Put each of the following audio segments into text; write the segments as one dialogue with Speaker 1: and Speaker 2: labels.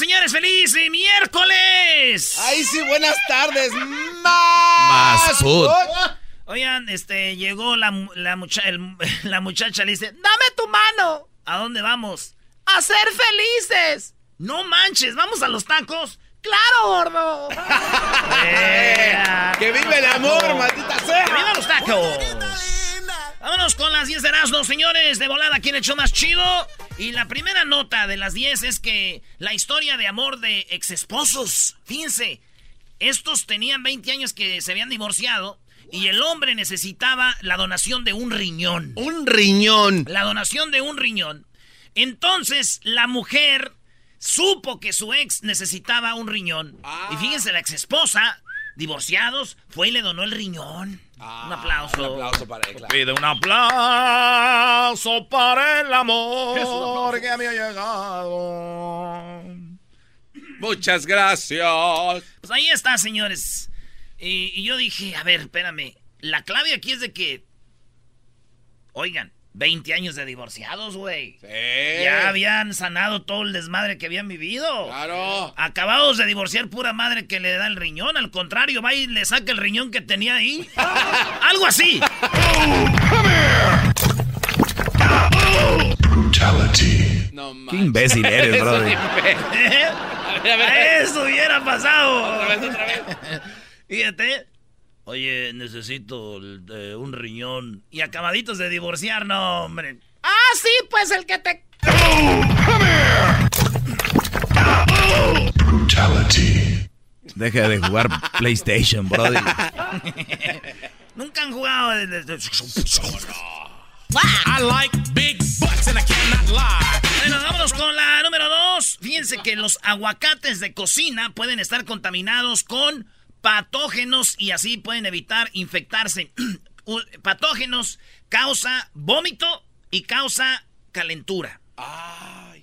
Speaker 1: señores. ¡Feliz miércoles!
Speaker 2: Ay, sí, buenas tardes. Más,
Speaker 3: Más food.
Speaker 1: Oigan, este, llegó la, la, mucha- el- la muchacha, le dice, dame tu mano. ¿A dónde vamos? A ser felices. No manches, ¿vamos a los tacos? ¡Claro, gordo! Ea,
Speaker 2: ¡Que vive el amor, maldita
Speaker 1: ¡Que
Speaker 2: sea!
Speaker 1: vivan los tacos! Vámonos con las 10 de Erasmo, señores. De volada, ¿quién echó más chido? Y la primera nota de las 10 es que la historia de amor de exesposos. Fíjense, estos tenían 20 años que se habían divorciado y el hombre necesitaba la donación de un riñón.
Speaker 2: Un riñón.
Speaker 1: La donación de un riñón. Entonces, la mujer supo que su ex necesitaba un riñón. Y fíjense, la ex esposa, divorciados, fue y le donó el riñón. Un aplauso.
Speaker 2: Un aplauso para él, claro.
Speaker 4: Pide un aplauso para el amor que había llegado.
Speaker 2: Muchas gracias.
Speaker 1: Pues ahí está, señores. Y, y yo dije, a ver, espérame. La clave aquí es de que. Oigan, 20 años de divorciados, güey.
Speaker 2: Sí.
Speaker 1: Ya habían sanado todo el desmadre que habían vivido.
Speaker 2: Claro.
Speaker 1: Acabados de divorciar pura madre que le da el riñón. Al contrario, va y le saca el riñón que tenía ahí. Algo así.
Speaker 2: No
Speaker 3: Qué imbécil eres, brother.
Speaker 1: Eso hubiera pasado.
Speaker 2: Otra vez, otra vez.
Speaker 1: Fíjate. Oye, necesito el de un riñón. Y acabaditos de divorciar, no, hombre. Ah, sí, pues el que te.
Speaker 3: Deja de jugar PlayStation, brother.
Speaker 1: Nunca han jugado.
Speaker 5: I like big butts and I cannot lie.
Speaker 1: Bueno, vámonos con la número dos. Fíjense que los aguacates de cocina pueden estar contaminados con patógenos y así pueden evitar infectarse. Patógenos causa vómito y causa calentura.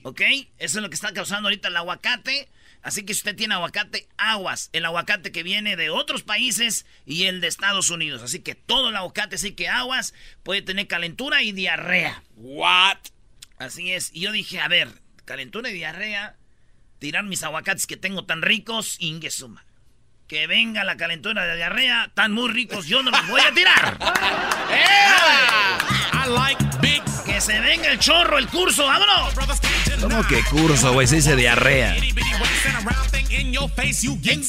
Speaker 1: ¿Ok? Eso es lo que está causando ahorita el aguacate. Así que si usted tiene aguacate, aguas. El aguacate que viene de otros países y el de Estados Unidos. Así que todo el aguacate, sí que aguas, puede tener calentura y diarrea.
Speaker 2: What?
Speaker 1: Así es. Y yo dije, a ver, calentura y diarrea, tirar mis aguacates que tengo tan ricos, ingesuma. Que venga la calentura de diarrea, tan muy ricos, yo no los voy a tirar.
Speaker 5: I like big
Speaker 1: Que se venga el chorro, el curso, vámonos.
Speaker 3: ¿Cómo que curso, güey? Se dice diarrea.
Speaker 5: In your face, you get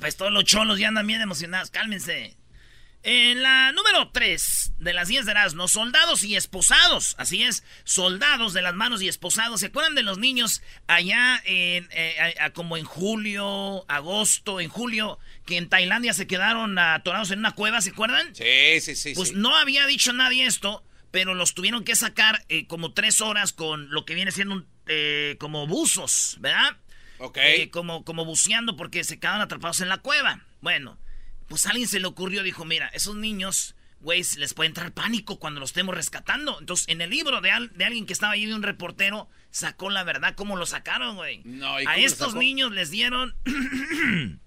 Speaker 1: pues todos los cholos ya andan bien emocionados, cálmense. En la número 3 de las 10 de Erasmo, soldados y esposados. Así es, soldados de las manos y esposados. ¿Se acuerdan de los niños allá en, eh, a- a- como en julio, agosto, en julio, que en Tailandia se quedaron atorados en una cueva, ¿se acuerdan?
Speaker 2: Sí, sí, sí.
Speaker 1: Pues
Speaker 2: sí.
Speaker 1: no había dicho nadie esto, pero los tuvieron que sacar eh, como tres horas con lo que viene siendo un, eh, como buzos, ¿verdad?
Speaker 2: Ok.
Speaker 1: Eh, como, como buceando porque se quedaron atrapados en la cueva. Bueno, pues a alguien se le ocurrió, dijo, mira, esos niños, güey, les puede entrar pánico cuando los estemos rescatando. Entonces, en el libro de, al- de alguien que estaba ahí, de un reportero, sacó la verdad, cómo lo sacaron, güey.
Speaker 2: No, ¿y
Speaker 1: a estos niños les dieron...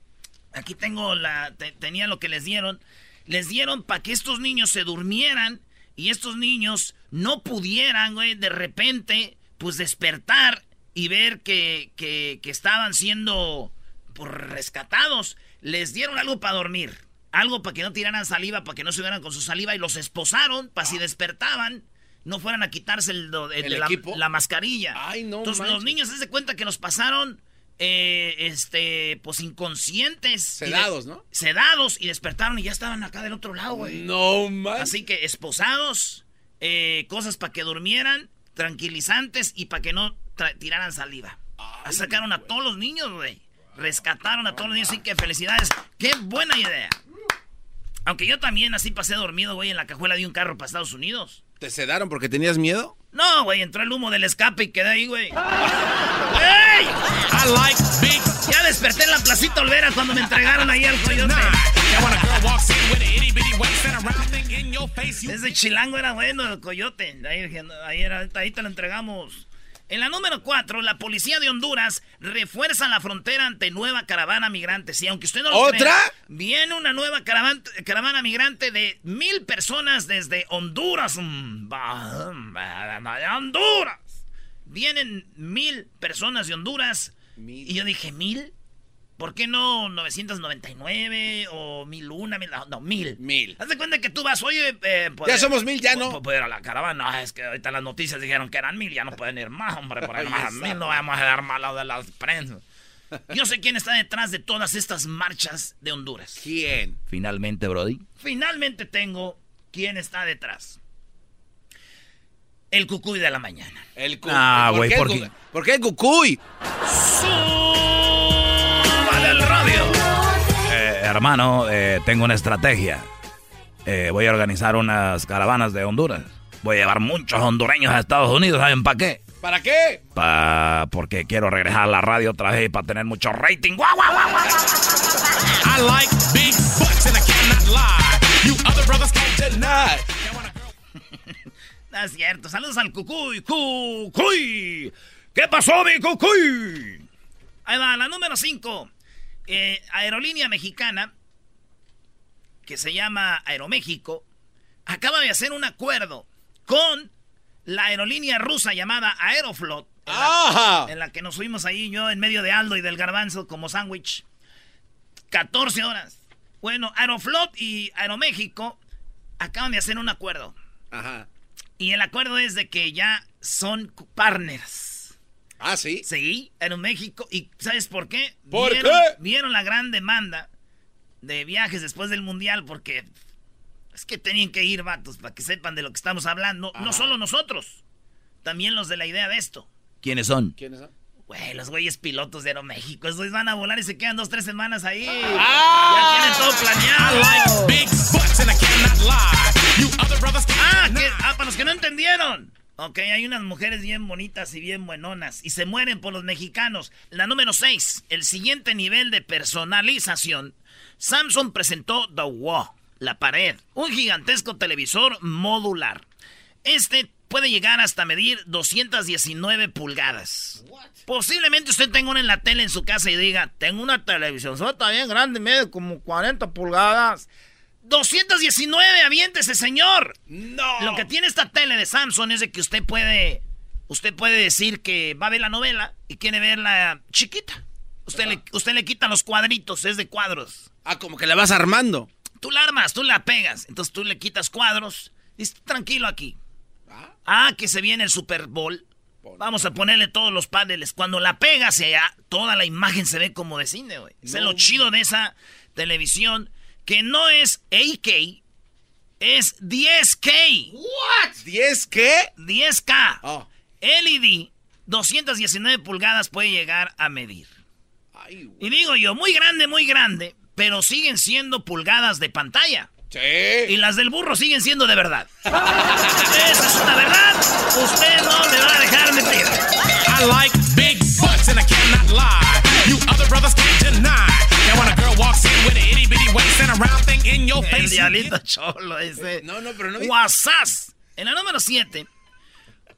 Speaker 1: Aquí tengo la... te- tenía lo que les dieron. Les dieron para que estos niños se durmieran y estos niños no pudieran, güey, de repente, pues despertar y ver que, que, que estaban siendo pues, rescatados. Les dieron algo para dormir. Algo para que no tiraran saliva, para que no subieran con su saliva y los esposaron para si despertaban no fueran a quitarse el, do- el-
Speaker 2: ¿El
Speaker 1: la, mascarilla.
Speaker 2: Ay, no
Speaker 1: Entonces los
Speaker 2: manches.
Speaker 1: niños se cuenta que los pasaron eh, este, pues inconscientes.
Speaker 2: Sedados, ¿no?
Speaker 1: Sedados y despertaron y ya estaban acá del otro lado, güey.
Speaker 2: No man.
Speaker 1: Así que esposados, eh, cosas para que durmieran, tranquilizantes y para que no tiraran saliva. Sacaron a todos los niños, güey. Rescataron a todos los niños, así que felicidades. ¡Qué buena idea! Aunque yo también así pasé dormido, güey, en la cajuela de un carro para Estados Unidos.
Speaker 2: ¿Te sedaron porque tenías miedo?
Speaker 1: No, güey, entró el humo del escape y quedé ahí, güey. ¡Ey!
Speaker 5: I like big
Speaker 1: Ya desperté en la placita Olvera cuando me entregaron ahí al coyote. Ese chilango era bueno, el coyote. Ahí, ahí, era- ahí te lo entregamos. En la número 4, la policía de Honduras refuerza la frontera ante nueva caravana migrante. Sí, aunque usted no lo
Speaker 2: ¿Otra?
Speaker 1: viene una nueva caravana, caravana migrante de mil personas desde Honduras. Mm, Honduras. Vienen mil personas de Honduras. Y yo dije, ¿mil? ¿Por qué no 999 o 1001? Mil, no, no, mil.
Speaker 2: Mil.
Speaker 1: Haz de cuenta que tú vas, oye, eh,
Speaker 2: Ya somos mil, ya no.
Speaker 1: Puedo ir a la caravana. Ah, es que ahorita las noticias dijeron que eran mil, ya no pueden ir más, hombre. Por ahí más a mil no vamos a dar malo de las prensas. Yo sé quién está detrás de todas estas marchas de Honduras.
Speaker 2: ¿Quién?
Speaker 3: Finalmente, Brody.
Speaker 1: Finalmente tengo quién está detrás. El cucuy de la mañana.
Speaker 2: El cu-
Speaker 3: Ah, güey, ¿por qué?
Speaker 2: ¿Por qué el cucuy?
Speaker 3: Eh, hermano, eh, tengo una estrategia. Eh, voy a organizar unas caravanas de Honduras. Voy a llevar muchos hondureños a Estados Unidos, ¿saben para qué?
Speaker 2: ¿Para qué?
Speaker 3: Pa porque quiero regresar a la radio otra vez para tener mucho rating. ¡Guau, guau, guau, guau!
Speaker 5: I like big butts and I cannot lie. You other brothers can't deny.
Speaker 1: No es cierto. Saludos al cucuy. ¡Cucuy! ¿Qué pasó, mi cucuy? Ahí va, la número 5. Aerolínea mexicana, que se llama Aeroméxico, acaba de hacer un acuerdo con la aerolínea rusa llamada Aeroflot. En la,
Speaker 2: ¡Ajá!
Speaker 1: en la que nos fuimos ahí yo en medio de Aldo y del garbanzo como sándwich. 14 horas. Bueno, Aeroflot y Aeroméxico acaban de hacer un acuerdo.
Speaker 2: Ajá.
Speaker 1: Y el acuerdo es de que ya son partners.
Speaker 2: Ah, sí.
Speaker 1: Sí, Aeroméxico. ¿Y sabes por qué?
Speaker 2: ¿Por
Speaker 1: vieron,
Speaker 2: qué?
Speaker 1: Vieron la gran demanda de viajes después del Mundial porque es que tenían que ir, vatos, para que sepan de lo que estamos hablando. No solo nosotros, también los de la idea de esto.
Speaker 3: ¿Quiénes son?
Speaker 2: ¿Quiénes son?
Speaker 1: Güey, los güeyes pilotos de Aeroméxico. Esos güeyes van a volar y se quedan dos, tres semanas ahí.
Speaker 2: Ah.
Speaker 1: Ya tienen todo planeado. Ah,
Speaker 5: deny.
Speaker 1: que- ah, para los que no entendieron. Ok, hay unas mujeres bien bonitas y bien buenonas y se mueren por los mexicanos. La número 6, el siguiente nivel de personalización. Samsung presentó The Wall, la pared, un gigantesco televisor modular. Este puede llegar hasta medir 219 pulgadas. Posiblemente usted tenga uno en la tele en su casa y diga, tengo una televisión está bien grande, mide como 40 pulgadas. 219, aviéntese, señor.
Speaker 2: ¡No!
Speaker 1: Lo que tiene esta tele de Samsung es de que usted puede, usted puede decir que va a ver la novela y quiere verla chiquita. Usted le, usted le quita los cuadritos, es de cuadros.
Speaker 2: Ah, como que la vas armando.
Speaker 1: Tú la armas, tú la pegas, entonces tú le quitas cuadros. Está tranquilo aquí. Ah, que se viene el Super Bowl. Vamos a ponerle todos los paneles. Cuando la pegas, ya, toda la imagen se ve como de cine, güey. Es lo chido de esa televisión, que no es 8K, es 10K.
Speaker 2: ¿What? ¿10 qué?
Speaker 1: 10K.
Speaker 2: Oh.
Speaker 1: LED, 219 pulgadas puede llegar a medir.
Speaker 2: Ay.
Speaker 1: Y digo yo, muy grande, muy grande, pero siguen siendo pulgadas de pantalla. Y
Speaker 2: Sí.
Speaker 1: las del burro siguen siendo de verdad. Esa es una verdad. Usted no me va a dejar mentir.
Speaker 5: I like big butts and I cannot lie. You other brothers can't deny. Now when a girl walks in with an itty bitty waist and a round thing in your
Speaker 1: El
Speaker 5: face,
Speaker 1: diablito cholo ese.
Speaker 2: No, no, pero no-
Speaker 1: Guasás. En la número 7.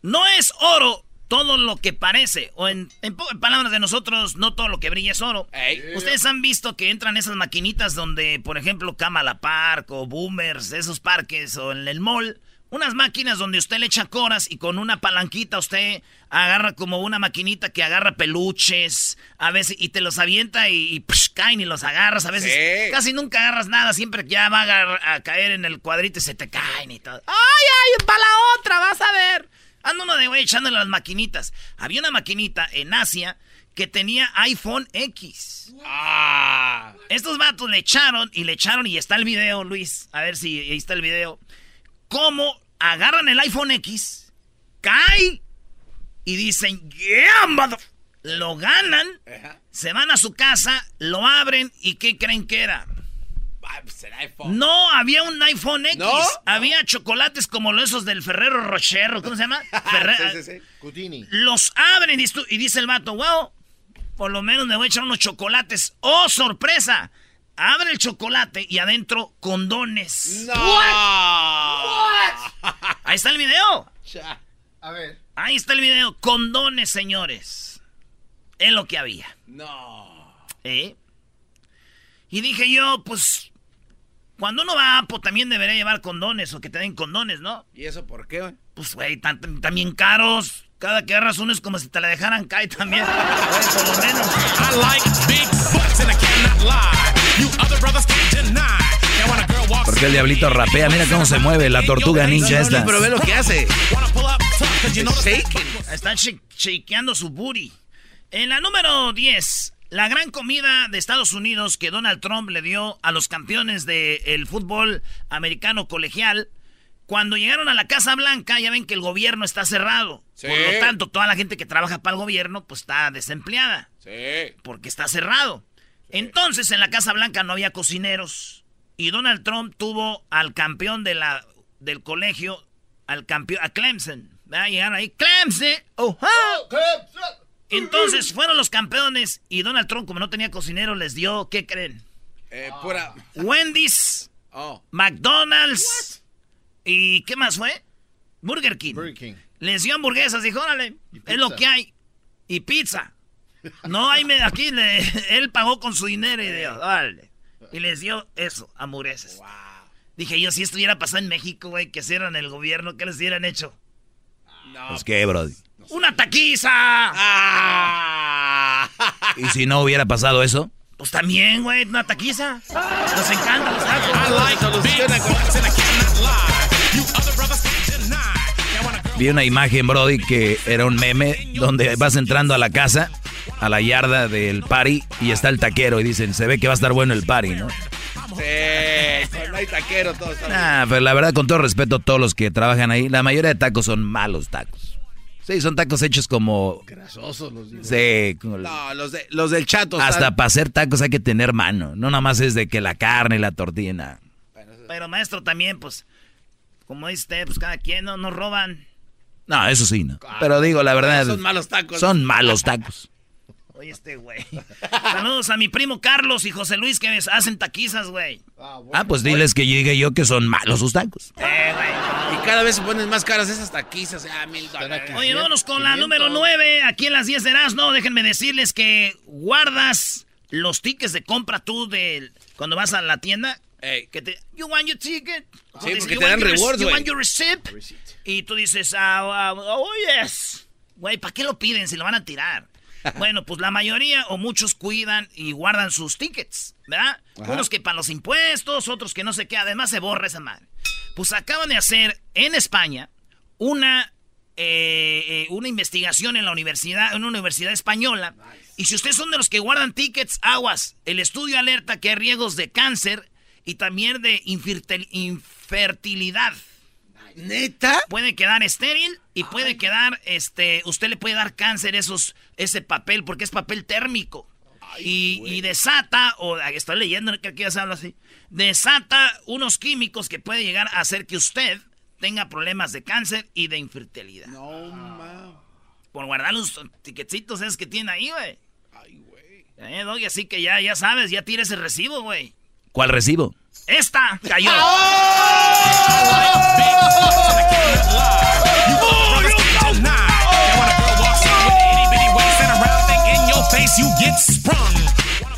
Speaker 1: No es oro todo lo que parece. O en, en po- en palabras de nosotros, no todo lo que brilla es oro. Ustedes han visto que entran esas maquinitas donde, por ejemplo, Kamala Park o Boomers, esos parques, o en el mall. Unas máquinas donde usted le echa coras y con una palanquita usted agarra como una maquinita que agarra peluches, a veces, y te los avienta y, y, psh, caen y los agarras. A veces
Speaker 2: Sí.
Speaker 1: casi nunca agarras nada, siempre ya va a caer en el cuadrito y se te caen y todo. ¡Ay, ay! ¡Para la otra! ¡Vas a ver! Anda uno de güey echándole las maquinitas. Había una maquinita en Asia que tenía iPhone X.
Speaker 2: Ah.
Speaker 1: Estos vatos le echaron y le echaron y está el video, Luis. A ver si ahí está el video. Cómo agarran el iPhone X, cae y dicen, yeah, mother-". Lo ganan,
Speaker 2: Ajá.
Speaker 1: se van a su casa, lo abren y ¿qué creen que era?
Speaker 2: Ah, pues el iPhone.
Speaker 1: No, había un iPhone X.
Speaker 2: ¿No?
Speaker 1: Había chocolates como esos del Ferrero Rocher, ¿cómo se llama? Ferre-
Speaker 2: Sí, sí, sí.
Speaker 6: Cutini.
Speaker 1: Los abren y, dice- y dice el vato, wow, por lo menos me voy a echar unos chocolates. ¡Oh, sorpresa! Abre el chocolate y adentro condones.
Speaker 2: No.
Speaker 1: Ahí está el video.
Speaker 2: Cha.
Speaker 6: A ver.
Speaker 1: Ahí está el video. Condones, señores. Es lo que había.
Speaker 2: No.
Speaker 1: ¿Eh? Y dije yo, pues, cuando uno va a Apo también debería llevar condones o que te den condones, ¿no?
Speaker 2: ¿Y eso por qué, güey?
Speaker 1: Pues, güey, tan- tan- también caros. Cada que agarras uno es como si te la dejaran caer también. Por lo menos.
Speaker 5: I like big butts and I cannot lie. You other brothers can't deny. Now when a girl walks
Speaker 3: Porque el diablito rapea, mira cómo se mueve la tortuga ninja
Speaker 2: no,
Speaker 3: esta.
Speaker 2: pero ve lo que hace.
Speaker 1: Están shake- shakeando su booty. En la número 10, la gran comida de Estados Unidos que Donald Trump le dio a los campeones del fútbol americano colegial. Cuando llegaron a la Casa Blanca, ya ven que el gobierno está cerrado.
Speaker 2: Sí.
Speaker 1: Por lo tanto, toda la gente que trabaja para el gobierno, pues está desempleada.
Speaker 2: Sí.
Speaker 1: porque está cerrado. Entonces en la Casa Blanca no había cocineros y Donald Trump tuvo al campeón de la, del colegio, al campeón, a Clemson. ¿verdad? Llegaron ahí, Clemson, oh, Entonces fueron los campeones y Donald Trump, como no tenía cocinero, les dio, ¿qué creen?
Speaker 2: Eh, pura.
Speaker 1: Wendy's,
Speaker 2: Oh.
Speaker 1: McDonald's y ¿qué más fue? Burger King.
Speaker 6: Burger King.
Speaker 1: Les dio hamburguesas, dijo, órale, es lo que hay. Y pizza. No hay, me- aquí le- él pagó con su dinero y dio, órale. Y les dio eso, hamburguesas. Dije yo, si esto hubiera pasado en México, güey, que hicieran el gobierno, ¿qué les hubieran hecho?
Speaker 2: No.
Speaker 3: Pues qué, brody.
Speaker 1: ¡Una taquiza!
Speaker 2: Ah.
Speaker 3: ¿Y si no hubiera pasado eso?
Speaker 1: Pues también, güey, una taquiza. Nos encantan los tacos.
Speaker 5: like I cannot
Speaker 3: Vi una imagen, Brody, que era un meme donde vas entrando a la casa, a la yarda del party, y está el taquero y dicen, se ve que va a estar bueno el party, ¿no?
Speaker 2: Sí. Cuando hay taquero, todo está bien.
Speaker 3: Ah, pero la verdad, con todo respeto a todos los que trabajan ahí, la mayoría de tacos son malos tacos. Sí, son tacos hechos como...
Speaker 6: Grasosos los digo.
Speaker 3: Sí, como-
Speaker 2: No, los, de, los del chato.
Speaker 3: hasta
Speaker 2: están-
Speaker 3: para hacer tacos hay que tener mano. No nada más es de que la carne y la tortilla.
Speaker 1: Pero maestro también, pues, como dice usted, pues cada quien no nos roban.
Speaker 3: No, eso sí, no. Pero digo, la verdad...
Speaker 2: Son malos tacos.
Speaker 3: Son malos tacos.
Speaker 1: Oye, este güey. Saludos a mi primo Carlos y José Luis que hacen taquizas, güey.
Speaker 6: Ah, bueno.
Speaker 3: Ah, pues diles que llegue yo que son malos sus tacos.
Speaker 1: Eh, güey.
Speaker 2: Y cada vez se ponen más caras esas taquizas. Ah, mil dólares.
Speaker 1: Oye, vámonos con la
Speaker 6: 500.
Speaker 1: número 9, aquí en las 10 de Erasmo. Déjenme decirles que guardas los tickets de compra tú de cuando vas a la tienda.
Speaker 2: Ey.
Speaker 1: Que te, you want your ticket?
Speaker 2: Sí,
Speaker 1: Dice,
Speaker 2: porque
Speaker 1: "You
Speaker 2: te dan rewards,
Speaker 1: You want your receipt? Y tú dices, ah, ah, oh, yes. Güey, ¿para qué lo piden si lo van a tirar? bueno, pues la mayoría o muchos cuidan y guardan sus tickets, ¿verdad? Unos que para los impuestos, otros que no sé qué, además se borra esa madre. Pues acaban de hacer en España una, eh, eh, una investigación en la universidad, en una universidad española. Y si ustedes son de los que guardan tickets, aguas, el estudio alerta que hay riesgos de cáncer y también de infertil- infertilidad.
Speaker 2: ¿Neta?
Speaker 1: Puede quedar estéril y puede quedar, este, usted le puede dar cáncer esos, ese papel porque es papel térmico. Y, y desata, o estoy leyendo, que ya se habla así, desata unos químicos que puede llegar a hacer que usted tenga problemas de cáncer y de infertilidad.
Speaker 2: No, ma.
Speaker 1: Por guardar los tiquecitos esos que tiene ahí, güey.
Speaker 2: Ay, güey.
Speaker 1: Eh, así que ya, ya sabes, ya tira ese recibo, güey.
Speaker 3: ¿Cuál recibo?
Speaker 1: Esta cayó.
Speaker 5: brothers can't deny. Now when a girl walks in with an itty bitty waist and a round thing in your face, you get sprung.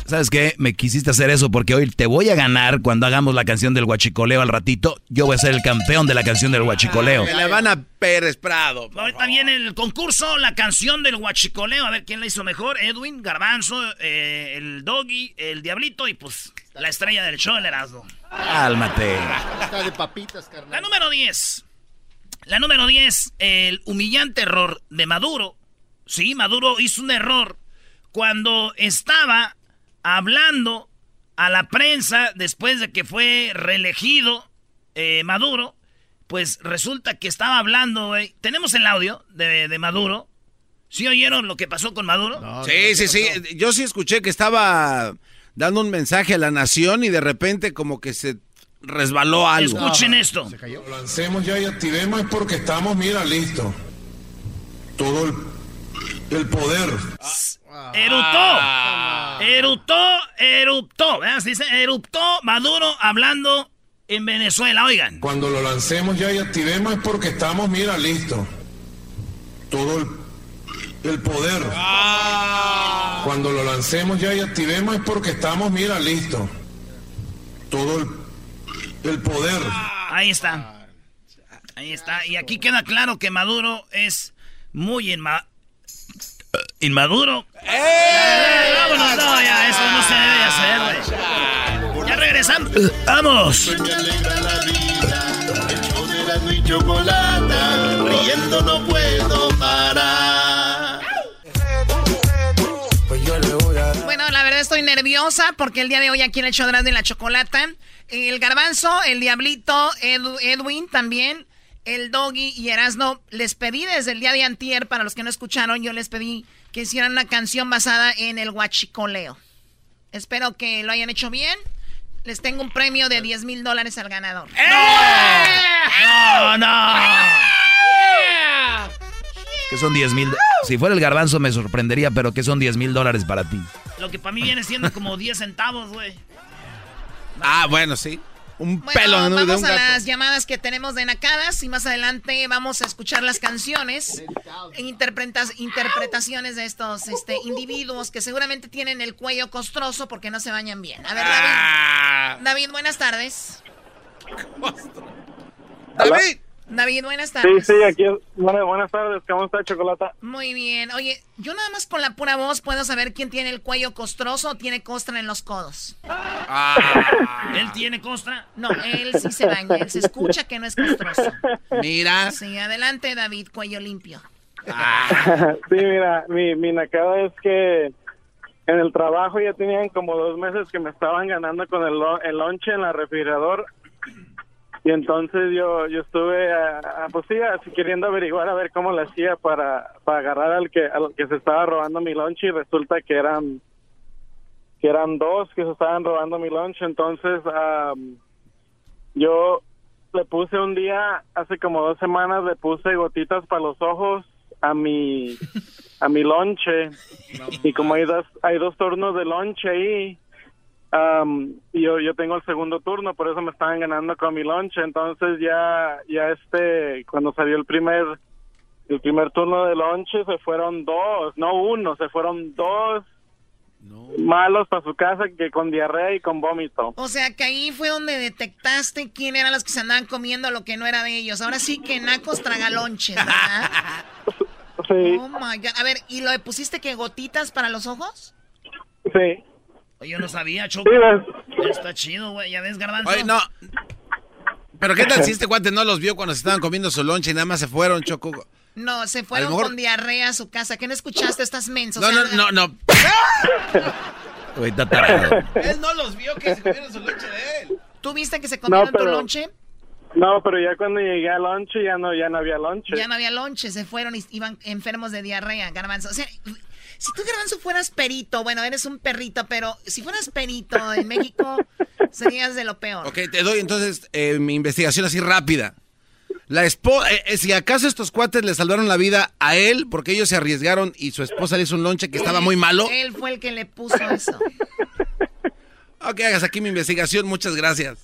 Speaker 3: ¿Sabes qué? Me quisiste hacer eso porque hoy te voy a ganar cuando hagamos la canción del huachicoleo al ratito. Yo voy a ser el campeón de la canción del huachicoleo.
Speaker 2: Me la van a Pérez Prado.
Speaker 1: Ahorita viene el concurso, la canción del huachicoleo. A ver quién la hizo mejor. Edwin, Garbanzo, eh, el Doggy, el Diablito y pues la estrella del show, el Erasmo.
Speaker 3: Cálmate.
Speaker 6: Está de papitas,
Speaker 1: La
Speaker 6: carnal.
Speaker 1: número 10. La número 10, el humillante error de Maduro. Sí, Maduro hizo un error cuando estaba hablando a la prensa después de que fue reelegido eh, Maduro. Pues resulta que estaba hablando, güey. Tenemos el audio de, de Maduro. ¿Sí oyeron lo que pasó con Maduro?
Speaker 6: No,
Speaker 2: Sí,
Speaker 6: no,
Speaker 2: sí, sí. Yo sí escuché que estaba dando un mensaje a la nación y de repente como que se resbaló algo.
Speaker 1: Escuchen esto.
Speaker 7: Lo lancemos ya y activemos es porque estamos, mira, listos. Todo el, el poder.
Speaker 1: Eruptó. Eruptó, eruptó. ¿verdad? Se dice eruptó Maduro hablando en Venezuela. Oigan.
Speaker 7: Cuando lo lancemos ya y activemos es porque estamos, mira, listos. Todo el, el poder. Cuando lo lancemos ya y activemos es porque estamos, mira, listos. Todo el, el poder.
Speaker 1: Ahí está. Ahí está. Y aquí queda claro que Maduro es muy inma- inmaduro. ¡Eh! Vámonos, no, ya, eso no se debe de hacer, güey. Ya regresamos. ¡Vamos!
Speaker 8: Me alegra la vida, el show de Erasmo y Chocolata, riendo no puedo
Speaker 9: estoy nerviosa porque el día de hoy aquí en el show de la Chocolata, el Garbanzo, el Diablito, Edu- Edwin también, el Doggy y Erasno, les pedí desde el día de antier, para los que no escucharon, yo les pedí que hicieran una canción basada en el huachicoleo. Espero que lo hayan hecho bien. Les tengo un premio de 10 mil dólares al ganador.
Speaker 1: ¡No, no!
Speaker 3: Que son 10 mil. Si fuera el garbanzo me sorprendería, pero que son 10 mil dólares para ti.
Speaker 1: Lo que para mí viene siendo como 10 centavos, güey.
Speaker 2: Ah, bueno, sí. Un
Speaker 9: Bueno,
Speaker 2: pelo de un
Speaker 9: vamos a
Speaker 2: gato.
Speaker 9: las llamadas que tenemos de Nacadas y más adelante vamos a escuchar las canciones e interpretas- interpretaciones de estos este, individuos que seguramente tienen el cuello costroso porque no se bañan bien. A ver, David.
Speaker 2: Ah.
Speaker 9: David, buenas tardes.
Speaker 2: David.
Speaker 9: David, buenas
Speaker 10: Sí,
Speaker 9: tardes.
Speaker 10: sí, aquí. Bueno, buenas tardes, ¿cómo está Chocolata?
Speaker 9: Muy bien. Oye, yo nada más con la pura voz puedo saber quién tiene el cuello costroso o tiene costra en los codos.
Speaker 2: Ah.
Speaker 1: ¿Él tiene costra?
Speaker 9: No, él sí se baña, él se escucha que no es costroso.
Speaker 2: Mira.
Speaker 9: Sí, adelante David, cuello limpio.
Speaker 10: sí, mira, mi, mi nacada es que en el trabajo ya tenían como dos meses que me estaban ganando con el, lo- el lonche en la refrigerador. Y entonces yo yo estuve, a, a- pues sí, así queriendo averiguar a ver cómo le hacía para, para agarrar al que, al que se estaba robando mi lonche y resulta que eran que eran dos que se estaban robando mi lunch. Entonces am, yo le puse un día, hace como dos semanas, le puse gotitas para los ojos a mi a mi lonche y como hay dos hay dos turnos de lonche ahí y yo yo tengo el segundo turno por eso me estaban ganando con mi lonche entonces ya ya este cuando salió el primer el primer turno de lonche se fueron dos no uno se fueron dos malos para su casa que con diarrea y con vómito
Speaker 9: O sea que ahí fue donde detectaste quién eran los que se andaban comiendo lo que no era de ellos. Ahora sí que nacos tragalonches, ¿verdad?
Speaker 10: sí
Speaker 9: Oh my god. A ver, ¿y lo pusiste que gotitas para los ojos?
Speaker 10: sí
Speaker 1: yo no sabía, Choco. Está chido, güey. Ya ves, Garbanzo.
Speaker 2: Oye, no. Pero ¿qué tal si este cuate no los vio cuando se estaban comiendo su lonche y nada más se fueron, Choco?
Speaker 9: No, se fueron
Speaker 2: mejor-
Speaker 9: con diarrea a su casa. ¿Qué no escuchaste? Estás menso.
Speaker 2: No,
Speaker 9: O sea,
Speaker 2: no, no, no.
Speaker 3: Güey, está tarado.
Speaker 2: Él no los vio que se comieron su lonche de él.
Speaker 9: ¿Tú viste que se comieron tu
Speaker 10: pero-
Speaker 9: lonche?
Speaker 10: no pero ya cuando llegué al lonche ya no ya no había lonche
Speaker 9: Ya no había lonche, se fueron y iban enfermos de diarrea, garbanzo. O sea, si tú, garbanzo, fueras perito, bueno, eres un perrito, pero si fueras perito en México, serías de lo peor.
Speaker 2: Ok, te doy entonces eh, mi investigación así rápida. La esposa, si acaso estos cuates le salvaron la vida a él porque ellos se arriesgaron y su esposa le hizo un lonche que estaba muy malo.
Speaker 9: Él fue el que le puso eso.
Speaker 2: Ok, hagas aquí mi investigación, muchas gracias.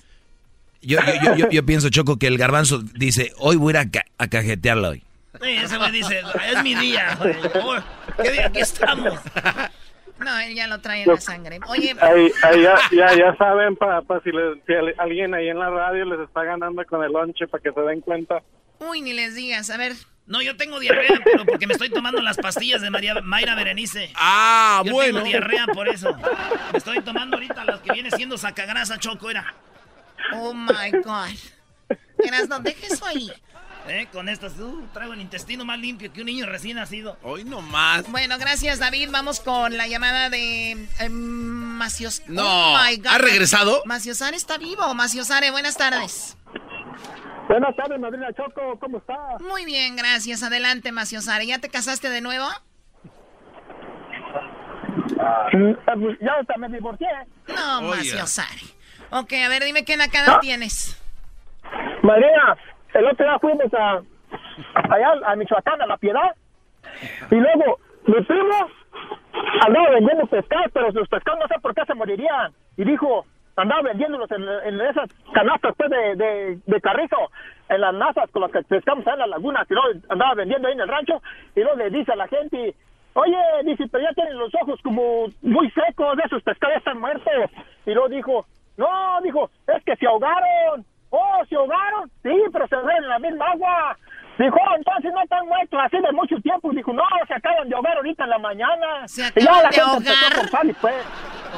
Speaker 3: Yo, yo, yo, yo- yo pienso, Choco, que el garbanzo dice, hoy voy a ir a, ca- a cajetearlo hoy.
Speaker 1: Sí, ese güey dice, es mi día, güey. ¿Qué día aquí estamos?
Speaker 9: No, él ya lo trae en la sangre. Oye,
Speaker 10: Ahí, ahí ya, ya, ya saben para si, le- si al- alguien ahí en la radio les está ganando con el lonche para que se den cuenta.
Speaker 9: uy, ni les digas. A ver,
Speaker 1: No, yo tengo diarrea, pero porque me estoy tomando las pastillas de María, Mayra Berenice.
Speaker 2: Ah,
Speaker 1: Yo
Speaker 2: bueno.
Speaker 1: tengo diarrea por eso. Me estoy tomando ahorita las que viene siendo sacagrasa, Choco, era.
Speaker 9: oh my God. Eras, no dejes eso ahí.
Speaker 1: Eh, con estas, uh, traigo el intestino más limpio que un niño recién nacido.
Speaker 2: Hoy no más.
Speaker 9: Bueno, gracias, David. Vamos con la llamada de eh, Macios.
Speaker 2: No,
Speaker 9: Oh, my God.
Speaker 2: ¿ha regresado?
Speaker 9: Maciosare está vivo. Maciosare, buenas tardes.
Speaker 10: Buenas tardes, madrina Choco, ¿cómo está?
Speaker 9: Muy bien, gracias. Adelante, Maciosare. ¿Ya te casaste de nuevo?
Speaker 11: Ya hasta me divorcié.
Speaker 9: No,
Speaker 2: Oiga.
Speaker 9: Maciosari. Ok, a ver, dime qué nakada
Speaker 11: Ah.
Speaker 9: tienes.
Speaker 11: María, el otro día fuimos a, allá a Michoacán, a La Piedad, y luego mi primo andaba vendiendo pescados, pero los pescados no sé por qué se morirían. Y dijo, andaba vendiéndolos en, en esas canastas pues, de, de, de carrizo, en las nazas con las que pescamos allá en la laguna, que andaba vendiendo ahí en el rancho, y luego le dice a la gente, oye, dice, pero ya tienen los ojos como muy secos, de esos pescados ya están muertos. Y luego dijo, no, dijo, es que se ahogaron. Oh, ¿se ahogaron? Sí, pero se ahogaron en la misma agua. Dijo, "Oh, entonces no están muertos así de mucho tiempo. Dijo, no, se acaban de ahogar ahorita en la mañana.
Speaker 9: Se
Speaker 11: y ya
Speaker 9: acaban
Speaker 11: la
Speaker 9: de
Speaker 11: gente
Speaker 9: ahogar.
Speaker 11: empezó a y pues,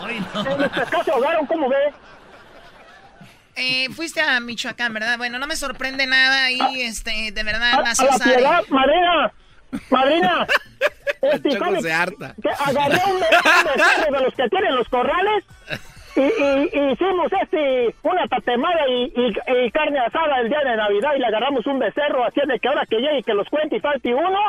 Speaker 1: Ay, no.
Speaker 11: los pescados se ahogaron, ¿cómo ves?
Speaker 9: Eh, fuiste a Michoacán, ¿verdad? Bueno, no me sorprende nada ahí, este, de verdad,
Speaker 11: A, a la piedad, madrina, madrina. Este,
Speaker 2: se harta.
Speaker 11: Que agarré un, un de los que tienen los corrales y, y- y hicimos este una tatemada y, y- y carne asada el día de Navidad y le agarramos un becerro así de que ahora que llegue y que los cuente y falte uno,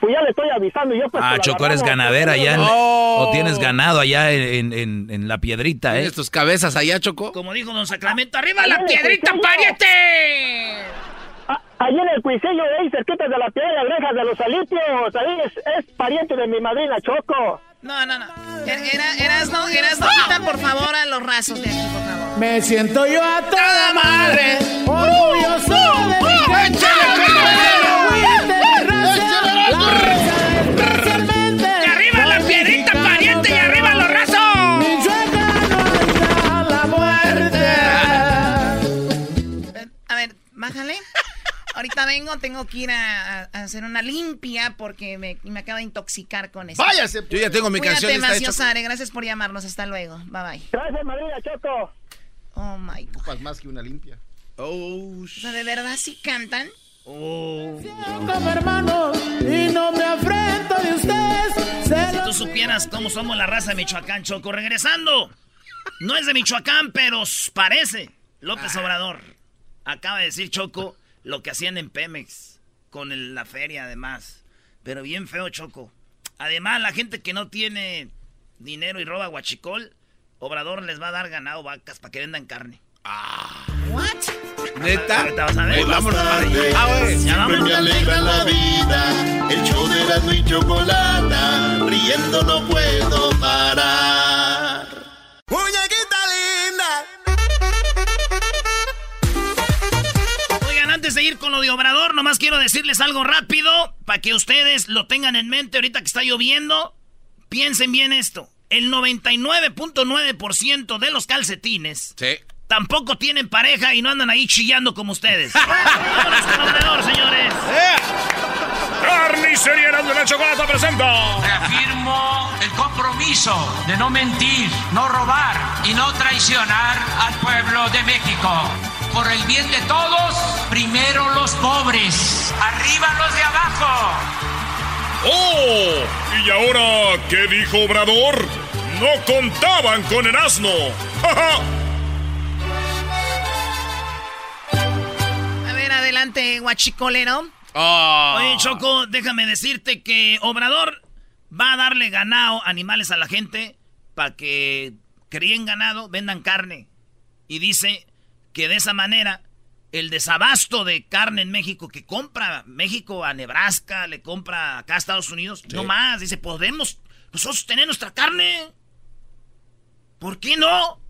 Speaker 11: pues ya le estoy avisando yo pues
Speaker 3: Ah, Choco, eres ganadera allá. en-. O tienes ganado allá en, en- en la piedrita, ¿eh?
Speaker 2: ¿Tienes tus cabezas allá, Choco?
Speaker 1: Como dijo don Sacramento, ¡arriba la piedrita, pariente!
Speaker 11: Allí en el cuisillo de ahí cerquita de la piedra de de los alipios, ahí es, es pariente de mi madrina Choco.
Speaker 9: No, no, no. Er- Era, eras no, eras no, quita por favor a los rasos de aquí, por favor.
Speaker 5: Me siento yo a toda madre, orgulloso de mi gente. Especialmente.
Speaker 1: ¡Y arriba la piedrita, pariente! ¡Y arriba los rasos!
Speaker 5: Michoacán, la muerte.
Speaker 9: A ver, bájale. Ahorita vengo, tengo que ir a, hacer una limpia porque me, me acabo de intoxicar con eso.
Speaker 6: Váyase.
Speaker 2: Yo ya tengo mi canción
Speaker 9: Cuídate,
Speaker 2: Choco.
Speaker 9: Maciosare. Gracias por llamarnos. Hasta luego. Bye bye.
Speaker 11: Gracias madrina Choco.
Speaker 9: Oh my god.
Speaker 6: Ocupas más que una limpia.
Speaker 2: Oh,
Speaker 9: O sea, ¿de verdad sí cantan?
Speaker 5: Como hermanos y no me afrento de ustedes.
Speaker 1: Si tú supieras cómo somos la raza de Michoacán, Choco. Regresando. No es de Michoacán, pero parece. López Obrador. Acaba de decir Choco lo que hacían en Pemex. Con el- la feria, además. Pero bien feo, Choco. Además, la gente que no tiene dinero y roba guachicol, Obrador les va a dar ganado vacas para que vendan carne.
Speaker 9: What?
Speaker 2: ¿Neta?
Speaker 1: Ahorita vas a ver.
Speaker 8: Tardes,
Speaker 2: Ah, güey.
Speaker 1: Ya
Speaker 8: siempre
Speaker 1: vámonos.
Speaker 8: me alegra la vida. El show de Erasmo y Chocolata, riendo no puedo parar. Muñequita
Speaker 1: Oigan, antes de ir con lo de Obrador, nomás quiero decirles algo rápido para que ustedes lo tengan en mente ahorita que está lloviendo. Piensen bien esto. El 99.9% de los calcetines
Speaker 2: Sí.
Speaker 1: tampoco tienen pareja y no andan ahí chillando como ustedes. Vámonos con Obrador, señores.
Speaker 4: Carnicería de la Chocolata presenta.
Speaker 12: Reafirmo el compromiso de no mentir, no robar y no traicionar al pueblo de México. Por el bien de todos, primero los pobres, arriba los de abajo.
Speaker 4: ¡Oh! ¿Y ahora qué dijo Obrador? No contaban con el asno. ¡Ja, ja!
Speaker 9: A ver, adelante, guachicolero.
Speaker 2: Oh.
Speaker 1: Oye, Choco, déjame decirte que Obrador va a darle ganado, animales a la gente, para que críen ganado, vendan carne. Y dice que de esa manera el desabasto de carne en México que compra México a Nebraska, le compra acá a Estados Unidos, no más. Dice, podemos nosotros tener nuestra carne. ¿Por qué no?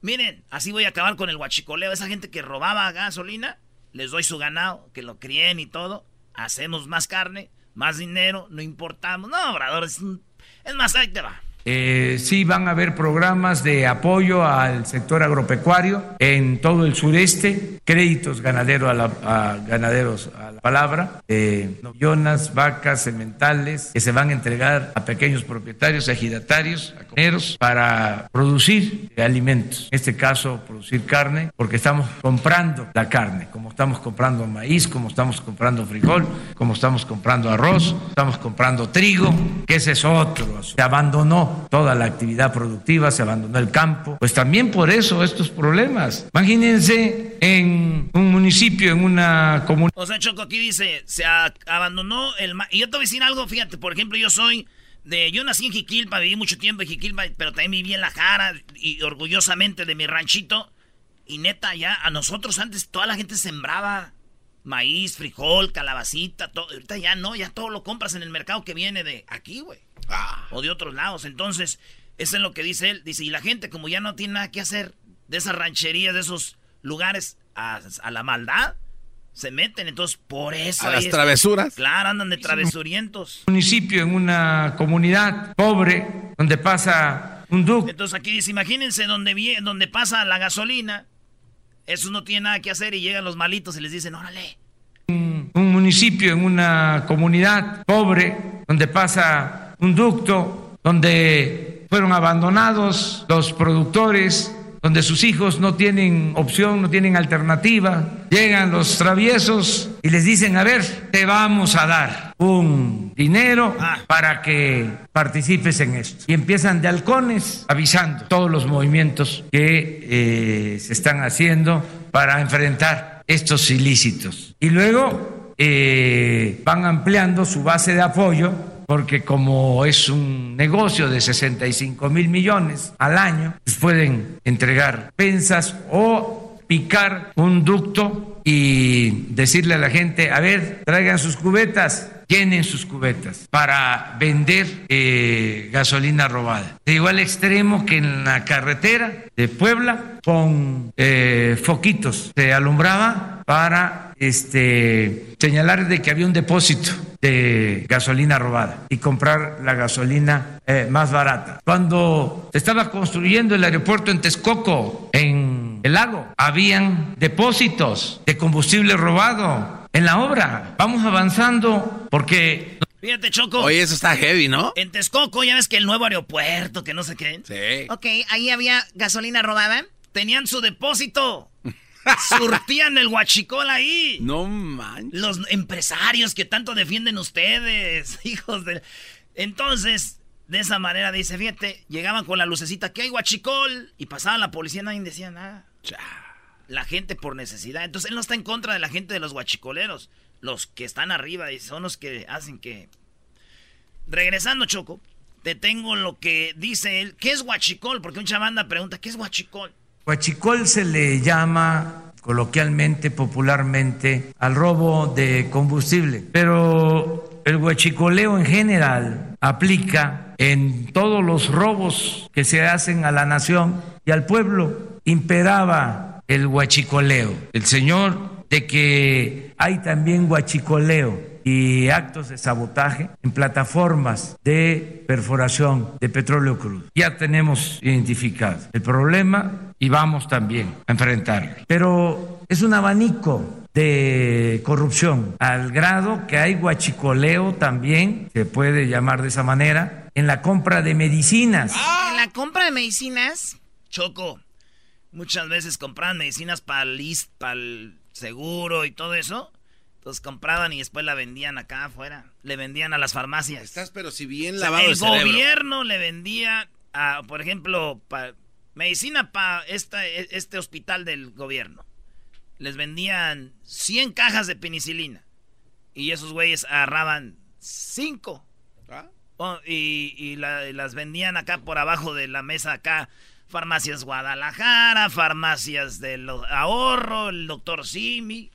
Speaker 1: Miren, así voy a acabar con el huachicoleo. Esa gente que robaba gasolina, les doy su ganado, que lo críen y todo. Hacemos más carne, más dinero, no importamos. No, Obrador, es, un- es más, ahí te va.
Speaker 12: Eh, sí van a haber programas de apoyo al sector agropecuario en todo el sureste, créditos ganadero a, la- ganaderos a la palabra, eh, vacas, sementales que se van a entregar a pequeños propietarios, ejidatarios, a comuneros para producir alimentos. En este caso, producir carne, porque estamos comprando la carne, como estamos comprando maíz, como estamos comprando frijol, como estamos comprando arroz, estamos comprando trigo, que ese es otro. Se abandonó toda la actividad productiva, se abandonó el campo. Pues también por eso estos problemas. Imagínense en un municipio, en una comunidad.
Speaker 1: O sea, Choco aquí dice, se abandonó el... Y yo te voy a decir algo, fíjate, por ejemplo, yo soy De, yo nací en Jiquilpa, viví mucho tiempo en Jiquilpa, pero también viví en La Jara y orgullosamente de mi ranchito. Y neta, ya a nosotros antes toda la gente sembraba maíz, frijol, calabacita, todo. Ahorita ya no, ya todo lo compras en el mercado que viene de aquí, güey. O de otros lados. Entonces, eso es lo que dice él. Dice, y la gente como ya no tiene nada que hacer de esas rancherías, de esos lugares a, a la maldad, se meten. Entonces, por eso...
Speaker 2: A las
Speaker 1: es-
Speaker 2: travesuras.
Speaker 1: Claro, andan de travesurientos.
Speaker 12: municipio, en una comunidad pobre, donde pasa un ducto.
Speaker 1: Entonces aquí dice, imagínense donde, donde pasa la gasolina. Esos no tienen nada que hacer y llegan los malitos y les dicen, órale.
Speaker 12: un municipio, en una comunidad pobre, donde pasa un ducto, donde fueron abandonados los productores, donde sus hijos no tienen opción, no tienen alternativa. Llegan los traviesos y les dicen, a ver, te vamos a dar un dinero para que participes en esto. Y empiezan de halcones avisando todos los movimientos que eh, se están haciendo para enfrentar estos ilícitos. Y luego eh, van ampliando su base de apoyo porque como es un negocio de 65 mil millones al año, pues pueden entregar pensas o picar un ducto y decirle a la gente, a ver, traigan sus cubetas, llenen sus cubetas para vender eh, gasolina robada. De igual extremo que en la carretera de Puebla con eh, foquitos se alumbraba para este, señalar de que había un depósito de gasolina robada y comprar la gasolina eh, más barata. Cuando se estaba construyendo el aeropuerto en Texcoco, en el lago, habían depósitos de combustible robado en la obra. Vamos avanzando porque...
Speaker 1: Fíjate, Choco.
Speaker 2: Oye, eso está heavy, ¿no?
Speaker 1: En Texcoco, ya ves que el nuevo aeropuerto, que no sé qué.
Speaker 2: Sí.
Speaker 9: Ok, ahí había gasolina robada.
Speaker 1: Tenían su depósito. Surtían el guachicol ahí.
Speaker 2: No manches.
Speaker 1: Los empresarios que tanto defienden ustedes, hijos de... Entonces, de esa manera, dice, fíjate, llegaban con la lucecita, que hay guachicol? Y pasaba la policía, nadie decía nada. La gente por necesidad. Entonces, él no está en contra de la gente de los guachicoleros. Los que están arriba y son los que hacen que... Regresando, Choco, te tengo lo que dice él. ¿Qué es guachicol? Porque un chavanda pregunta, ¿qué es guachicol?
Speaker 12: Huachicol se le llama coloquialmente, popularmente, al robo de combustible, pero el huachicoleo en general aplica en todos los robos que se hacen a la nación y al pueblo. Imperaba el huachicoleo. El señor de que hay también huachicoleo y actos de sabotaje en plataformas de perforación de petróleo crudo. Ya tenemos identificado el problema y vamos también a enfrentarlo. Pero es un abanico de corrupción al grado que hay guachicoleo también, se puede llamar de esa manera, en la compra de medicinas.
Speaker 9: En la compra de medicinas.
Speaker 1: Choco, muchas veces compraban medicinas para el seguro y todo eso. Entonces compraban y después la vendían acá afuera. Le vendían a las farmacias.
Speaker 2: Estás pero si bien
Speaker 1: O sea,
Speaker 2: lavado
Speaker 1: el
Speaker 2: el cerebro.
Speaker 1: gobierno le vendía, a, por ejemplo, medicina para este hospital del gobierno. Les vendían 100 cajas de penicilina. Y esos güeyes agarraban 5.
Speaker 2: ¿Ah?
Speaker 1: y y la- y las vendían acá por abajo de la mesa acá. Farmacias Guadalajara, farmacias del ahorro, el doctor Simi.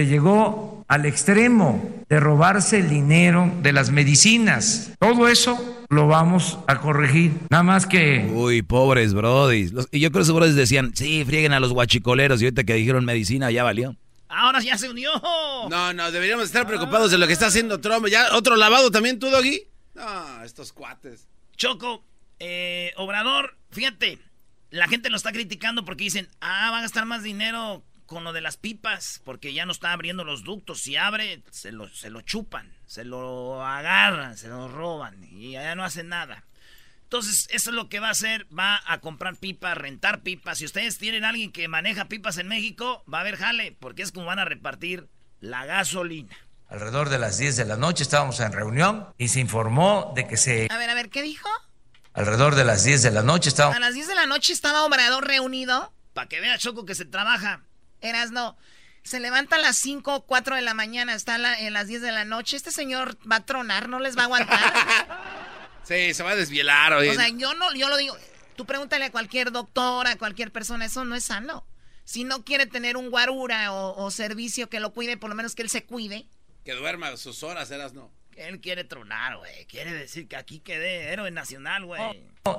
Speaker 12: Se llegó al extremo de robarse el dinero de las medicinas. Todo eso lo vamos a corregir. Nada más que...
Speaker 3: Uy, pobres brodis. Y yo creo que esos brodis decían, sí, frieguen a los guachicoleros. Y ahorita que dijeron medicina, ya valió.
Speaker 1: Ahora ya se unió.
Speaker 2: No, no, deberíamos estar preocupados de lo que está haciendo Trump. ¿Ya otro lavado también tú, Doggy? No, estos cuates.
Speaker 1: Choco, eh, Obrador, fíjate, la gente lo está criticando porque dicen, ah, van a gastar más dinero con lo de las pipas, porque ya no está abriendo los ductos. Si abre, se lo, se lo chupan, se lo agarran, se lo roban y ya no hacen nada. Entonces, eso es lo que va a hacer, va a comprar pipas, rentar pipas. Si ustedes tienen a alguien que maneja pipas en México, va a haber jale, porque es como van a repartir la gasolina.
Speaker 12: Alrededor de las 10 de la noche estábamos en reunión y se informó de que se...
Speaker 9: A ver, a ver, ¿qué dijo?
Speaker 12: Alrededor de las 10 de la noche estábamos...
Speaker 9: A las 10 de la noche estaba Obrador reunido.
Speaker 1: Para que vea, Choco, que se trabaja.
Speaker 9: Eras no. se levanta a las 5 o 4 de la mañana, está en las 10 de la noche. Este señor va a tronar, no les va a aguantar.
Speaker 2: sí, se va a desvielar. Oye.
Speaker 9: O sea, yo, no, yo lo digo. Tú pregúntale a cualquier doctor, a cualquier persona, eso no es sano. Si no quiere tener un guarura o, servicio que lo cuide, por lo menos que él se cuide.
Speaker 2: Que duerma sus horas, eras no.
Speaker 1: Él quiere tronar, güey. Quiere decir que aquí quedé héroe nacional, güey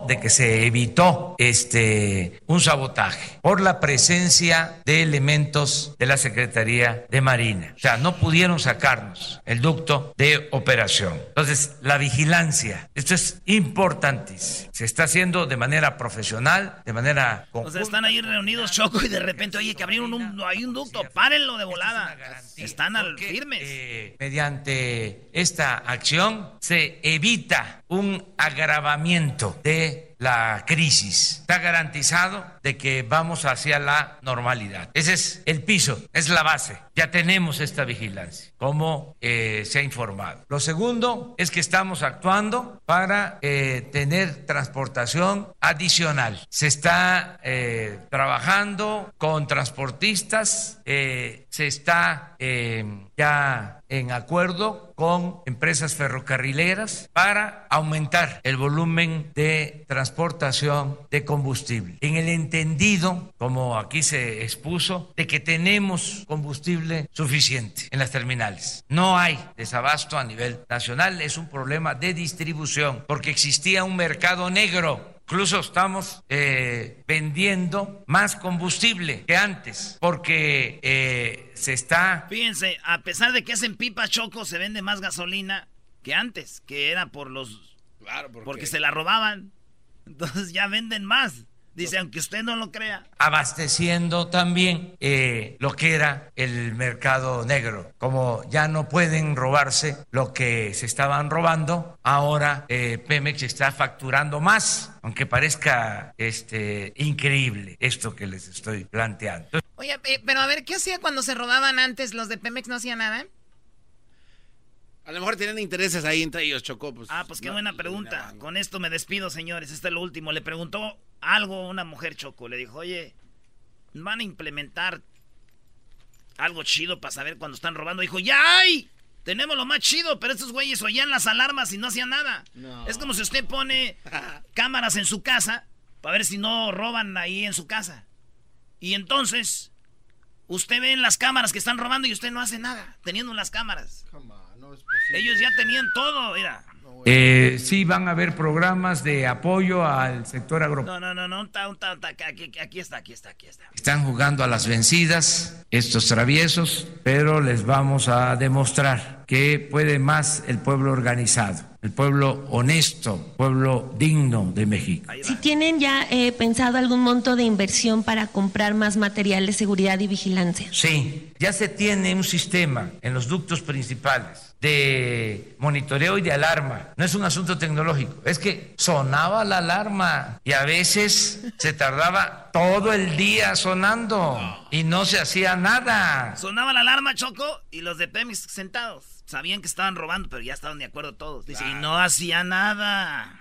Speaker 12: de que se evitó este un sabotaje por la presencia de elementos de la Secretaría de Marina. O sea, no pudieron sacarnos el ducto de operación. Entonces, la vigilancia, esto es importantísimo. Se está haciendo de manera profesional, de manera
Speaker 1: conjunta. O sea, están ahí reunidos Choco y de repente, oye, que abrieron un, hay un ducto, párenlo de volada. Están al firmes.
Speaker 12: Eh, mediante esta acción se evita un agravamiento de la crisis. Está garantizado de que vamos hacia la normalidad. Ese es el piso, es la base. Ya tenemos esta vigilancia, como eh, se ha informado. Lo segundo es que estamos actuando para eh, tener transportación adicional. Se está eh, trabajando con transportistas, se está ya en acuerdo con empresas ferrocarrileras para aumentar el volumen de transportación de combustible. En el entendido, como aquí se expuso, de que tenemos combustible suficiente en las terminales. No hay desabasto a nivel nacional, es un problema de distribución, porque existía un mercado negro Incluso estamos eh, vendiendo más combustible que antes porque eh, se está...
Speaker 1: Fíjense, a pesar de que es en pipa choco, se vende más gasolina que antes, que era por los... Claro, porque se la robaban. Entonces ya venden más. Dice, aunque usted no lo crea.
Speaker 12: Abasteciendo también eh, lo que era el mercado negro. Como ya no pueden robarse lo que se estaban robando, ahora eh, Pemex está facturando más, aunque parezca este, increíble esto que les estoy planteando.
Speaker 9: Oye, eh, pero a ver, ¿qué hacía cuando se robaban antes? ¿Los de Pemex no hacían nada?
Speaker 2: A lo mejor tienen intereses ahí entre ellos, Chocó. Pues,
Speaker 1: ah, pues qué buena pregunta. Con esto me despido, señores. Este es lo último. Le preguntó algo una mujer, Choco. Le dijo, oye, van a implementar algo chido para saber cuando están robando. Dijo, ¡ya hay! Tenemos lo más chido, pero estos güeyes oían las alarmas y no hacían nada. Es como si usted pone cámaras en su casa para ver si no roban ahí en su casa. Y entonces, usted ve en las cámaras que están robando y usted no hace nada, teniendo las cámaras. Ellos ya tenían todo, mira.
Speaker 12: Eh, sí, van a haber programas de apoyo al sector agropecuario.
Speaker 1: No, no, no, no, aquí, aquí está, aquí está, aquí está.
Speaker 12: Están jugando a las vencidas estos traviesos, pero les vamos a demostrar que puede más el pueblo organizado el pueblo honesto, pueblo digno de México.
Speaker 13: Si tienen ya eh, pensado algún monto de inversión para comprar más material de seguridad y vigilancia.
Speaker 12: Sí, ya se tiene un sistema en los ductos principales de monitoreo y de alarma. No es un asunto tecnológico, es que sonaba la alarma y a veces se tardaba todo el día sonando y no se hacía nada.
Speaker 1: Sonaba la alarma, Choco, y los de Pemex sentados. Sabían que estaban robando, pero ya estaban de acuerdo todos. Dice, y no hacía nada.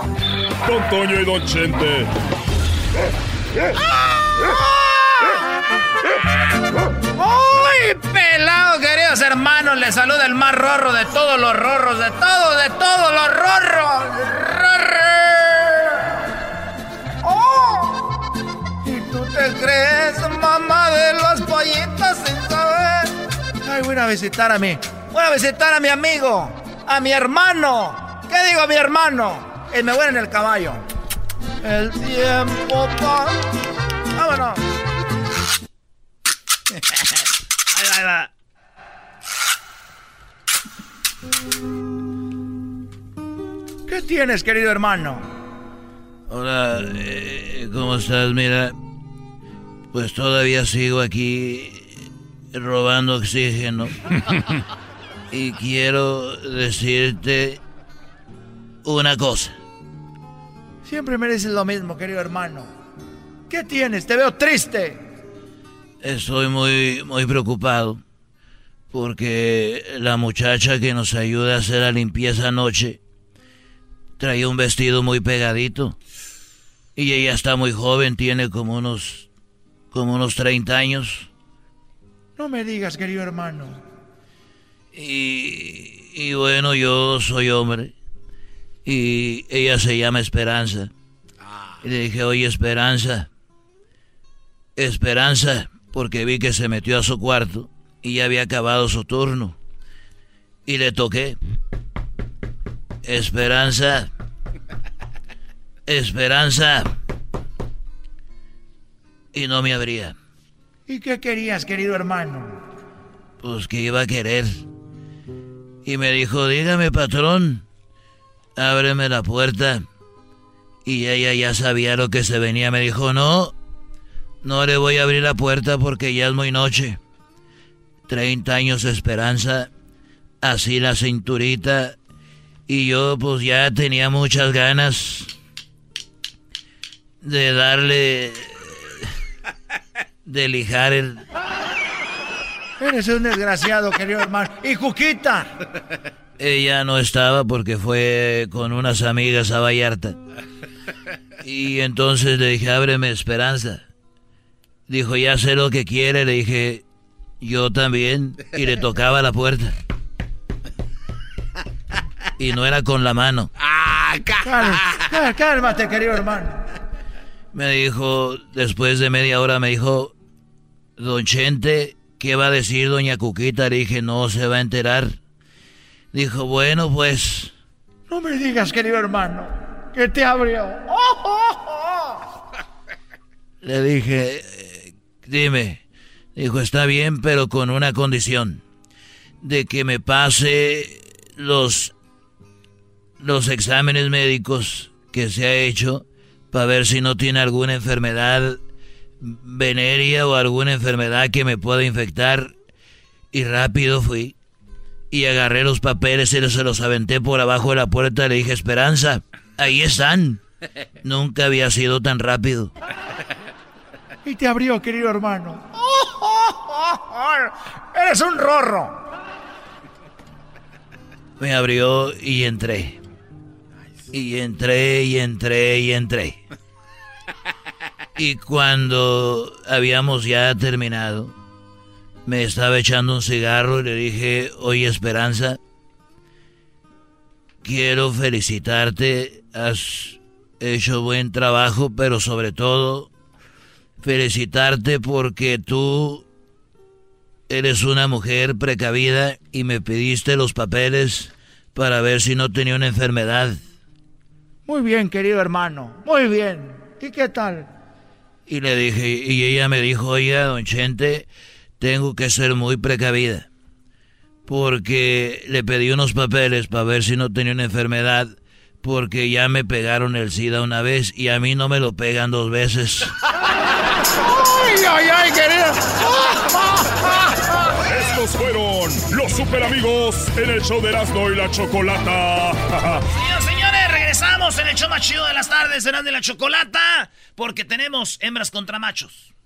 Speaker 4: Don Toño y Don Chente.
Speaker 1: ¡Uy, pelado, queridos hermanos! Les saluda el más rorro de todos los rorros, de todo, de todos los rorros. ¡Oh! ¿Y tú te crees mamá de los pollitos sin saber? Ay, voy a visitar a mi, voy a visitar a mi amigo a mi hermano. ¿Qué digo mi hermano? El me voy en el caballo. El tiempo pa... Vámonos. ahí va, ahí va. ¿Qué tienes, querido hermano?
Speaker 14: Hola, eh, ¿cómo estás? Mira, pues todavía sigo aquí robando oxígeno.
Speaker 3: Y quiero decirte una cosa.
Speaker 15: Siempre me dices lo mismo, querido hermano. ¿Qué tienes? Te veo triste.
Speaker 3: Estoy muy, muy preocupado porque la muchacha que nos ayuda a hacer la limpieza anoche traía un vestido muy pegadito y ella está muy joven, tiene como unos como unos 30 años.
Speaker 15: No me digas, querido hermano.
Speaker 3: Y, y bueno, yo soy hombre y ella se llama Esperanza. Y le dije, oye Esperanza, Esperanza, porque vi que se metió a su cuarto y ya había acabado su turno. Y le toqué. Esperanza. Esperanza. Y no me abría.
Speaker 15: ¿Y qué querías, querido hermano?
Speaker 3: Pues que iba a querer. Y me dijo, dígame patrón, ábreme la puerta. Y ella ya sabía lo que se venía. Me dijo, no, no le voy a abrir la puerta porque ya es muy noche. Treinta años de esperanza, así la cinturita. Y yo pues ya tenía muchas ganas de darle... de lijar el...
Speaker 15: Eres un desgraciado, querido hermano. ¿Y Juquita?
Speaker 3: Ella no estaba porque fue con unas amigas a Vallarta. Y entonces le dije, ábreme esperanza. Dijo, ya sé lo que quiere. Le dije, yo también. Y le tocaba la puerta. Y no era con la mano.
Speaker 15: Ah, cálmate, cálmate, querido hermano.
Speaker 3: Me dijo, después de media hora, me dijo, Don Chente, ¿qué va a decir Doña Cuquita? Le dije, no se va a enterar. Dijo, bueno, pues.
Speaker 15: No me digas, querido hermano, que te abrió.
Speaker 3: Le dije, "Eh, dime. Dijo, está bien, pero con una condición. De que me pase los, los exámenes médicos que se ha hecho para ver si no tiene alguna enfermedad venérea o alguna enfermedad que me pueda infectar. Y rápido fui y agarré los papeles y se los aventé por abajo de la puerta y le dije, Esperanza, ahí están. Nunca había sido tan rápido.
Speaker 15: Y te abrió, querido hermano. Eres un rorro.
Speaker 3: Me abrió y entré. Y entré y entré y entré. Y cuando habíamos ya terminado, me estaba echando un cigarro y le dije, oye Esperanza, quiero felicitarte, has hecho buen trabajo, pero sobre todo felicitarte porque tú eres una mujer precavida y me pediste los papeles para ver si no tenía una enfermedad.
Speaker 15: Muy bien, querido hermano. Muy bien. ¿Y qué tal?
Speaker 3: Y le dije, y ella me dijo, oiga, don Chente, tengo que ser muy precavida. Porque le pedí unos papeles para ver si no tenía una enfermedad. Porque ya me pegaron el SIDA una vez y a mí no me lo pegan dos veces.
Speaker 15: ¡Ay, ay, ay, querido!
Speaker 4: Estos fueron los super amigos en el show de Erasmo y la Chocolata.
Speaker 1: Señoras señores, regresamos en el show más chido de las tardes, Erasmo y la Chocolata, porque tenemos hembras contra machos.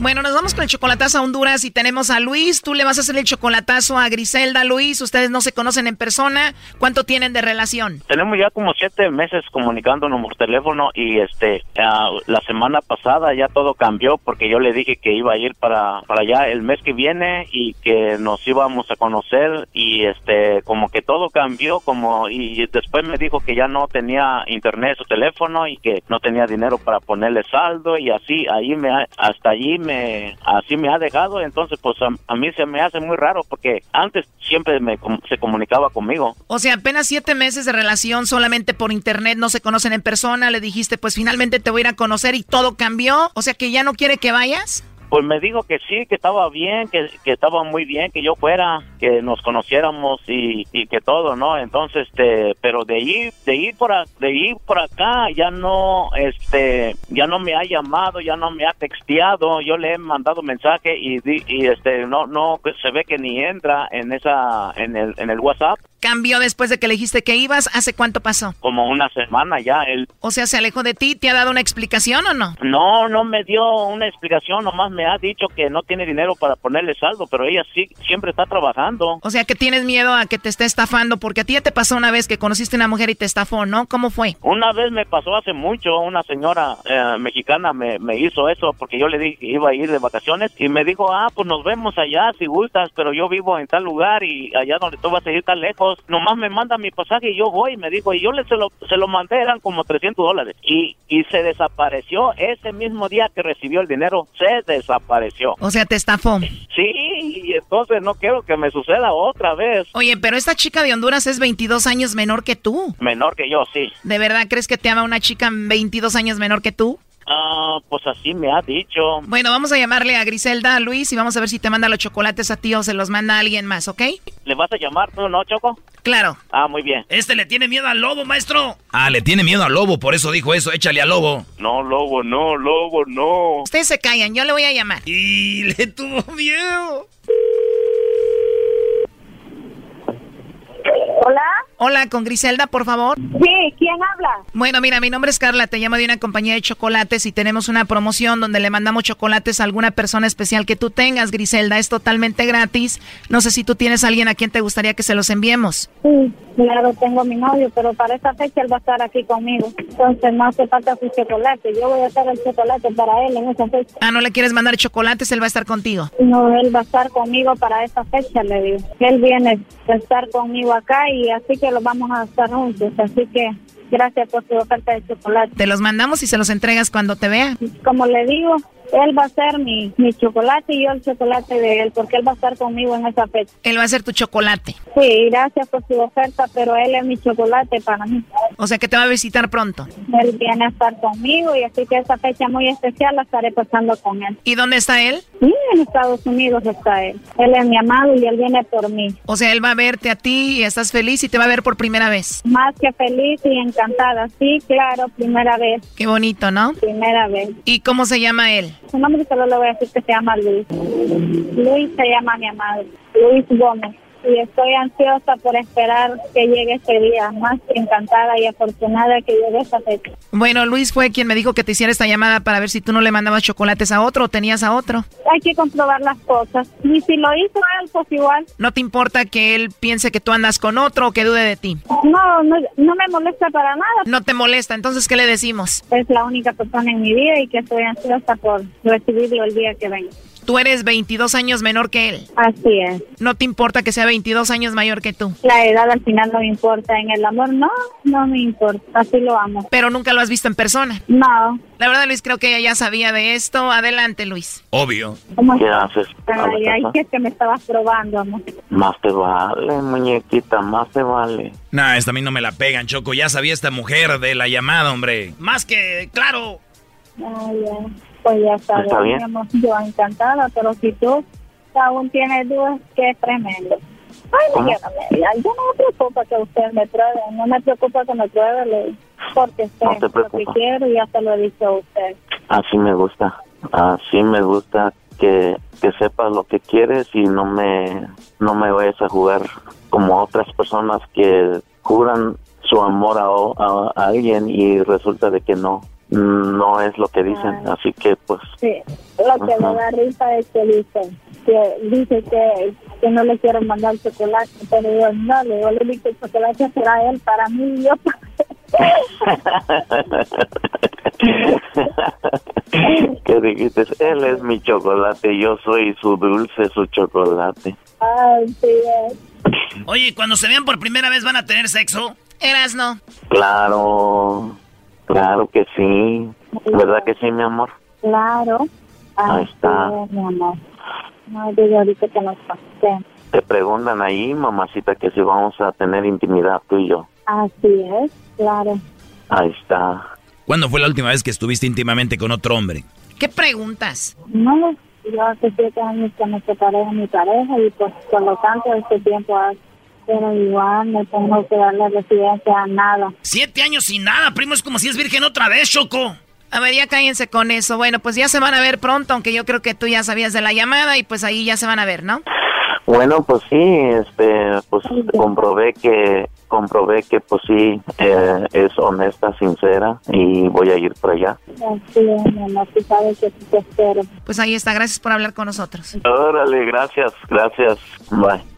Speaker 9: Bueno, nos vamos con el chocolatazo a Honduras y tenemos a Luis. Tú le vas a hacer el chocolatazo a Griselda, Luis. Ustedes no se conocen en persona. ¿Cuánto tienen de relación?
Speaker 16: Tenemos ya como siete meses comunicándonos por teléfono y este ah, la semana pasada ya todo cambió porque yo le dije que iba a ir para para allá el mes que viene y que nos íbamos a conocer y este como que todo cambió como y después me dijo que ya no tenía internet su teléfono y que no tenía dinero para ponerle saldo y así ahí me hasta allí me me, así me ha dejado, entonces pues a, mí se me hace muy raro porque antes siempre me, se comunicaba conmigo.
Speaker 9: O sea, apenas siete meses de relación solamente por internet, no se conocen en persona, le dijiste, pues finalmente te voy a ir a conocer y todo cambió. O sea, que ya no quiere que vayas.
Speaker 16: Pues me dijo que sí, que estaba bien, que, que estaba muy bien, que yo fuera, que nos conociéramos y, y que todo, ¿no? Entonces, este, pero de ir, de ir por, de ir por acá, ya no, este, ya no me ha llamado, ya no me ha texteado, yo le he mandado mensaje y, y este, no, no, se ve que ni entra en esa, en el, en el WhatsApp,
Speaker 9: Cambió después de que le dijiste que ibas. ¿Hace cuánto pasó?
Speaker 16: como una semana ya, él
Speaker 9: O sea, ¿se alejó de ti? ¿Te ha dado una explicación o no?
Speaker 16: No, no me dio una explicación, nomás me ha dicho que no tiene dinero para ponerle saldo, pero ella sí siempre está trabajando.
Speaker 9: O sea, que tienes miedo a que te esté estafando, porque a ti ya te pasó una vez que conociste una mujer y te estafó, ¿no? ¿Cómo fue?
Speaker 16: Una vez me pasó hace mucho, una señora eh, mexicana me, me hizo eso porque yo le dije que iba a ir de vacaciones y me dijo, ah, pues nos vemos allá si gustas, pero yo vivo en tal lugar y allá donde tú vas a ir tan lejos, nomás me manda mi pasaje y yo voy, me dijo, y yo le se lo, se lo mandé, eran como 300 dólares y, y se desapareció ese mismo día que recibió el dinero, se desapareció.
Speaker 9: O sea, te estafó.
Speaker 16: Sí, y entonces no quiero que me suceda otra vez.
Speaker 9: Oye, pero esta chica de Honduras es 22 años menor que tú.
Speaker 16: Menor que yo, sí.
Speaker 9: ¿De verdad crees que te ama una chica 22 años menor que tú?
Speaker 16: Ah, pues así me ha dicho.
Speaker 9: Bueno, vamos a llamarle a Griselda, a Luis, y vamos a ver si te manda los chocolates a ti o se los manda a alguien más, ¿ok?
Speaker 16: ¿Le vas a llamar tú, no, Choco?
Speaker 9: Claro.
Speaker 16: Ah, muy bien.
Speaker 1: Este le tiene miedo al lobo, maestro.
Speaker 3: Ah, le tiene miedo al lobo, por eso dijo eso. Échale al lobo.
Speaker 16: No, lobo, no, lobo, no.
Speaker 9: Ustedes se callan, yo le voy a llamar.
Speaker 1: Y le tuvo miedo.
Speaker 17: Hola.
Speaker 9: Con Griselda, por favor.
Speaker 17: Sí, ¿quién habla?
Speaker 9: Bueno, mira, mi nombre es Carla, te llamo de una compañía de chocolates y tenemos una promoción donde le mandamos chocolates a alguna persona especial que tú tengas, Griselda. Es totalmente gratis. No sé si tú tienes a alguien a quien te gustaría que se los enviemos.
Speaker 17: Sí, claro, tengo mi novio, pero para esa fecha él va a estar aquí conmigo. Entonces no hace falta su chocolate. Yo voy a hacer el chocolate para él en esa fecha.
Speaker 9: Ah, ¿no le quieres mandar chocolates? Él va a estar contigo.
Speaker 17: No, él va a estar conmigo para esa fecha, le digo. Él viene a estar conmigo acá y así que lo vamos a estar juntos. Así que gracias por su oferta de chocolate.
Speaker 9: Te los mandamos y se los entregas cuando te vea.
Speaker 17: Como le digo, él va a ser mi, mi chocolate y yo el chocolate de él, porque él va a estar conmigo en esa fecha.
Speaker 9: Él va a ser tu chocolate.
Speaker 17: Sí, gracias por su oferta, pero él es mi chocolate para mí.
Speaker 9: O sea que te va a visitar pronto.
Speaker 17: Él viene a estar conmigo y así que esa fecha muy especial la estaré pasando con él.
Speaker 9: ¿Y dónde está él?
Speaker 17: Sí, en Estados Unidos está él. Él es mi amado y él viene por mí.
Speaker 9: O sea, él va a verte a ti y estás feliz y te va a ver por primera vez.
Speaker 17: Más que feliz y encantada. Sí, claro, primera vez.
Speaker 9: Qué bonito, ¿no?
Speaker 17: Primera vez.
Speaker 9: ¿Y cómo se llama él?
Speaker 17: Su nombre solo le voy a decir que se llama Luis. Luis se llama mi amado. Luis Gómez. Y estoy ansiosa por esperar que llegue ese día. Más que encantada y afortunada que llegue esa fecha.
Speaker 9: Bueno, Luis fue quien me dijo que te hiciera esta llamada para ver si tú no le mandabas chocolates a otro o tenías a otro.
Speaker 17: Hay que comprobar las cosas. Y si lo hizo él, pues igual.
Speaker 9: ¿No te importa que él piense que tú andas con otro o que dude de ti?
Speaker 17: No, no, no me molesta para nada.
Speaker 9: No te molesta, entonces ¿qué le decimos?
Speaker 17: Es la única persona en mi vida y que estoy ansiosa por recibirlo el día que venga.
Speaker 9: Tú eres 22 años menor que él.
Speaker 17: Así es.
Speaker 9: ¿No te importa que sea 22 años mayor que tú?
Speaker 17: La edad al final no me importa. En el amor no, no me importa. Así lo amo.
Speaker 9: Pero nunca lo has visto en persona.
Speaker 17: No.
Speaker 9: La verdad, Luis, creo que ella ya sabía de esto. Adelante, Luis.
Speaker 3: Obvio.
Speaker 17: ¿Cómo
Speaker 16: ¿Qué haces?
Speaker 17: Ay, ay, que es que me estabas probando, amor.
Speaker 16: Más te vale, muñequita, más te vale.
Speaker 3: Nah, esta a mí no me la pegan, Choco. Ya sabía esta mujer de la llamada, hombre.
Speaker 1: Más que, claro.
Speaker 17: Pues ya sabes,
Speaker 16: Está bien.
Speaker 17: mi amor, yo encantada, pero si tú aún tienes dudas, que es tremendo. Ay,
Speaker 16: ¿Cómo?
Speaker 17: yo no, me, ay, yo no me preocupa que usted me pruebe, no me preocupa que me pruebe, porque sé
Speaker 16: No
Speaker 17: lo que quiero y ya se lo he dicho a usted.
Speaker 16: Así me gusta. Así me gusta que, que sepas lo que quieres y no me, no me vayas a jugar como otras personas que juran su amor a, o- a- a alguien y resulta de que no, no es lo que dicen. Así que pues
Speaker 17: Sí, lo que me da risa es que dice que dice que, que no le quiero mandar chocolate, pero yo no, le digo, le digo que el chocolate será él para mí y yo
Speaker 16: ¿Qué dijiste? Él es mi chocolate, yo soy su dulce, su chocolate.
Speaker 17: Ay, sí, es.
Speaker 1: Oye, cuando se vean por primera vez van a tener sexo.
Speaker 9: Eras no.
Speaker 16: Claro, claro que sí. ¿Verdad que sí, mi amor?
Speaker 17: Claro.
Speaker 16: Ahí está.
Speaker 17: Mi amor. No digo ahorita que nos pasemos.
Speaker 16: Te preguntan ahí, mamacita, que si vamos a tener intimidad tú y yo.
Speaker 17: Así es, claro.
Speaker 16: Ahí está.
Speaker 3: ¿Cuándo fue la última vez que estuviste íntimamente con otro hombre?
Speaker 9: ¿Qué preguntas?
Speaker 17: No, yo hace siete años que me separé de mi pareja y pues por lo tanto este tiempo ha sido igual, no tengo que darle residencia a nada.
Speaker 1: Siete años sin nada, primo, es como si es virgen otra vez, Choco.
Speaker 9: A ver, ya cállense con eso. Bueno, pues ya se van a ver pronto, aunque yo creo que tú ya sabías de la llamada y pues ahí ya se van a ver, ¿no?
Speaker 16: Bueno, pues sí, este, pues comprobé que, comprobé que pues sí, eh, es honesta, sincera y voy a ir por allá.
Speaker 17: Así es, mi amor, tú sabes que sí te espero.
Speaker 9: Pues ahí está, gracias por hablar con nosotros.
Speaker 16: Órale, gracias, gracias. Bye.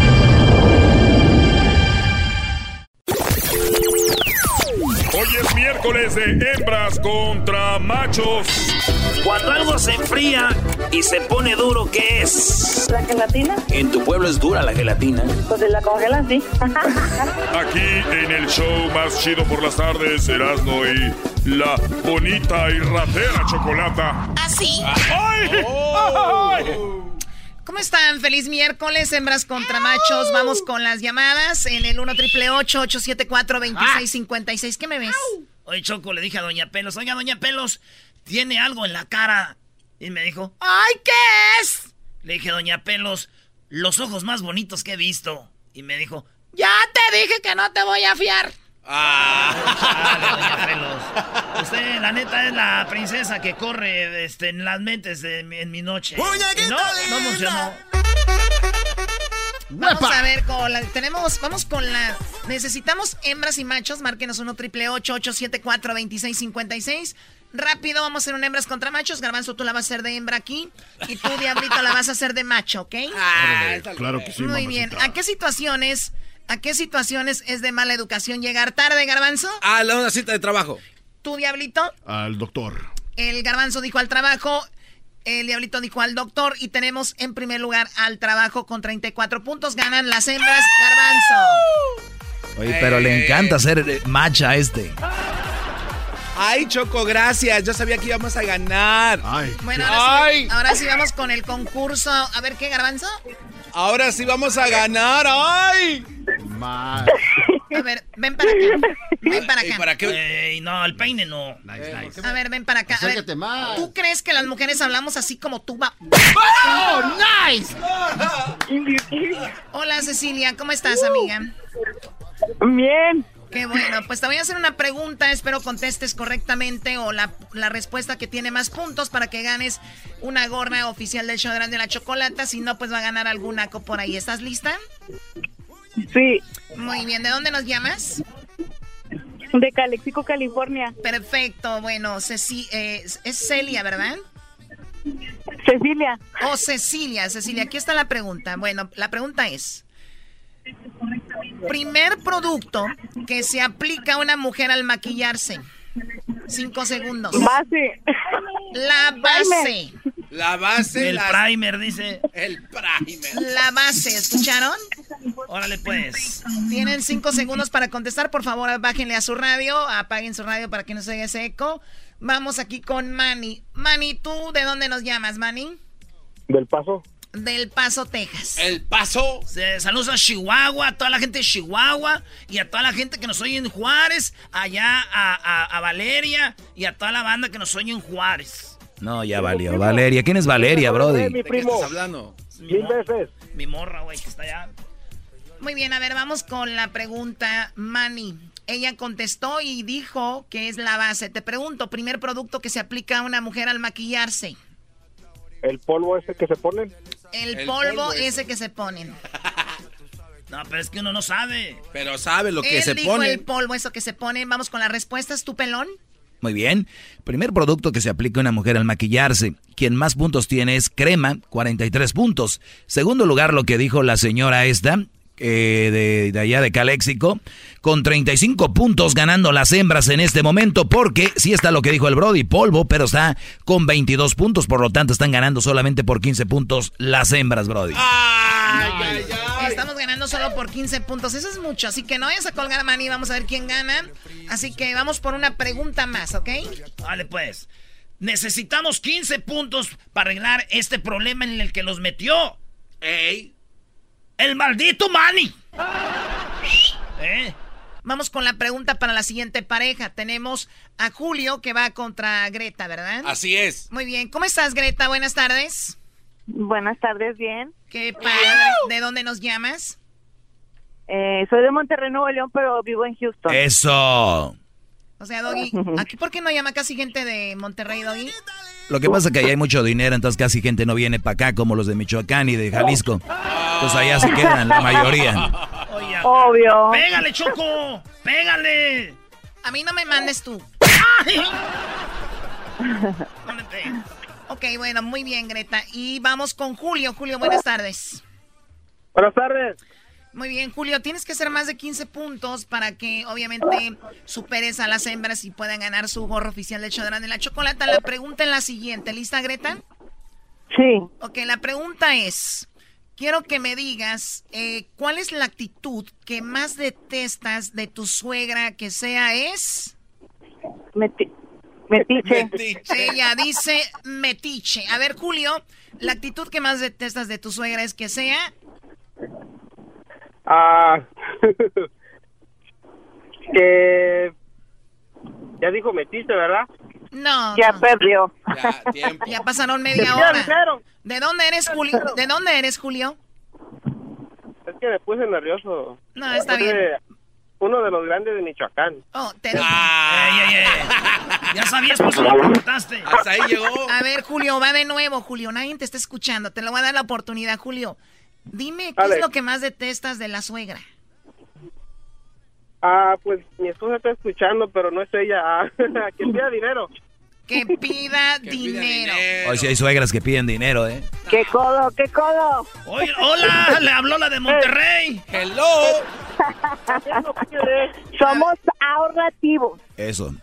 Speaker 4: miércoles de hembras contra machos.
Speaker 18: Cuando algo se enfría y se pone duro, ¿qué es?
Speaker 19: ¿La gelatina?
Speaker 18: En tu pueblo es dura la gelatina.
Speaker 19: Pues la congelan, sí.
Speaker 4: Aquí en el show más chido por las tardes, Erasno y la bonita y ratera chocolata.
Speaker 9: ¿Así?
Speaker 4: ¡Ay! ¡Ay!
Speaker 9: ¿Cómo están? Feliz miércoles, hembras contra machos. Vamos con las llamadas en el 1 triple 874 2656 ¿Qué me ves?
Speaker 1: Oye, Choco, le dije a Doña Pelos, oiga, Doña Pelos, tiene algo en la cara. Y me dijo,
Speaker 9: ¡ay, qué es!
Speaker 1: le dije, Doña Pelos, los ojos más bonitos que he visto. Y me dijo,
Speaker 9: Ya te dije que no te voy a fiar.
Speaker 1: Chale, Doña Pelos. Usted, la neta, es la princesa que corre este, en las mentes de en mi noche. Y no, no funcionó.
Speaker 9: Vamos a ver con la, tenemos, vamos con la, necesitamos hembras y machos, márquenos 1 triple 874 2656 Rápido, vamos a hacer un hembras contra machos. Garbanzo, tú la vas a hacer de hembra aquí. Y tú, Diablito, la vas a hacer de macho, ¿ok?
Speaker 6: Claro que sí,
Speaker 9: Muy bien. ¿A qué situaciones, a qué situaciones es de mala educación llegar tarde, Garbanzo?
Speaker 2: Ah, la una cita de trabajo.
Speaker 9: Tú, Diablito.
Speaker 6: Al doctor.
Speaker 9: El garbanzo dijo al trabajo, el diablito dijo al doctor y tenemos en primer lugar al trabajo con 34 puntos. Ganan las hembras, garbanzo.
Speaker 3: Oye, pero le encanta ser eh, match a este.
Speaker 2: Ay, Choco, gracias. Yo sabía que íbamos a ganar.
Speaker 6: Ay.
Speaker 9: Bueno, ahora
Speaker 2: Ay.
Speaker 9: sí, ahora sí vamos con el concurso. A ver, ¿qué, garbanzo?
Speaker 2: Ahora sí vamos a ganar. ¡Ay!
Speaker 6: Más.
Speaker 9: A ver, ven para acá. Ven para acá.
Speaker 2: ¿Para qué?
Speaker 1: Ey, no, el peine no.
Speaker 9: A ver, ven para acá. A ver,
Speaker 6: más.
Speaker 9: ¿Tú crees que las mujeres hablamos así como tú va?
Speaker 6: ¡Oh, nice!
Speaker 9: Hola, Cecilia. ¿Cómo estás, amiga?
Speaker 19: Bien.
Speaker 9: Qué bueno, pues te voy a hacer una pregunta, espero contestes correctamente o la, la respuesta que tiene más puntos para que ganes una gorra oficial del show grande de la chocolata, si no pues va a ganar alguna por ahí. ¿Estás lista?
Speaker 19: Sí.
Speaker 9: Muy bien, ¿de dónde nos llamas?
Speaker 19: De Calexico, California.
Speaker 9: Perfecto, bueno, Ceci eh, es Celia, ¿verdad?
Speaker 19: Cecilia.
Speaker 9: Oh, Cecilia, Cecilia, aquí está la pregunta. Bueno, la pregunta es, primer producto que se aplica a una mujer al maquillarse. Cinco segundos.
Speaker 19: Base.
Speaker 9: La base.
Speaker 2: La base.
Speaker 1: El
Speaker 2: la-
Speaker 1: primer, dice.
Speaker 2: El primer.
Speaker 9: La base, ¿escucharon?
Speaker 1: Órale, pues.
Speaker 9: Tienen cinco segundos para contestar. Por favor, bájenle a su radio, apaguen su radio para que no se oiga ese eco. Vamos aquí con Manny. Manny, ¿tú de dónde nos llamas, Manny?
Speaker 10: Del paso.
Speaker 9: Del Paso, Texas.
Speaker 2: El paso.
Speaker 1: Se- Saludos a Chihuahua, a toda la gente de Chihuahua y a toda la gente que nos oye en Juárez, allá a, a- a Valeria y a toda la banda que nos oye en Juárez.
Speaker 3: No, ya valió. Valeria. ¿Quién es Valeria, Brody?
Speaker 10: Mi
Speaker 2: ¿De qué
Speaker 10: primo.
Speaker 2: estás hablando?
Speaker 10: Mil veces.
Speaker 1: Mi morra, güey, que está allá.
Speaker 9: Muy bien, a ver, vamos con la pregunta, Manny. Ella contestó y dijo que es la base. Te pregunto, primer producto que se aplica a una mujer al maquillarse.
Speaker 10: El polvo ese que se ponen.
Speaker 9: El,
Speaker 2: El
Speaker 9: polvo,
Speaker 2: polvo ese.
Speaker 9: ese que se ponen.
Speaker 1: No, pero es que uno no sabe.
Speaker 2: Pero sabe lo que
Speaker 9: Él
Speaker 2: se
Speaker 9: dijo
Speaker 2: pone.
Speaker 9: el polvo, eso que se pone. Vamos con las respuestas, tu pelón.
Speaker 3: Muy bien. Primer producto que se aplica a una mujer al maquillarse. Quien más puntos tiene es crema, 43 puntos. Segundo lugar, lo que dijo la señora esta, eh, de, de allá de Caléxico, con 35 puntos ganando las hembras en este momento, porque sí está lo que dijo el Brody, polvo, pero está con 22 puntos, por lo tanto están ganando solamente por 15 puntos las hembras, Brody.
Speaker 9: Estamos ganando solo por 15 puntos. Eso es mucho. Así que no vayas a colgar, Manny. Vamos a ver quién gana. Así que vamos por una pregunta más, ¿ok?
Speaker 1: Vale, pues. Necesitamos 15 puntos para arreglar este problema en el que los metió. ¡Ey! ¡El maldito Manny!
Speaker 9: ¿Eh? Vamos con la pregunta para la siguiente pareja. Tenemos a Julio que va contra Greta, ¿verdad?
Speaker 2: Así es.
Speaker 9: Muy bien. ¿Cómo estás, Greta? Buenas tardes.
Speaker 19: Buenas tardes, bien.
Speaker 9: Qué padre. ¿De dónde nos llamas?
Speaker 19: Eh, soy de Monterrey, Nuevo León, pero vivo en Houston.
Speaker 3: Eso.
Speaker 9: O sea, Doggy, ¿aquí por qué no llama casi gente de Monterrey, Doggy?
Speaker 3: Lo que pasa es que allá hay mucho dinero, entonces casi gente no viene para acá como los de Michoacán y de Jalisco. Pues allá se quedan, la mayoría.
Speaker 19: Obvio.
Speaker 1: ¡Pégale, Choco! ¡Pégale!
Speaker 9: A mí no me mandes tú. ok, bueno, muy bien, Greta. Y vamos con Julio. Julio, buenas tardes.
Speaker 10: Buenas tardes.
Speaker 9: Muy bien, Julio, tienes que hacer más de 15 puntos para que obviamente superes a las hembras y puedan ganar su gorro oficial de Chodrán de la Chocolata. La pregunta es la siguiente, ¿lista, Greta?
Speaker 19: Sí.
Speaker 9: Ok, la pregunta es, quiero que me digas, eh, ¿cuál es la actitud que más detestas de tu suegra que sea es?
Speaker 19: Meti metiche.
Speaker 9: Ella dice metiche. A ver, Julio, la actitud que más detestas de tu suegra es que sea...
Speaker 10: Ah, que ya dijo metiste, ¿verdad?
Speaker 9: No.
Speaker 19: Ya
Speaker 9: no.
Speaker 19: perdió.
Speaker 2: Ya, tiempo.
Speaker 9: Ya pasaron media hora.
Speaker 10: dijeron.
Speaker 9: ¿De dónde eres, Julio? ¿De dónde eres, Julio?
Speaker 10: Es que me puse nervioso.
Speaker 9: No, está bien.
Speaker 10: Uno de los grandes de Michoacán.
Speaker 9: Oh, te
Speaker 1: ¡Ey, ey, ey! Ya sabías, por eso lo preguntaste.
Speaker 2: Hasta ahí llegó.
Speaker 9: A ver, Julio, va de nuevo, Julio. Nadie te está escuchando. Te lo voy a dar la oportunidad, Julio. Dime, ¿qué
Speaker 10: Dale.
Speaker 9: es lo que más detestas de la suegra?
Speaker 10: Ah, pues mi esposa está escuchando, pero no es ella. Ah, que pida dinero.
Speaker 9: Que pida dinero.
Speaker 3: Hoy sí hay suegras que piden dinero, ¿eh?
Speaker 19: ¡Qué codo, qué codo!
Speaker 1: Oye, hola, le habló la de Monterrey.
Speaker 2: Hello.
Speaker 19: Somos ahorrativos.
Speaker 3: Eso.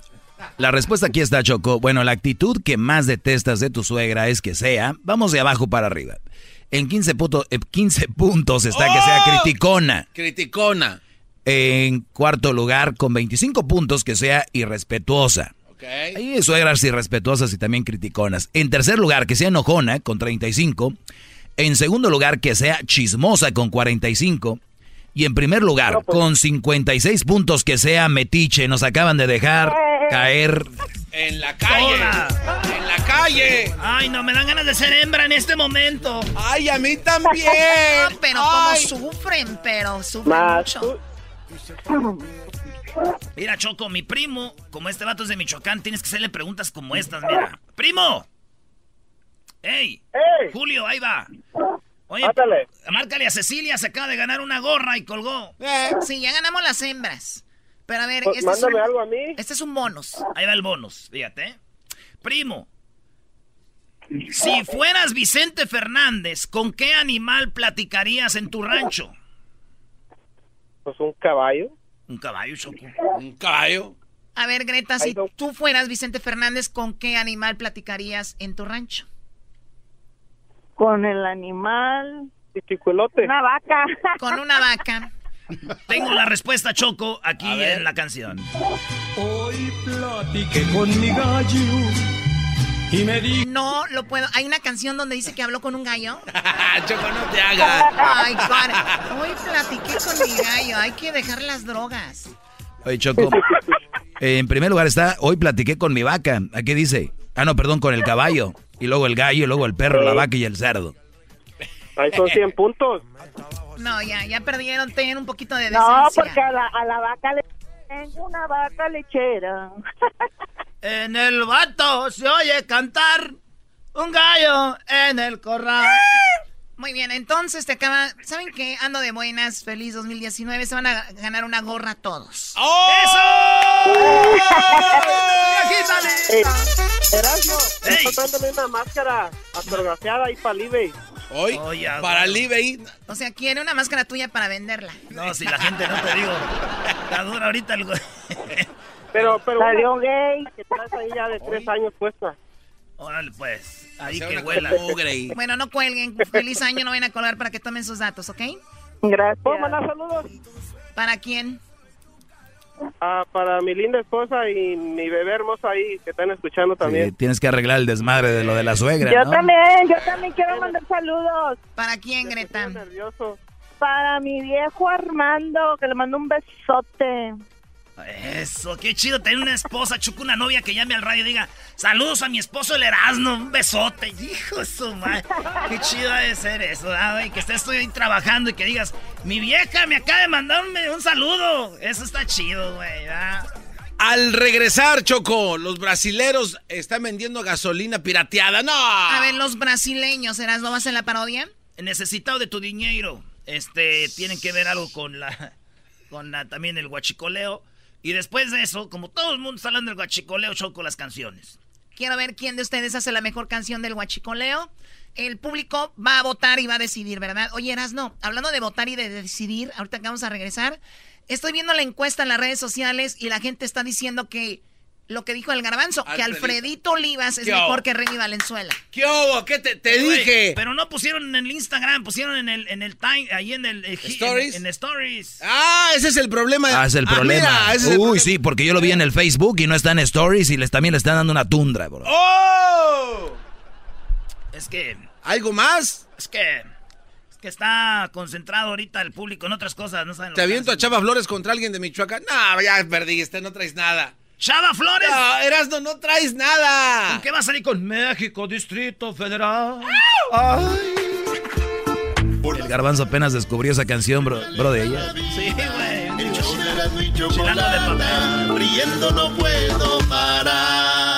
Speaker 3: La respuesta aquí está, Choco. Bueno, la actitud que más detestas de tu suegra es que sea, vamos de abajo para arriba. En 15, puto- en 15 puntos está que sea
Speaker 2: ¡Oh!
Speaker 3: criticona.
Speaker 2: Criticona.
Speaker 3: En cuarto lugar, con 25 puntos, que sea irrespetuosa.
Speaker 2: Ok.
Speaker 3: Hay suegras irrespetuosas y también criticonas. En tercer lugar, que sea enojona, con 35. En segundo lugar, que sea chismosa, con 45. Y en primer lugar, con 56 puntos, que sea metiche. Nos acaban de dejar caer.
Speaker 2: En la calle.
Speaker 1: Hola.
Speaker 2: En la calle.
Speaker 1: Ay, no, me dan ganas de ser hembra en este momento.
Speaker 2: Ay, a mí también.
Speaker 9: No, pero como
Speaker 2: Ay.
Speaker 9: sufren, pero sufren
Speaker 10: Más
Speaker 9: mucho.
Speaker 1: Mira, Choco, mi primo, como este vato es de Michoacán, tienes que hacerle preguntas como estas, mira. ¡Primo! ¡Ey!
Speaker 10: ¡Ey!
Speaker 1: Julio, ahí va. Oye, márcale a Cecilia, se acaba de ganar una gorra y colgó.
Speaker 9: Sí, ya ganamos las hembras. Pero a ver,
Speaker 10: Pues
Speaker 9: este, es
Speaker 10: mándame
Speaker 9: un,
Speaker 10: algo a mí.
Speaker 9: este es un bonus.
Speaker 1: Ahí va el bonus, fíjate. Primo, si fueras Vicente Fernández, ¿con qué animal platicarías en tu rancho?
Speaker 10: Pues un caballo.
Speaker 1: Un caballo, Choco.
Speaker 2: Un caballo.
Speaker 9: A ver, Greta, si tú fueras Vicente Fernández, ¿con qué animal platicarías en tu rancho?
Speaker 19: Con el animal.
Speaker 10: Pichicuelote.
Speaker 19: Una vaca.
Speaker 9: Con una vaca.
Speaker 1: Tengo la respuesta, Choco, aquí en la canción.
Speaker 20: Hoy platiqué con mi gallo y me di
Speaker 9: No lo puedo. Hay una canción donde dice que habló con un gallo.
Speaker 2: Choco, no te hagas.
Speaker 9: Ay, cara. Hoy platiqué con mi gallo. Hay que dejar las drogas.
Speaker 3: Oye, Choco. En primer lugar está, hoy platiqué con mi vaca. ¿A qué dice? Ah, no, perdón, con el caballo. Y luego el gallo, y luego el perro, la vaca y el cerdo.
Speaker 10: Ahí son 100 puntos.
Speaker 9: No, ya, ya perdieron. Tienen un poquito de
Speaker 19: No,
Speaker 9: decencia.
Speaker 19: porque a la, a la vaca le... Tengo una vaca lechera.
Speaker 1: En el vato se oye cantar un gallo en el corral.
Speaker 9: Muy bien, entonces te acaba. ¿Saben qué? Ando de buenas. Feliz 2019. Se van a ganar una gorra todos.
Speaker 10: Eh, Erasmo,
Speaker 1: Ey.
Speaker 10: está dándole una máscara autografiada ahí para
Speaker 2: Hoy, para el eBay.
Speaker 9: O sea, quiere una máscara tuya para venderla.
Speaker 1: No, si la gente no te digo. Está dura ahorita el güey.
Speaker 19: Pero, pero. Salió gay. Que traes ahí ya de tres años puesta.
Speaker 1: Órale, pues. Ahí que huela.
Speaker 9: Bueno, no cuelguen. Feliz año, no vayan a colgar para que tomen sus datos, ¿ok?
Speaker 19: Gracias. ¿Puedo mandar saludos?
Speaker 9: ¿Para quién?
Speaker 19: Ah, para mi linda esposa y mi bebé hermosa ahí que están escuchando también.
Speaker 3: Sí, tienes que arreglar el desmadre de lo de la suegra.
Speaker 19: Yo
Speaker 3: ¿no?
Speaker 19: también, yo también quiero mandar saludos.
Speaker 9: ¿Para quién, Greta?
Speaker 19: nervioso. Para mi viejo Armando, que le mando un besote.
Speaker 1: Eso, qué chido tener una esposa, chuco, una novia que llame al radio y diga, saludos a mi esposo el Erasmo, un besote. Hijo de su madre, qué chido debe ser eso, ¿ah, güey? Que estés ahí trabajando y que digas, mi vieja me acaba de mandarme un saludo. Eso está chido, güey, ¿verdad?
Speaker 2: Al regresar, Choco, los brasileros están vendiendo gasolina pirateada. ¡No!
Speaker 9: A ver, los brasileños, ¿Erasmo vas en la parodia?
Speaker 1: Necesitado de tu dinero. Este, tienen que ver algo con la, con la, también el guachicoleo. Y después de eso, como todo el mundo está hablando del guachicoleo, choco las canciones.
Speaker 9: Quiero ver quién de ustedes hace la mejor canción del guachicoleo. El público va a votar y va a decidir, ¿verdad? Oye, no. hablando de votar y de decidir, ahorita vamos a regresar, estoy viendo la encuesta en las redes sociales y la gente está diciendo que lo que dijo el garbanzo, que Alfredito Olivas es
Speaker 2: ¿Qué
Speaker 9: mejor
Speaker 2: hubo?
Speaker 9: que Remy Valenzuela.
Speaker 2: ¿Qué hubo? ¿Qué te, dije?
Speaker 1: Pero no pusieron en el Instagram, pusieron en el, en el time, ahí en el... eh,
Speaker 2: ¿Stories?
Speaker 1: En, en Stories.
Speaker 2: Ah, ese es el problema.
Speaker 3: Ah, es el problema.
Speaker 2: mira, ese es el
Speaker 3: Uy,
Speaker 2: problema.
Speaker 3: sí, porque yo lo vi en el Facebook y no está en Stories y les, también le están dando una tundra, bro.
Speaker 2: ¡Oh!
Speaker 1: Es que...
Speaker 2: ¿Algo más?
Speaker 1: Es que... Es que está concentrado ahorita el público en otras cosas, no saben lo
Speaker 2: ¿Te
Speaker 1: que
Speaker 2: aviento a. Chava Flores contra alguien de Michoacán? No, ya perdiste, no traes nada.
Speaker 1: ¡Chava Flores!
Speaker 2: No, Erasno, no traes nada.
Speaker 1: ¿Con qué va a salir con México, Distrito Federal?
Speaker 3: El garbanzo apenas descubrió esa canción, bro, bro de ella.
Speaker 1: Sí, güey.
Speaker 8: El show de Erasmo y Chocolata, riendo no puedo parar.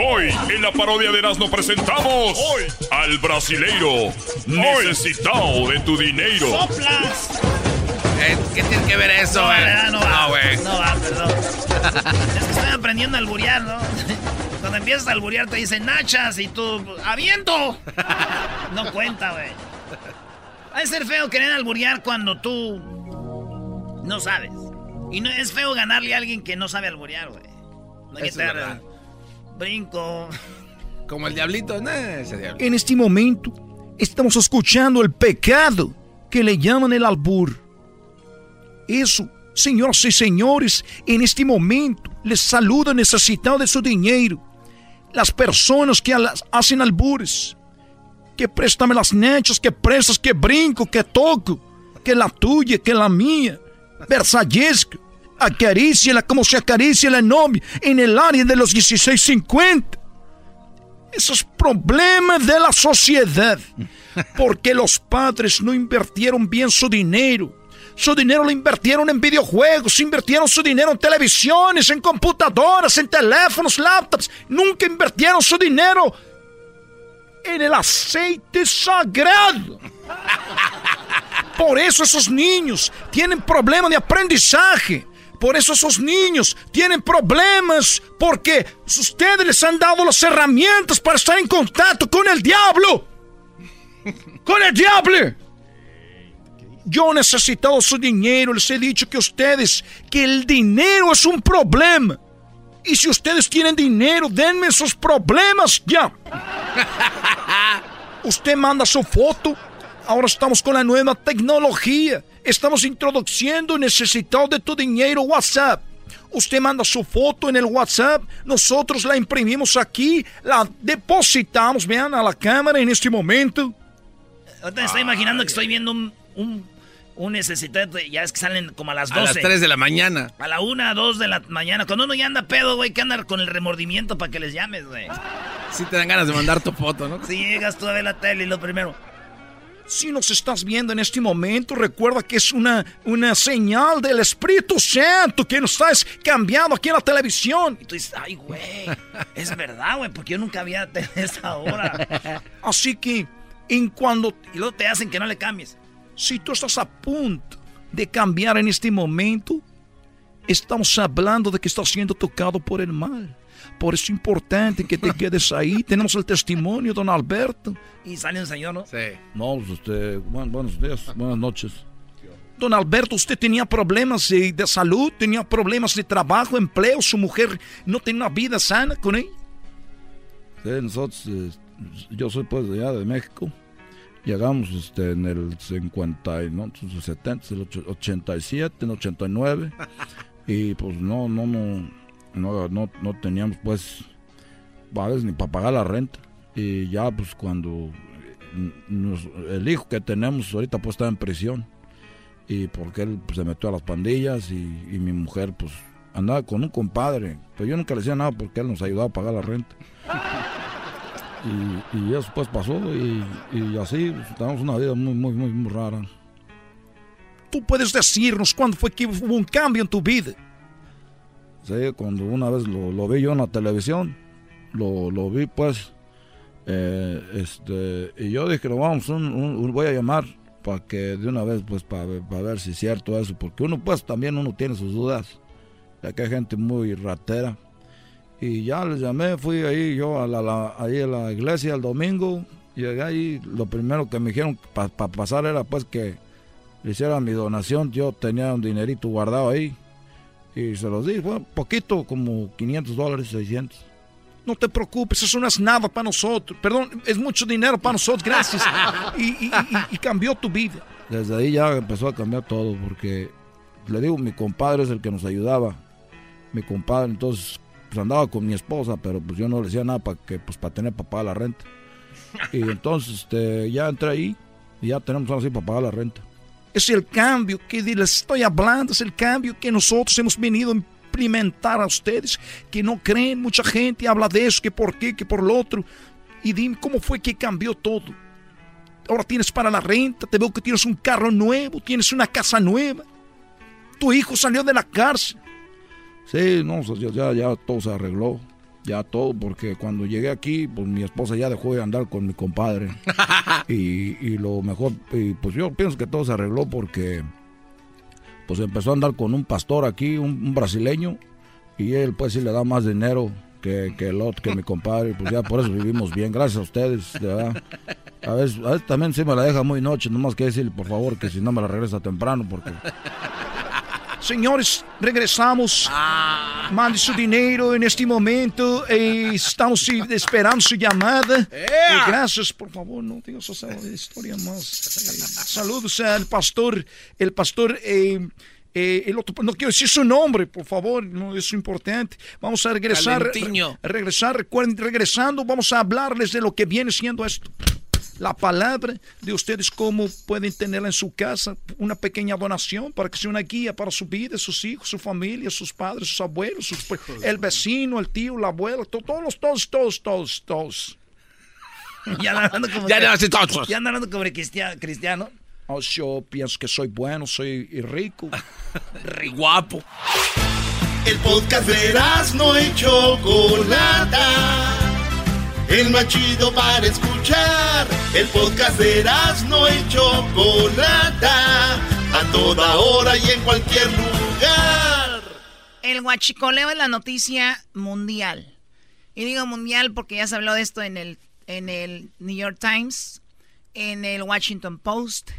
Speaker 4: Hoy en la parodia de Erasmo presentamos al brasileiro necesitado de tu dinero.
Speaker 1: ¡Soplas!
Speaker 2: Eh, ¿Qué tiene que ver eso,
Speaker 1: No,
Speaker 2: güey?
Speaker 1: ¿verdad? no va.
Speaker 2: No
Speaker 1: va, perdón. es que estoy aprendiendo a alburear, ¿no? Cuando empiezas a alburear te dicen nachas y tú, ¡aviento! No cuenta, güey. Va a ser feo querer alburear cuando tú no sabes. Y no es feo ganarle a alguien que no sabe alburear, güey. No hay que brinco.
Speaker 2: Como el diablito, no, ese diablito.
Speaker 15: En este momento estamos escuchando el pecado que le llaman el albur. Eso, señoras y señores, en este momento les saluda necesitado de su dinero. Las personas que hacen albures. Que préstame las nechas, que prestas, que brinco, que toco. Que la tuya, que la mía. Versallesca. Acaríciala como se acaricia la novia en el área de los 1650 esos problemas de la sociedad. Porque los padres no invirtieron bien su dinero. Su dinero lo invirtieron en videojuegos, invirtieron su dinero en televisiones, en computadoras, en teléfonos, laptops. Nunca invirtieron su dinero en el aceite sagrado. Por eso esos niños tienen problemas de aprendizaje. Por eso esos niños tienen problemas porque ustedes les han dado las herramientas para estar en contacto con el diablo. Con el diablo. Yo he necesitado su dinero, les he dicho que ustedes, que el dinero es un problema. Y si ustedes tienen dinero, denme sus problemas ya. Usted manda su foto. Ahora estamos con la nueva tecnología. Estamos introduciendo necesitado de tu dinero WhatsApp. Usted manda su foto en el WhatsApp, nosotros la imprimimos aquí, la depositamos, vean, a la cámara en este momento.
Speaker 1: Ahorita me estoy imaginando que estoy viendo un, un, un necesitado, ya es que salen como a las 12.
Speaker 2: A las 3 de la mañana.
Speaker 1: A la 1, 2 de la mañana. Cuando uno ya anda pedo, güey, que anda con el remordimiento para que les llames, güey.
Speaker 2: Sí te dan ganas de mandar tu foto, ¿no?
Speaker 1: Si llegas tú a ver la tele y lo primero.
Speaker 20: Si nos estás viendo en este momento, recuerda que es una, una señal del Espíritu Santo que nos estás cambiando aquí en la televisión.
Speaker 1: Y tú dices, ay, güey, es verdad, güey, porque yo nunca había tenido esta hora.
Speaker 20: Así que, en cuando...
Speaker 1: Y luego te hacen que no le cambies.
Speaker 20: Si tú estás a punto de cambiar en este momento, estamos hablando de que estás siendo tocado por el mal. Por eso es importante que te quedes ahí. Tenemos el testimonio, don Alberto.
Speaker 1: Y sale un señor, ¿no?
Speaker 2: Sí.
Speaker 20: No, pues, usted, buen- buenos días, buenas noches. Don Alberto, ¿usted tenía problemas de, de salud? ¿Tenía problemas de trabajo, empleo? ¿Su mujer no tenía una vida sana con él?
Speaker 15: Sí, nosotros, eh, yo soy pues de allá de México. Llegamos este, en el 50, y, no, el 70, el ocho- 87, en 89. Y pues no, no, no, no, no, teníamos pues, a veces ni para pagar la renta. Y ya pues cuando eh, nos- el hijo que tenemos ahorita pues está en prisión. Y porque él pues, se metió a las pandillas y, mi mujer pues andaba con un compadre. Pero yo nunca le decía nada porque él nos ayudaba a pagar la renta. Y, y eso pues pasó y, así pues, tenemos una vida muy, muy, muy, muy rara.
Speaker 20: ¿Tú puedes decirnos cuándo fue que hubo un cambio en tu vida?
Speaker 15: Sí, cuando una vez lo, lo vi yo en la televisión, lo, lo vi pues, eh, este, y yo dije, "No, vamos, un- un- voy a llamar para que de una vez pues para ver si es cierto eso, porque uno pues también uno tiene sus dudas, ya que hay gente muy ratera. Y ya les llamé, fui ahí yo a la, la- ahí a la iglesia el domingo, llegué ahí, lo primero que me dijeron para pasar era pues que hiciera mi donación, yo tenía un dinerito guardado ahí. Y se los di, fue poquito, como 500 dólares, 600.
Speaker 20: No te preocupes, eso no es nada para nosotros. Perdón, es mucho dinero para nosotros, gracias. Y, y- y- y cambió tu vida.
Speaker 15: Desde ahí ya empezó a cambiar todo, porque le digo, mi compadre es el que nos ayudaba. Mi compadre, entonces, pues andaba con mi esposa, pero pues yo no le decía nada para que, pues para tener pagar la renta. Y entonces, este, ya entré ahí y ya tenemos ahora sí para pagar la renta.
Speaker 20: Es el cambio que les estoy hablando, es el cambio que nosotros hemos venido a implementar a ustedes, que no creen, mucha gente habla de eso, que por qué, que por lo otro. Y dime cómo fue que cambió todo. Ahora tienes para la renta, te veo que tienes un carro nuevo, tienes una casa nueva. Tu hijo salió de la cárcel.
Speaker 15: Sí, no, ya, ya, ya todo se arregló. Ya todo, porque cuando llegué aquí, pues mi esposa ya dejó de andar con mi compadre. y, y lo mejor, y pues yo pienso que todo se arregló porque pues empezó a andar con un pastor aquí, un, un brasileño, y él pues sí le da más dinero que, que el otro, que mi compadre, pues ya por eso vivimos bien, gracias a ustedes, de verdad. A veces, a veces también sí me la deja muy noche, nomás que decirle por favor que si no me la regresa temprano, porque
Speaker 20: Señores, regresamos. Mande su dinero en este momento. eh, estamos esperando su llamada. Eh, gracias, por favor, no digas esa historia más. Eh, saludos al pastor. El pastor. eh, eh, el otro, no quiero decir su nombre, por favor, no es importante. Vamos a regresar. Re- regresar, recuerden, regresando, vamos a hablarles de lo que viene siendo esto. La palabra de ustedes, cómo pueden tenerla en su casa, una pequeña donación para que sea una guía para su vida, sus hijos, su familia, sus padres, sus abuelos, sus- el vecino, el tío, la abuela, to- todos, todos, todos, todos, todos.
Speaker 1: Ya anda hablando como,
Speaker 20: Ya
Speaker 1: como cristia- cristiano.
Speaker 20: Oh, yo pienso que soy bueno, soy rico.
Speaker 1: Re guapo.
Speaker 8: El podcast de no y Chocolata. El más chido para escuchar. El podcast de no y Chocolata. A toda hora y en cualquier lugar.
Speaker 9: El guachicoleo es la noticia mundial. Y digo mundial porque ya se habló de esto en el, en el New York Times, en el Washington Post,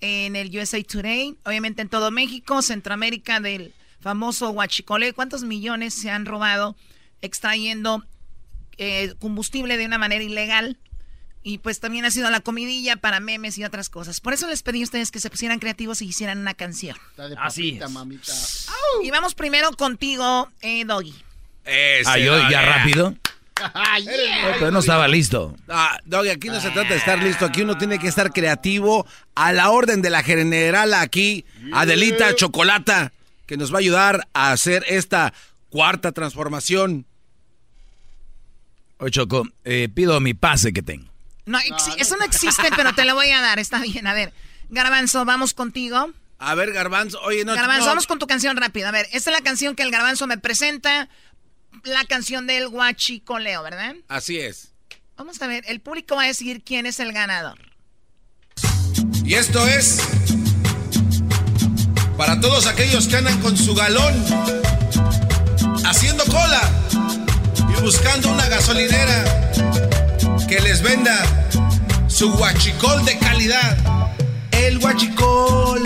Speaker 9: en el USA Today, obviamente en todo México, Centroamérica del famoso guachicoleo. ¿Cuántos millones se han robado extrayendo eh, combustible de una manera ilegal? Y pues también ha sido la comidilla para memes y otras cosas. Por eso les pedí a ustedes que se pusieran creativos y hicieran una canción.
Speaker 1: Así
Speaker 6: Mamita, mamita.
Speaker 9: Y vamos primero contigo, eh, Doggy.
Speaker 3: Ah, yo ya rápido. Pero no estaba listo.
Speaker 2: Ah, Doggy, aquí no se trata de estar listo, aquí uno tiene que estar creativo a la orden de la general aquí, Adelita Chocolata, que nos va a ayudar a hacer esta cuarta transformación.
Speaker 3: Oye, Choco, eh, pido mi pase que tengo.
Speaker 9: No, eso no existe, pero te lo voy a dar. Está bien, a ver. Garbanzo, vamos contigo.
Speaker 2: A ver, Garbanzo, oye, no.
Speaker 9: Garbanzo, vamos con tu canción rápida. A ver, esta es la canción que el Garbanzo me presenta. La canción del Guachicoleo, ¿verdad?
Speaker 2: Así es.
Speaker 9: Vamos a ver, el público va a decidir quién es el ganador.
Speaker 2: Y esto es para todos aquellos que andan con su galón haciendo cola buscando una gasolinera que les venda su guachicol de calidad. El guachicol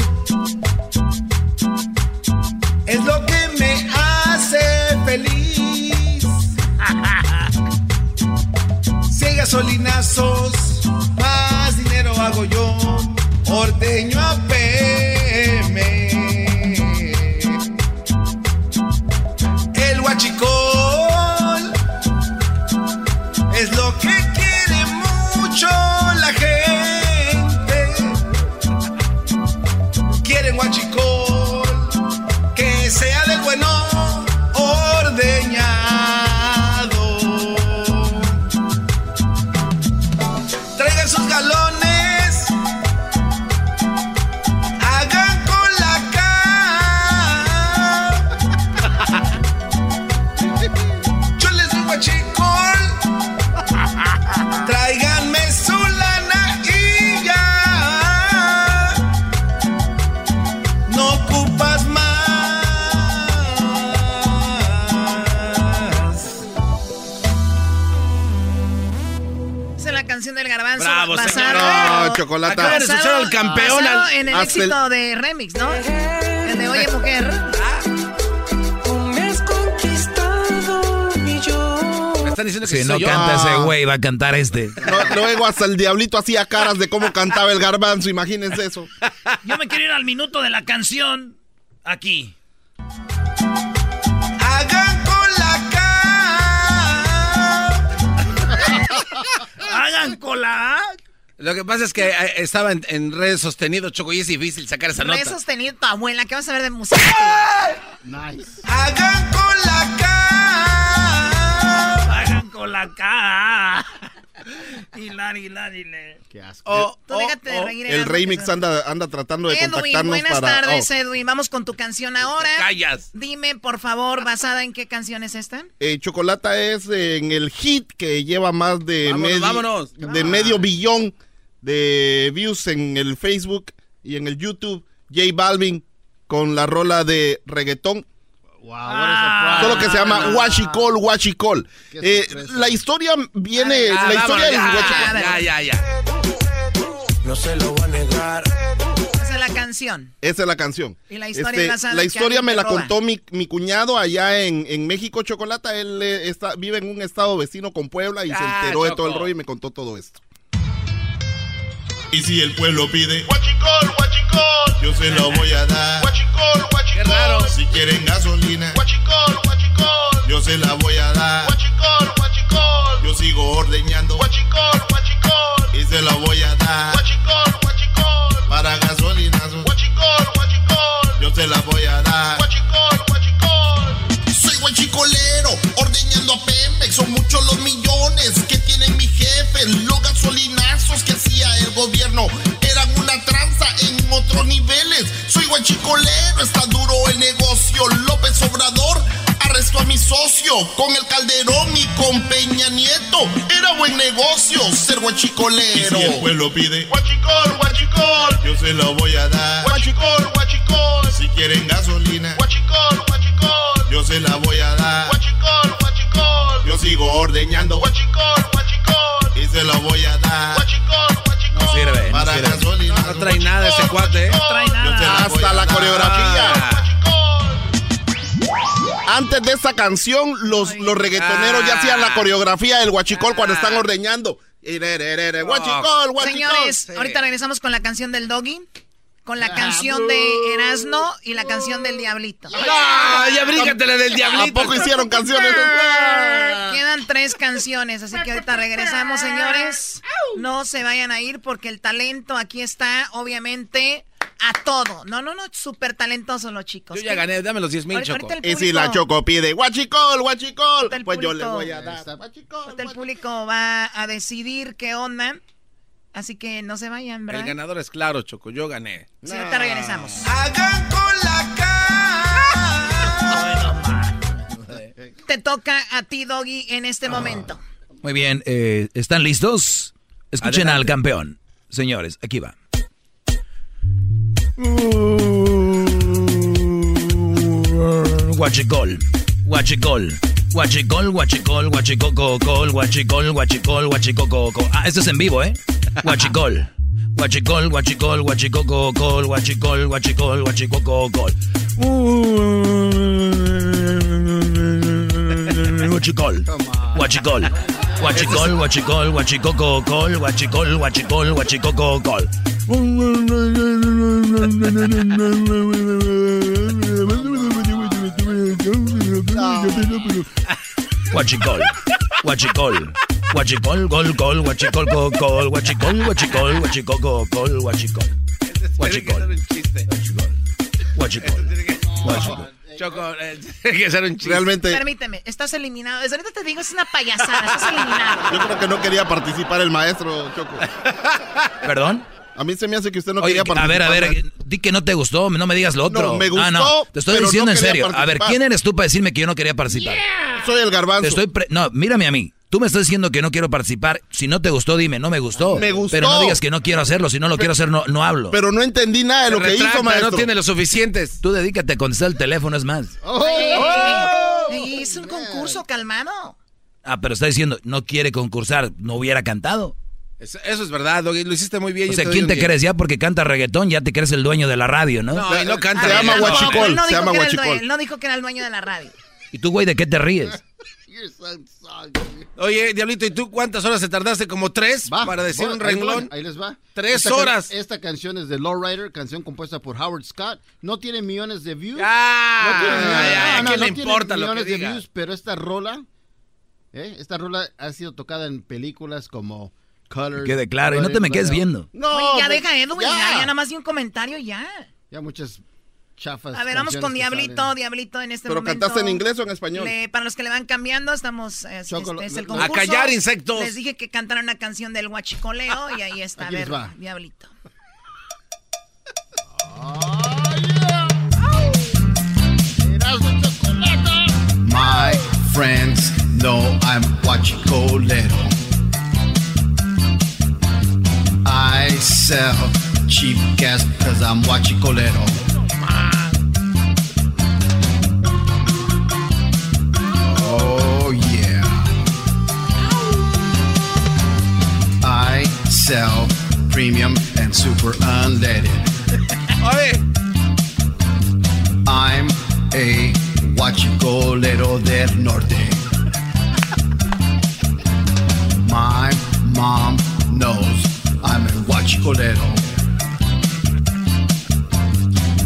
Speaker 2: es lo que me hace feliz. si hay gasolinazos, más dinero hago yo. Ordeño
Speaker 9: en el
Speaker 6: Hasta el-
Speaker 9: éxito de Remix, ¿no? El de Oye Mujer.
Speaker 2: Están diciendo que
Speaker 3: Si no
Speaker 2: yo.
Speaker 3: canta ese güey, va a cantar este.
Speaker 6: No, luego hasta el diablito hacía caras de cómo cantaba el garbanzo, imagínense eso.
Speaker 1: Yo me quiero ir al minuto de la canción. Aquí.
Speaker 2: Hagan con la
Speaker 1: Hagan cola.
Speaker 2: Lo que pasa es que eh, estaba en, en redes sostenido, Choco, y es difícil sacar esa
Speaker 9: Re
Speaker 2: nota.
Speaker 9: sostenido tu abuela. ¿Qué vas a ver de música?
Speaker 6: Nice.
Speaker 2: Hagan con la
Speaker 1: Hagan cola acá. Hilar, hilar, hilar.
Speaker 6: Qué asco.
Speaker 2: Oh,
Speaker 9: Tú déjate de reír.
Speaker 6: El remix anda, anda tratando de
Speaker 9: Edwin,
Speaker 6: contactarnos
Speaker 9: buenas
Speaker 6: para.
Speaker 9: tardes,
Speaker 6: oh.
Speaker 9: Edwin. Vamos con tu canción ahora.
Speaker 2: callas.
Speaker 9: Dime, por favor, basada en qué canción es esta.
Speaker 6: Eh, Chocolata es en el hit que lleva más de,
Speaker 2: Vámonos,
Speaker 6: medio,
Speaker 2: vámonos.
Speaker 6: de
Speaker 2: Ah.
Speaker 6: medio billón de views en el Facebook y en el YouTube. J Balvin con la rola de reggaetón.
Speaker 1: Ah.
Speaker 6: Solo que se llama Washicol, Washicol. Eh, la historia viene,
Speaker 2: Ah,
Speaker 6: la historia
Speaker 2: vámonos, ya, ya, ya, ya.
Speaker 14: No se lo va a negar.
Speaker 9: Esa es la canción.
Speaker 6: Esa es la canción.
Speaker 9: Y la historia es basada
Speaker 6: la
Speaker 9: en que
Speaker 6: historia
Speaker 9: alguien
Speaker 6: me la
Speaker 9: roba.
Speaker 6: contó mi, mi cuñado allá en, en México, Chocolata. Él eh, está, vive en un estado vecino con Puebla y se
Speaker 2: Ah,
Speaker 6: enteró de todo el rollo y me contó todo esto.
Speaker 8: Y si el pueblo pide Huachicol, huachicol Yo se lo voy a dar. Huachicol, huachicol
Speaker 2: Qué raro.
Speaker 8: Si quieren gasolina Huachicol, huachicol Yo se la voy a dar. Huachicol, huachicol Yo sigo ordeñando Huachicol, huachicol Y se la voy a dar. Huachicol, huachicol Para gasolinazo Huachicol, huachicol Yo se la voy a dar. Huachicol, huachicol soy guachicolero, ordeñando a Pemex. Son muchos los millones que tienen mi jefe. Los el gobierno eran una tranza en otros niveles. Soy guachicolero, está duro el negocio. López Obrador arrestó a mi socio con el Calderón y con Peña Nieto. Era buen negocio ser guachicolero.
Speaker 5: Y si el pueblo pide
Speaker 8: Guachicol, guachicol, yo se lo voy a dar. Guachicol, guachicol, si quieren gasolina. Guachicol, guachicol, yo se la voy a dar. Guachicol, guachicol, yo sigo ordeñando. Guachicol, guachicol, y se lo voy a dar. Guachicol, guachicol,
Speaker 3: No sirve, no
Speaker 8: para
Speaker 3: sirve.
Speaker 8: gasolina.
Speaker 2: No trae nada ese cuate, ¿eh?
Speaker 1: No trae nada.
Speaker 6: Hasta la coreografía.
Speaker 2: Ah.
Speaker 6: Antes de esa canción, los, los reggaetoneros ya hacían la coreografía del guachicol cuando están ordeñando. Guachicol, guachicol.
Speaker 9: Señores,
Speaker 2: Sí.
Speaker 9: ahorita regresamos con la canción del Doggy, con la canción de Erasno y la canción del Diablito.
Speaker 2: ¡Ah, ya bríncatele del
Speaker 6: ¿A
Speaker 2: diablito!
Speaker 6: poco hicieron canciones?
Speaker 9: Quedan tres canciones, así que ahorita regresamos, señores. No se vayan a ir porque el talento aquí está, obviamente, A todo. No, no, no, súper talentosos los chicos.
Speaker 2: Yo ya gané, dame los 10 mil, Choco.
Speaker 9: el
Speaker 6: Y si la Choco pide guachicol, guachicol,
Speaker 9: el
Speaker 6: pues yo le voy a dar.
Speaker 9: ahorita el público va a decidir qué onda. Así que no se vayan,
Speaker 2: El
Speaker 9: ¿verdad?
Speaker 2: ganador es claro, Choco, yo gané.
Speaker 9: Sí, ahorita regresamos.
Speaker 8: Hagan con
Speaker 9: Te toca a ti, Doggy, en este momento.
Speaker 3: Muy bien, eh, ¿están listos? Escuchen
Speaker 2: Adelante.
Speaker 3: al campeón. Señores, aquí va. Guachicol, guachicol, guachicol, guachicol, guachicococol, guachicol, guachicol, guachicococol. Ah, esto es en vivo, ¿eh? Guachicol, guachicol, guachicol, guachicococol, guachicol, guachicol, guachicococol. Guachicol, guachicol, guachicol, guachicol, guachicococol, guachicol, guachicol, guachicococol. Guachicol, guachicol, guachicol, gol, gol, guachicol, gol, gol, guachicol, guachicol, guachicol, gol, gol, guachicol. Guachicol, guachicol, guachicol.
Speaker 2: Choco, eh, tiene que ser un chiste.
Speaker 6: Realmente,
Speaker 9: Permíteme, estás eliminado. Desde ahorita te digo, es una payasada, estás eliminado.
Speaker 6: yo creo que no quería participar el maestro, Choco.
Speaker 3: ¿Perdón?
Speaker 6: A mí se me hace que usted no
Speaker 3: Oye,
Speaker 6: quería
Speaker 3: a
Speaker 6: participar.
Speaker 3: ver, a ver, di que no te gustó, no me digas lo otro.
Speaker 6: No, me
Speaker 3: Ah, no,
Speaker 6: gustó,
Speaker 3: te estoy
Speaker 6: pero
Speaker 3: diciendo
Speaker 6: no
Speaker 3: en serio. A ver. ¿quién eres tú para decirme que yo no quería participar?
Speaker 6: Soy el garbanzo.
Speaker 3: Te estoy pre- no, mírame a mí. Tú me estás diciendo que no quiero participar. Si no te gustó, dime, no me gustó.
Speaker 6: Me gustó.
Speaker 3: Pero no digas que no quiero hacerlo. Si no lo quiero hacer, no, no hablo.
Speaker 6: Pero no entendí nada de lo
Speaker 2: Se
Speaker 6: que hizo, maestro.
Speaker 2: No tiene los suficientes.
Speaker 3: Tú dedícate a contestar el teléfono, es más.
Speaker 6: Oh.
Speaker 9: Ey, Es un concurso, calmado.
Speaker 3: Ah, pero está diciendo, no quiere concursar, no hubiera cantado.
Speaker 2: Eso, eso es verdad, Doggy, lo hiciste muy bien.
Speaker 3: O sea, ¿quién te crees? Ya porque canta reggaetón, ya te crees el dueño de la radio, ¿no?
Speaker 2: No, no canta.
Speaker 6: Se llama. Guachicol, se llama Guachicol.
Speaker 9: no dijo que era el dueño de la radio.
Speaker 3: ¿Y tú, güey, de qué te ríes?
Speaker 2: Oye, Diablito, ¿y tú cuántas horas te tardaste? ¿Como tres
Speaker 21: Va,
Speaker 2: para decir un renglón?
Speaker 21: Ahí les va.
Speaker 2: Tres
Speaker 21: Esta can-
Speaker 2: horas.
Speaker 21: esta canción es de Lowrider, canción compuesta por Howard Scott. No tiene millones de views.
Speaker 2: Ah,
Speaker 21: no tiene millones,
Speaker 2: ya, ya,
Speaker 21: no, no,
Speaker 2: ¿qué
Speaker 21: no
Speaker 2: le
Speaker 21: tiene
Speaker 2: importa lo que
Speaker 21: millones de
Speaker 2: diga?
Speaker 21: views, pero esta rola, ¿eh? esta rola ha sido tocada en películas como Colors.
Speaker 3: Quede claro, y no te me quedes viendo.
Speaker 21: No,
Speaker 9: Oye, ya
Speaker 21: pues,
Speaker 9: deja, Edwin, ya, ya nada más di un comentario ya.
Speaker 21: Ya muchas chafas.
Speaker 9: A ver, vamos con Diablito,
Speaker 21: salen.
Speaker 9: Diablito en este
Speaker 6: ¿Pero
Speaker 9: momento.
Speaker 6: cantaste en inglés o en español?
Speaker 9: Le- para los que le van cambiando, estamos.
Speaker 21: Choco,
Speaker 9: este es el concurso.
Speaker 2: A callar, insectos.
Speaker 9: Les dije que cantaran una canción del huachicoleo y ahí está. A
Speaker 21: Aquí
Speaker 9: ver,
Speaker 21: va.
Speaker 9: Diablito.
Speaker 21: My friends know I'm Huachicolero. I sell cheap gas because I'm Huachicolero. Sell premium and super unleaded. I'm a Huachicolero del Norte. My mom knows I'm a Huachicolero.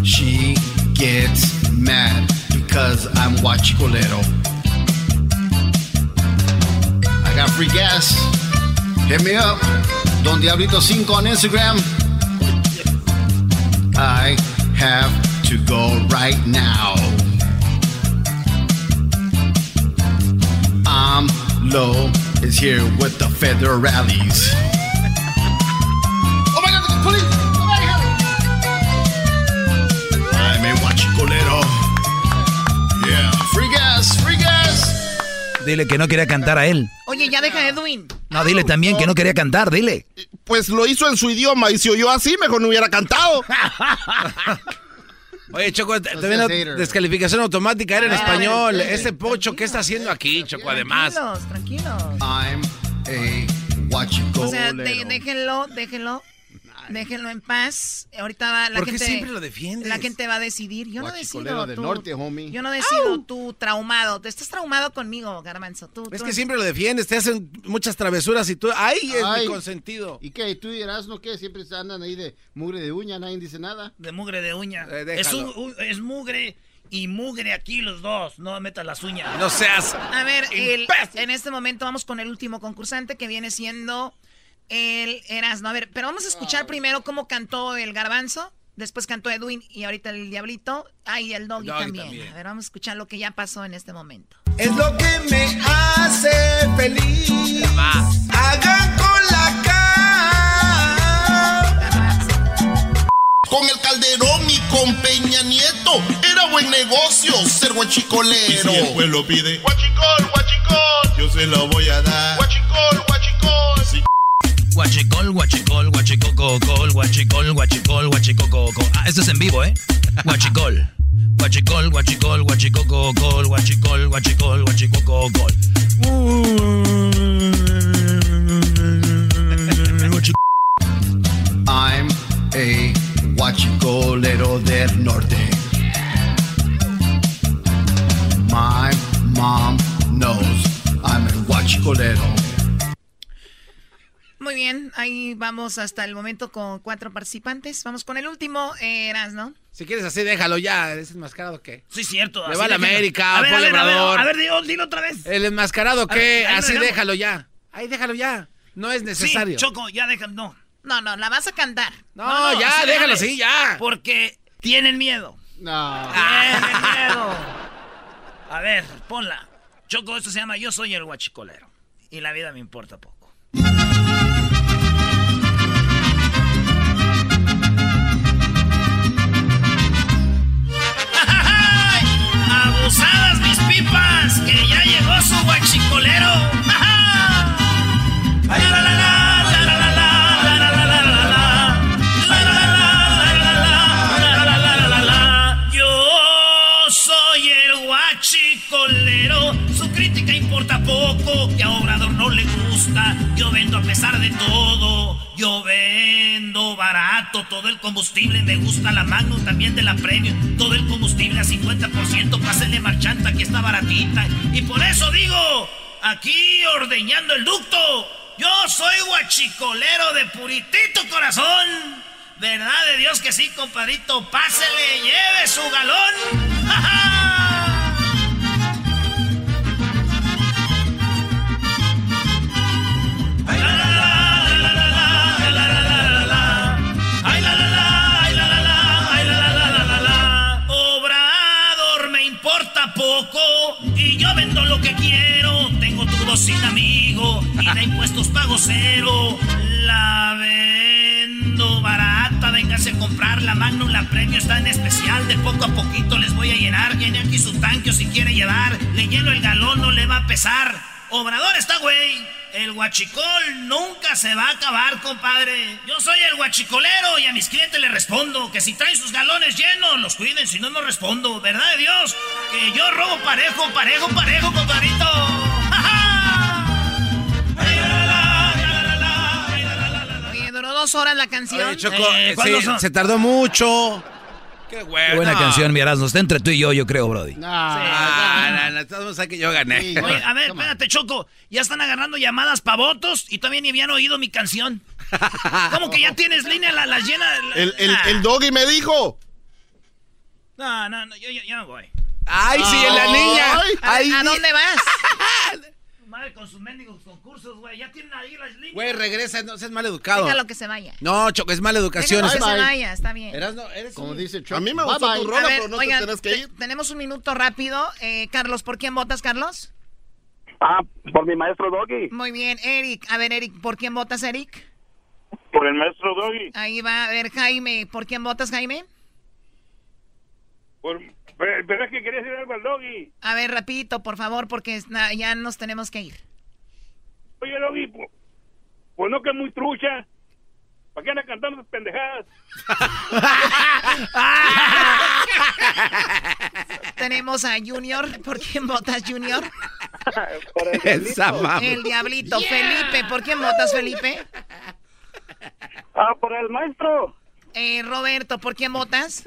Speaker 21: She gets mad because I'm Huachicolero. I got free gas. Hit me up. Don Diablito 5 on Instagram. I have to go right now. I'm low is here with the federales. Oh my god, the police! Somebody help me! I'm a huachicolero. Yeah, free gas, free gas.
Speaker 3: Dile que no quería cantar a él.
Speaker 9: Oye, ya deja, Edwin.
Speaker 3: No, dile también que no quería cantar, dile.
Speaker 6: Pues lo hizo en su idioma y si oyó así, mejor no hubiera cantado.
Speaker 2: Oye, Choco,
Speaker 21: hater.
Speaker 2: descalificación automática, era en español. Ese pocho, ¿qué está haciendo aquí, Choco? Además.
Speaker 9: Tranquilos, tranquilos.
Speaker 21: I'm a.
Speaker 9: O sea, déjenlo, déjenlo. Déjenlo en paz. Ahorita va, la
Speaker 2: ¿Por qué
Speaker 9: gente.
Speaker 2: siempre lo defiendes?
Speaker 9: La gente va a decidir. Yo no decido.
Speaker 21: del
Speaker 9: tú.
Speaker 21: norte, homie.
Speaker 9: Yo no decido. Tú traumado. Te estás traumado conmigo, Garbanzo. Tú,
Speaker 2: Es
Speaker 9: tú-
Speaker 2: que siempre lo defiendes, te hacen muchas travesuras y tú. ¡Ay, es
Speaker 21: Ay.
Speaker 2: mi consentido!
Speaker 21: ¿Y qué? ¿Tú dirás no qué? Siempre se andan ahí de mugre de uña, nadie dice nada.
Speaker 1: De mugre de uña.
Speaker 2: Eh,
Speaker 1: es, un- un- es mugre y mugre aquí los dos. No metas las uñas.
Speaker 2: No seas.
Speaker 9: A ver, el- en este momento vamos con el último concursante que viene siendo el Erasmo. A ver, pero vamos a escuchar primero cómo cantó el Garbanzo. Después cantó Edwin y ahorita el Diablito. Ah, y el Doggy,
Speaker 2: Doggy
Speaker 9: también.
Speaker 2: también.
Speaker 9: A ver, vamos a escuchar lo que ya pasó en este momento.
Speaker 8: Es lo que me hace feliz. Hagan con la cara. Con el Calderón y con Peña Nieto era buen negocio ser guachicolero. Y si el pueblo pide guachicol, guachicol, yo se lo voy a dar. Guachicol, guachicol. Sí.
Speaker 3: Guachicol, guachicol, guachicococol, guachicol, guachicol, guachicococol. Ah, esto es en vivo, ¿eh? Guachicol. Guachicol, guachicol, guachicococol, guachicol, guachicol, guachicococol.
Speaker 21: I'm a guachicolero del norte. My mom knows I'm a guachicolero.
Speaker 9: Muy bien, ahí vamos hasta el momento con cuatro participantes. Vamos con el último, eh, Erasno.
Speaker 2: Si quieres así, déjalo ya. ¿Es enmascarado qué?
Speaker 1: Sí, cierto.
Speaker 2: Le va a la. América,
Speaker 1: A ver, a ver, a ver,
Speaker 2: Obrador.
Speaker 1: a ver, dilo, dilo otra vez.
Speaker 2: ¿El enmascarado qué?
Speaker 1: ver,
Speaker 2: Así déjalo ya. Ahí déjalo ya. No es necesario.
Speaker 1: Sí, Choco, ya déjalo, no.
Speaker 9: No, no, la vas a cantar.
Speaker 2: No, ya, déjalo así, ya.
Speaker 1: Porque tienen miedo.
Speaker 21: No.
Speaker 1: Tienen miedo. A ver, ponla. Choco, esto se llama Yo soy el guachicolero. Y la vida me importa poco. Que ya llegó su guachicolero. ¡Ajá! Ay, la, la, la, la, la, todo el combustible me gusta la Magnum también de la Premium. Todo el combustible a 50%, pásenle marchanta, aquí está baratita. Y por eso digo, aquí ordeñando el ducto, yo soy guachicolero de puritito corazón. ¿Verdad de Dios que sí, compadrito? Pásele, lleve su galón. ¡Ja, ja! Y de impuestos pago cero. La vendo barata, véngase a comprar la Magnum, la premio está en especial. De poco a poquito les voy a llenar. Viene aquí su tanque o si quiere llevar. Le lleno el galón, no le va a pesar. Obrador está güey. El guachicol nunca se va a acabar, compadre. Yo soy el guachicolero y a mis clientes les respondo que si traen sus galones llenos, los cuiden, si no, no respondo. ¿Verdad de Dios? Que yo robo parejo, parejo, parejo, compadrito.
Speaker 9: Duró dos horas la canción.
Speaker 2: Oye, Choco,
Speaker 1: Eh,
Speaker 2: eh,
Speaker 1: ¿cuándo
Speaker 2: sí,
Speaker 1: son?
Speaker 2: se tardó mucho. Qué bueno.
Speaker 3: Qué buena canción, mi Erasmo. Está entre tú y yo, yo creo, Brody.
Speaker 2: Ah, no, no, todos saben que yo gané.
Speaker 1: Oye, a ver, espérate, Choco. Ya están agarrando llamadas para votos y todavía ni habían oído mi canción. ¿Cómo que ya tienes línea la, la llena? la-
Speaker 6: El, el,
Speaker 1: Ah.
Speaker 6: el doggy me dijo.
Speaker 1: No, no, no, yo, yo, yo me voy.
Speaker 2: Ay, sí, en la niña.
Speaker 9: A, ver,
Speaker 2: Ay,
Speaker 9: ¿a dónde vas?
Speaker 1: Madre con sus mendigos concursos, güey. Ya tienen ahí las líneas.
Speaker 2: Güey, regresa, no seas mal educado.
Speaker 9: Déjalo que se vaya.
Speaker 2: No, Choco, es mala educación.
Speaker 9: Déjalo que se vaya, está bien.
Speaker 2: Erasno, eres
Speaker 21: Como
Speaker 2: un-
Speaker 21: dice Chuck.
Speaker 6: A mí me
Speaker 21: Bye,
Speaker 6: gustó
Speaker 21: bye.
Speaker 6: tu rola,
Speaker 9: ver,
Speaker 6: pero no
Speaker 9: oigan,
Speaker 6: te tenés que ir.
Speaker 9: tenemos un minuto rápido. Eh, Carlos, ¿por quién votas, Carlos?
Speaker 10: Ah, por mi maestro Doggy.
Speaker 9: Muy bien, Eric. A ver, Eric, ¿por quién votas, Eric?
Speaker 10: Por el maestro Doggy.
Speaker 9: Ahí va, a ver, Jaime, ¿por quién votas, Jaime?
Speaker 10: Por... Pero, pero es que quería decir algo al Doggy.
Speaker 9: A ver, rapidito, por favor, porque ya nos tenemos que ir.
Speaker 10: Oye, Doggy, pues, pues no que es muy trucha. ¿Para qué anda cantando esas pendejadas?
Speaker 9: Tenemos a Junior. ¿Por quién votas, Junior?
Speaker 10: Por el diablito.
Speaker 9: El Diablito. Felipe, ¿por quién votas, Felipe?
Speaker 10: Ah, por el maestro.
Speaker 9: Eh, Roberto, ¿por quién votas?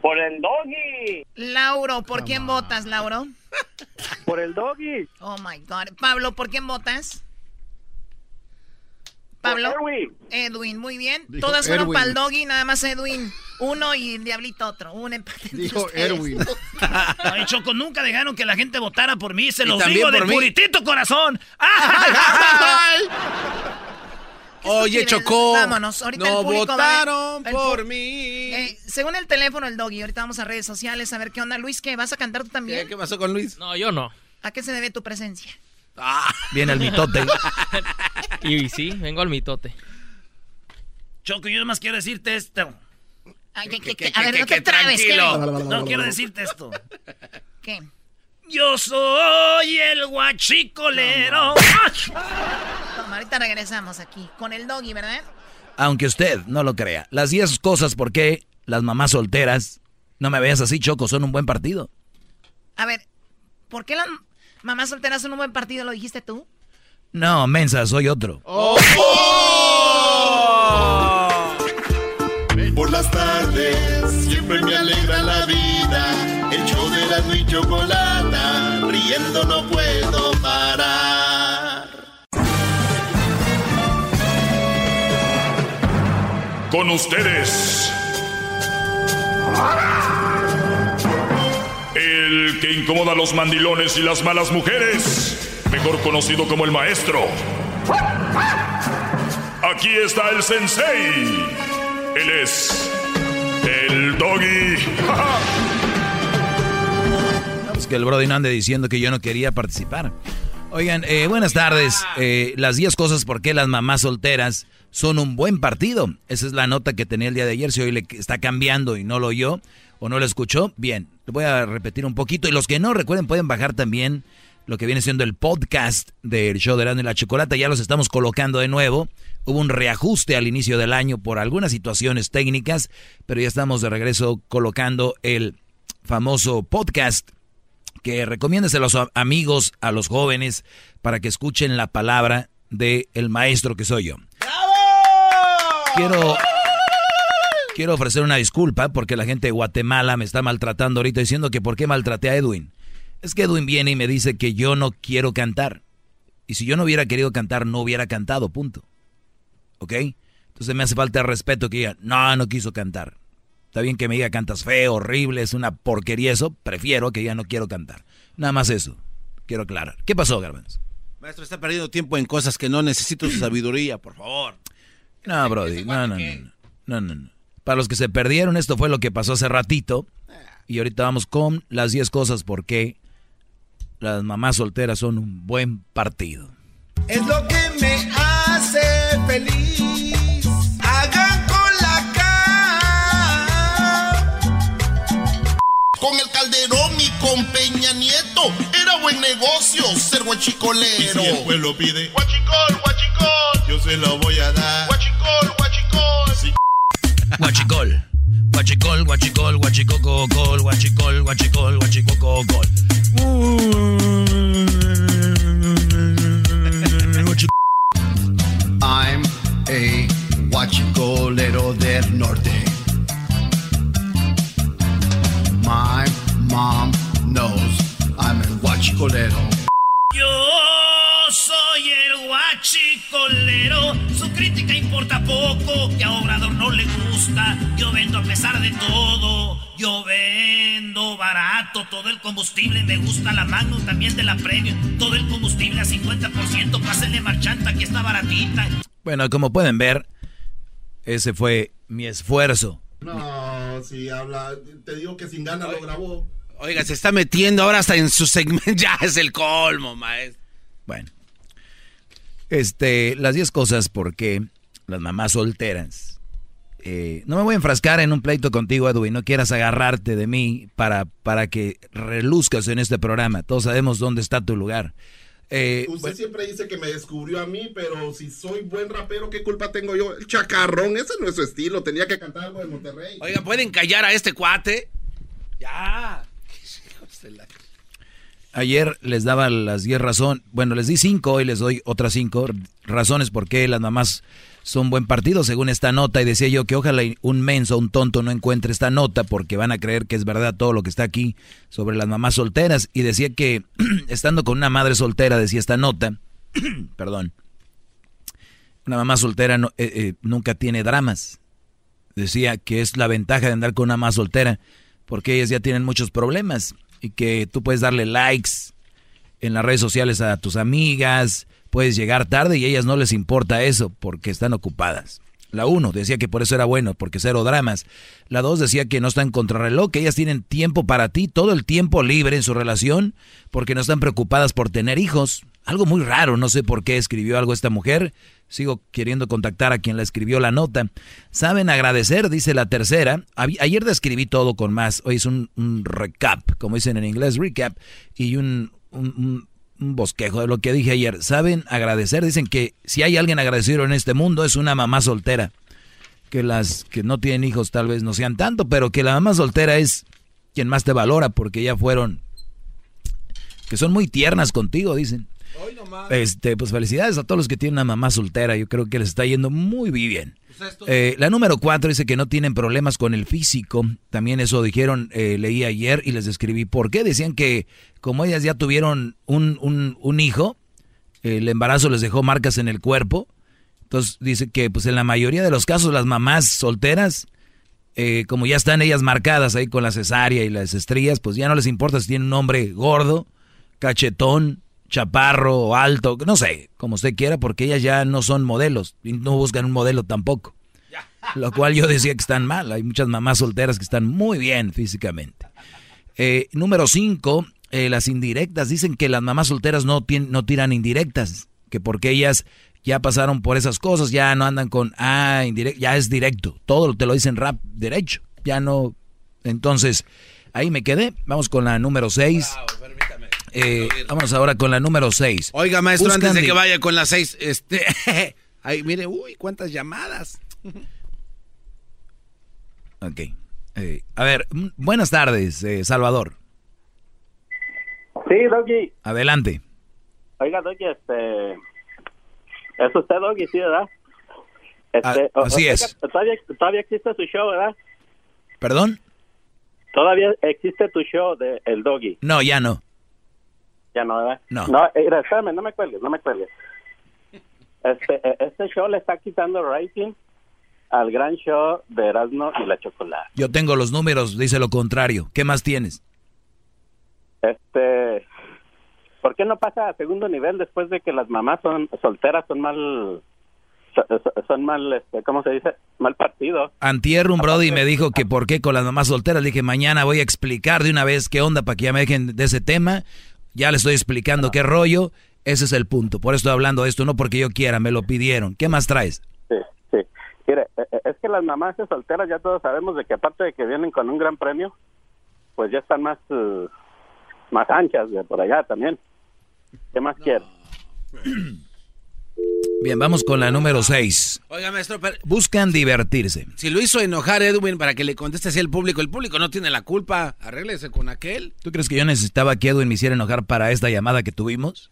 Speaker 10: Por el Doggy.
Speaker 9: Lauro, ¿por quién votas, Lauro?
Speaker 10: Por el Doggy.
Speaker 9: Oh my God. Pablo, ¿por quién votas? Pablo.
Speaker 10: Por Erwin.
Speaker 9: Edwin, muy bien.
Speaker 21: Dijo
Speaker 9: Todas fueron para el doggy, nada más Edwin. Uno y el diablito otro. Un empate. entre
Speaker 21: Dijo
Speaker 9: ustedes.
Speaker 21: Erwin.
Speaker 1: Ay, Choco, nunca dejaron que la gente votara por mí. Se
Speaker 2: Y
Speaker 1: los digo de
Speaker 2: mí.
Speaker 1: puritito corazón. ¡Ah!
Speaker 2: Oye, Chocó.
Speaker 9: Vámonos. Ahorita
Speaker 2: no
Speaker 9: el público
Speaker 2: votaron por mí.
Speaker 9: Eh, según el teléfono, el doggy. Ahorita vamos a redes sociales a ver qué onda. Luis, ¿qué? ¿Vas a cantar tú también?
Speaker 2: ¿Qué pasó con Luis?
Speaker 22: No, yo no.
Speaker 9: ¿A qué se debe tu presencia?
Speaker 3: Viene el mitote.
Speaker 22: y sí, vengo al mitote.
Speaker 1: Choco, yo nomás quiero decirte esto.
Speaker 9: Ay, ¿qué- qué-
Speaker 1: qué-
Speaker 9: qué? a ver, no te trabes.
Speaker 1: No, quiero decirte esto.
Speaker 9: ¿Qué?
Speaker 1: Yo soy el guachicolero.
Speaker 9: Toma, ahorita regresamos aquí con el doggy, ¿verdad?
Speaker 3: Aunque usted no lo crea. Las 10 cosas por qué las mamás solteras, no me veas así, Choco, son un buen partido.
Speaker 9: A ver, ¿por qué las mamás solteras son un buen partido? ¿Lo dijiste tú?
Speaker 3: No, mensa, soy otro.
Speaker 8: Por las tardes siempre me alegra la vida. Y chocolata, riendo no puedo parar.
Speaker 4: Con ustedes. El que incomoda a los mandilones y las malas mujeres. Mejor conocido como el maestro. Aquí está el sensei. Él es el doggy.
Speaker 3: Pues que el Brody no ande diciendo que yo no quería participar. Oigan, eh, buenas tardes. Eh, las 10 cosas por qué las mamás solteras son un buen partido. Esa es la nota que tenía el día de ayer. Si hoy le está cambiando y no lo oyó o no lo escuchó, bien, voy a repetir un poquito. Y los que no recuerden pueden bajar también lo que viene siendo el podcast del show de y la Chocolata. Ya los estamos colocando de nuevo. Hubo un reajuste al inicio del año por algunas situaciones técnicas, pero ya estamos de regreso colocando el famoso podcast que recomiéndese a los amigos, a los jóvenes, para que escuchen la palabra del el maestro que soy yo. Quiero, quiero ofrecer una disculpa porque la gente de Guatemala me está maltratando ahorita diciendo que por qué maltraté a Edwin. Es que Edwin viene y me dice que yo no quiero cantar. Y si yo no hubiera querido cantar, no hubiera cantado, punto. ¿Ok? Entonces me hace falta respeto que diga, no, no quiso cantar. Está bien que me diga cantas feo, horrible, es una porquería eso. Prefiero que ya no quiero cantar. Nada más eso. Quiero aclarar. ¿Qué pasó, Garbanzo?
Speaker 2: Maestro, está perdiendo tiempo en cosas que no necesito su sabiduría, por favor.
Speaker 3: No, Brody. No, no, no, no. No, no. Para los que se perdieron, esto fue lo que pasó hace ratito. Y ahorita vamos con las 10 cosas por qué las mamás solteras son un buen partido.
Speaker 8: Es lo que me hace feliz. Ser guachicolero.
Speaker 5: Y si el pueblo pide
Speaker 8: guachicol, guachicol,
Speaker 5: yo se lo voy a dar.
Speaker 8: guachicol, guachicol. Sí.
Speaker 3: Guachicol. Guachicol, guachicol, guachicococol, guachicol, guachicol, guachicococol.
Speaker 21: I'm a guachicolero del norte. My mom knows I'm a guachicolero.
Speaker 1: Yo soy el guachicolero. Su crítica importa poco, que a Obrador no le gusta. Yo vendo a pesar de todo. Yo vendo barato. Todo el combustible me gusta. La Magno también de la Premium. Todo el combustible a 50%. Pásenle marchanta, aquí está baratita.
Speaker 3: Bueno, como pueden ver, ese fue mi esfuerzo.
Speaker 6: No, si habla, te digo que sin ganas lo grabó.
Speaker 2: Oiga, se está metiendo ahora hasta en su segmento. Ya es el colmo, maestro.
Speaker 3: Bueno. Este, las 10 cosas por qué las mamás solteras. eh, no me voy a enfrascar en un pleito contigo, Edwin. No quieras agarrarte de mí para, para que reluzcas en este programa. Todos sabemos dónde está tu lugar. Eh,
Speaker 6: Usted siempre dice que me descubrió a mí, pero si soy buen rapero, ¿qué culpa tengo yo? El chacarrón, ese no es su estilo. Tenía que cantar algo de Monterrey.
Speaker 2: Oiga, ¿pueden callar a este cuate? Ya.
Speaker 3: Ayer les daba las 10 razones, bueno, les di 5, hoy les doy otras 5 razones por qué las mamás son buen partido, según esta nota, y decía yo que ojalá un menso, un tonto no encuentre esta nota porque van a creer que es verdad todo lo que está aquí sobre las mamás solteras, y decía que estando con una madre soltera, decía esta nota, perdón, una mamá soltera eh, eh, nunca tiene dramas, decía que es la ventaja de andar con una mamá soltera, porque ellas ya tienen muchos problemas y que tú puedes darle likes en las redes sociales a tus amigas, puedes llegar tarde y a ellas no les importa eso porque están ocupadas. La uno decía que por eso era bueno, porque cero dramas. La dos decía que no están contrarreloj, que ellas tienen tiempo para ti, todo el tiempo libre en su relación, porque no están preocupadas por tener hijos. Algo muy raro, no sé por qué escribió algo esta mujer. Sigo queriendo contactar a quien la escribió la nota. Saben agradecer, dice la tercera. Ayer describí todo con más. Hoy es un, recap, como dicen en inglés, recap, y un, un, un bosquejo de lo que dije ayer. Saben agradecer. Dicen que si hay alguien agradecido en este mundo es una mamá soltera. Que las que no tienen hijos tal vez no sean tanto, pero que la mamá soltera es quien más te valora porque ya fueron que son muy tiernas contigo, dicen. Este, pues felicidades a todos los que tienen una mamá soltera. Yo creo que les está yendo muy bien. Eh, la número cuatro dice que no tienen problemas con el físico. También eso dijeron, eh, leí ayer y les escribí por qué. Decían que como ellas ya tuvieron un, un, un hijo, el embarazo les dejó marcas en el cuerpo. Entonces dice que pues en la mayoría de los casos las mamás solteras, eh, como ya están ellas marcadas ahí con la cesárea y las estrías, pues ya no les importa si tienen un hombre gordo, cachetón, chaparro o alto, no sé, como usted quiera, porque ellas ya no son modelos y no buscan un modelo tampoco. Lo cual yo decía que están mal. Hay muchas mamás solteras que están muy bien físicamente. Eh, número cinco, eh, las indirectas. Dicen que las mamás solteras no, no tiran indirectas, que porque ellas ya pasaron por esas cosas, ya no andan con, ah, indirecto, ya es directo. Todo te lo dicen rap derecho. Ya no. Entonces, ahí me quedé. Vamos con la número seis. Eh, vamos ahora con la número 6.
Speaker 2: Oiga, maestro, antes de que vaya con la 6, este, ahí, mire, uy, cuántas llamadas.
Speaker 3: ok. Eh, a ver, buenas tardes, eh, Salvador.
Speaker 19: Sí, Doggy.
Speaker 3: Adelante.
Speaker 19: Oiga, Doggy, este... ¿Es usted, Doggy, sí, verdad?
Speaker 3: Este, ah, así es.
Speaker 19: Todavía, todavía existe su show, ¿verdad?
Speaker 3: ¿Perdón?
Speaker 19: Todavía existe tu show de El Doggy.
Speaker 3: No, ya no.
Speaker 19: Ya no, ¿verdad?
Speaker 3: No.
Speaker 19: No, eh, espérame, no me cuelgues, no me cuelgues. Este, eh, este show le está quitando rating al gran show de Erasmo y la Chocolate.
Speaker 3: Yo tengo los números, dice lo contrario. ¿Qué más tienes?
Speaker 19: Este, ¿por qué no pasa a segundo nivel después de que las mamás son solteras, son mal, son mal, este, ¿cómo se dice? Mal partido.
Speaker 3: Antier un Brody me dijo que por qué con las mamás solteras. Le dije, mañana voy a explicar de una vez qué onda para que ya me dejen de ese tema. Ya le estoy explicando qué rollo. Ese es el punto. Por eso estoy hablando de esto, no porque yo quiera, me lo pidieron. ¿Qué más traes?
Speaker 19: Sí, sí. Mire, e, e, es que las mamás solteras ya todos sabemos de que aparte de que vienen con un gran premio, pues ya están más, uh, más anchas de por allá también. ¿Qué más quiere?
Speaker 3: Bien, vamos con la número 6.
Speaker 2: Oiga, maestro,
Speaker 3: buscan divertirse.
Speaker 2: Si lo hizo enojar Edwin para que le conteste así al público, el público no tiene la culpa. Arréglese con aquel.
Speaker 3: ¿Tú crees que yo necesitaba que Edwin me hiciera enojar para esta llamada que tuvimos?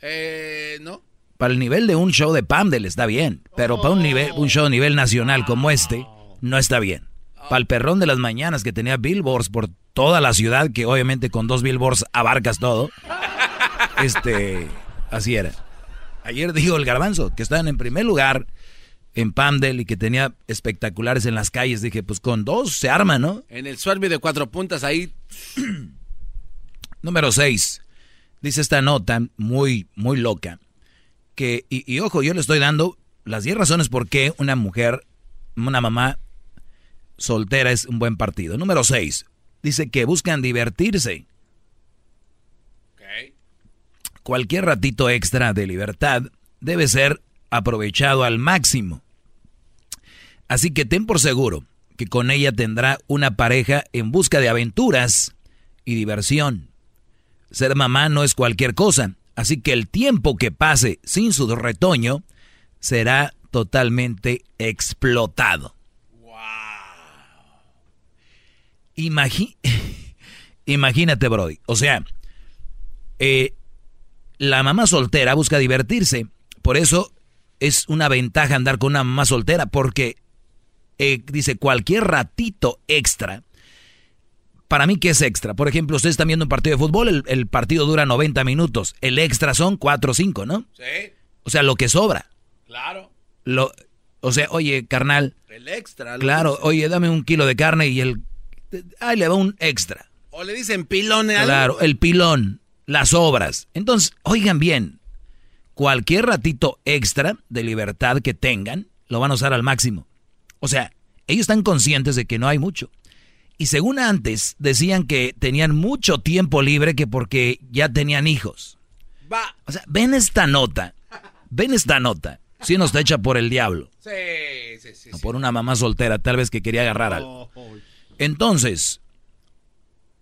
Speaker 2: Eh, no.
Speaker 3: Para el nivel de un show de Pamdel está bien, pero para un nivel un show a nivel nacional como este no está bien. Para el perrón de las mañanas que tenía billboards por toda la ciudad, que obviamente con dos billboards abarcas todo. Este, así era. Ayer dijo el garbanzo que estaban en primer lugar en Pamdel y que tenía espectaculares en las calles. Dije, pues con dos se arma, ¿no?
Speaker 2: En el Swerve de cuatro puntas ahí.
Speaker 3: Número seis. Dice esta nota muy, muy loca. Que, y, y, ojo, yo le estoy dando las diez razones por qué una mujer, una mamá soltera es un buen partido. Número seis. Dice que buscan divertirse cualquier ratito extra de libertad debe ser aprovechado al máximo. Así que ten por seguro que con ella tendrá una pareja en busca de aventuras y diversión. Ser mamá no es cualquier cosa, así que el tiempo que pase sin su retoño será totalmente explotado. Imagínate, Brody. O sea, eh, la mamá soltera busca divertirse. Por eso es una ventaja andar con una mamá soltera, porque eh, dice cualquier ratito extra. Para mí, ¿qué es extra? Por ejemplo, ustedes están viendo un partido de fútbol, el, partido dura 90 minutos. El extra son 4 o 5, ¿no?
Speaker 2: Sí.
Speaker 3: O sea, lo que sobra.
Speaker 2: Claro.
Speaker 3: Lo, o sea, oye, carnal.
Speaker 2: El extra.
Speaker 3: Claro, oye, dame un kilo de carne y el... Ay, le va un extra.
Speaker 2: O le dicen pilón.
Speaker 3: Claro, el pilón las obras. Entonces, oigan bien, cualquier ratito extra de libertad que tengan, lo van a usar al máximo. O sea, ellos están conscientes de que no hay mucho. Y según antes, decían que tenían mucho tiempo libre que porque ya tenían hijos. O sea, ven esta nota. Ven esta nota. Si no está hecha por el diablo.
Speaker 2: Sí, sí, sí.
Speaker 3: O por una mamá soltera, tal vez que quería agarrar algo. Entonces,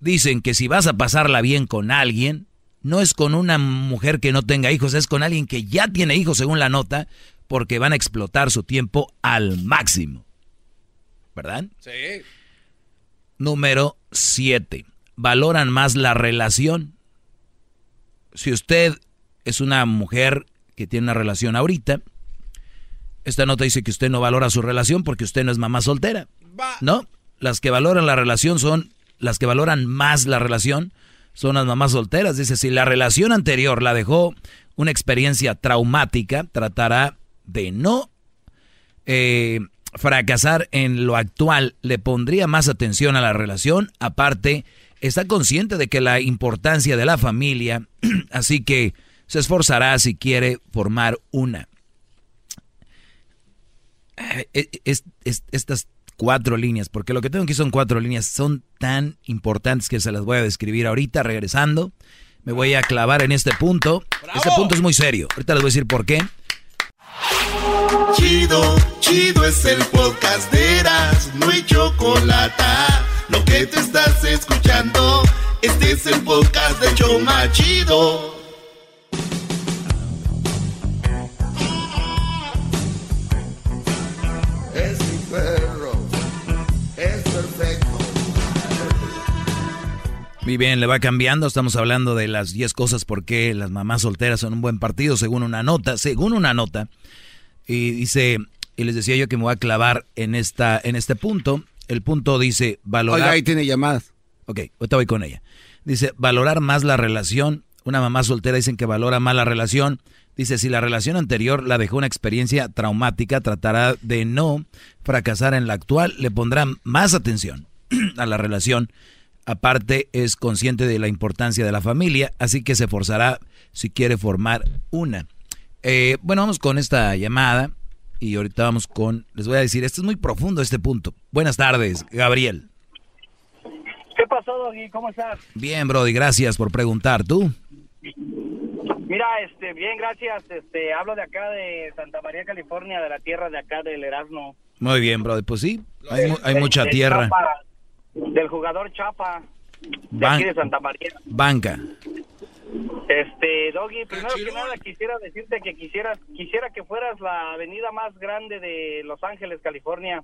Speaker 3: dicen que si vas a pasarla bien con alguien, no es con una mujer que no tenga hijos, es con alguien que ya tiene hijos, según la nota, porque van a explotar su tiempo al máximo. ¿Verdad?
Speaker 2: Sí.
Speaker 3: Número 7. Valoran más la relación. Si usted es una mujer que tiene una relación ahorita, esta nota dice que usted no valora su relación porque usted no es mamá soltera. ¿No? Las que valoran la relación son, las que valoran más la relación son las mamás solteras. Dice, si la relación anterior la dejó una experiencia traumática, tratará de no eh, fracasar en lo actual, le pondría más atención a la relación. Aparte, está consciente de que la importancia de la familia, así que se esforzará si quiere formar una. Eh, estas cuatro líneas, porque lo que tengo aquí son cuatro líneas, son tan importantes que se las voy a describir ahorita regresando. Me voy a clavar en este punto. Este punto es muy serio. Ahorita les voy a decir por qué.
Speaker 8: Chido, chido es el podcast de Eras, no hay chocolate. Lo que te estás escuchando, este es el podcast de Choma Chido.
Speaker 23: Es mi perro,
Speaker 3: Muy bien, le va cambiando. Estamos hablando de las 10 cosas por qué las mamás solteras son un buen partido, según una nota. Según una nota. Y dice, y les decía yo que me voy a clavar en, esta, en este punto. El punto dice valorar.
Speaker 2: Oiga, ahí tiene llamadas.
Speaker 3: Ok, ahorita voy con ella. Dice valorar más la relación. Una mamá soltera dicen que valora más la relación. Dice, si la relación anterior la dejó una experiencia traumática, tratará de no fracasar en la actual, le pondrá más atención a la relación. Aparte, es consciente de la importancia de la familia, así que se forzará si quiere formar una. Eh, bueno, vamos con esta llamada y ahorita vamos con, les voy a decir, este es muy profundo este punto. Buenas tardes, Gabriel.
Speaker 24: ¿Qué pasó, Doggy? ¿Cómo estás?
Speaker 3: Bien, Brody, gracias por preguntar. ¿Tú?
Speaker 24: Mira, este, bien, gracias. Este, hablo de acá de Santa María, California, de la tierra de acá del Erasmo.
Speaker 3: Muy bien, Brody. Pues sí, hay, mucha tierra.
Speaker 24: Del jugador Chapa, de
Speaker 3: Ban-
Speaker 24: aquí de Santa María.
Speaker 3: Banca.
Speaker 24: Este, Doggy, primero que nada quisiera decirte que quisiera, quisiera que fueras la avenida más grande de Los Ángeles, California,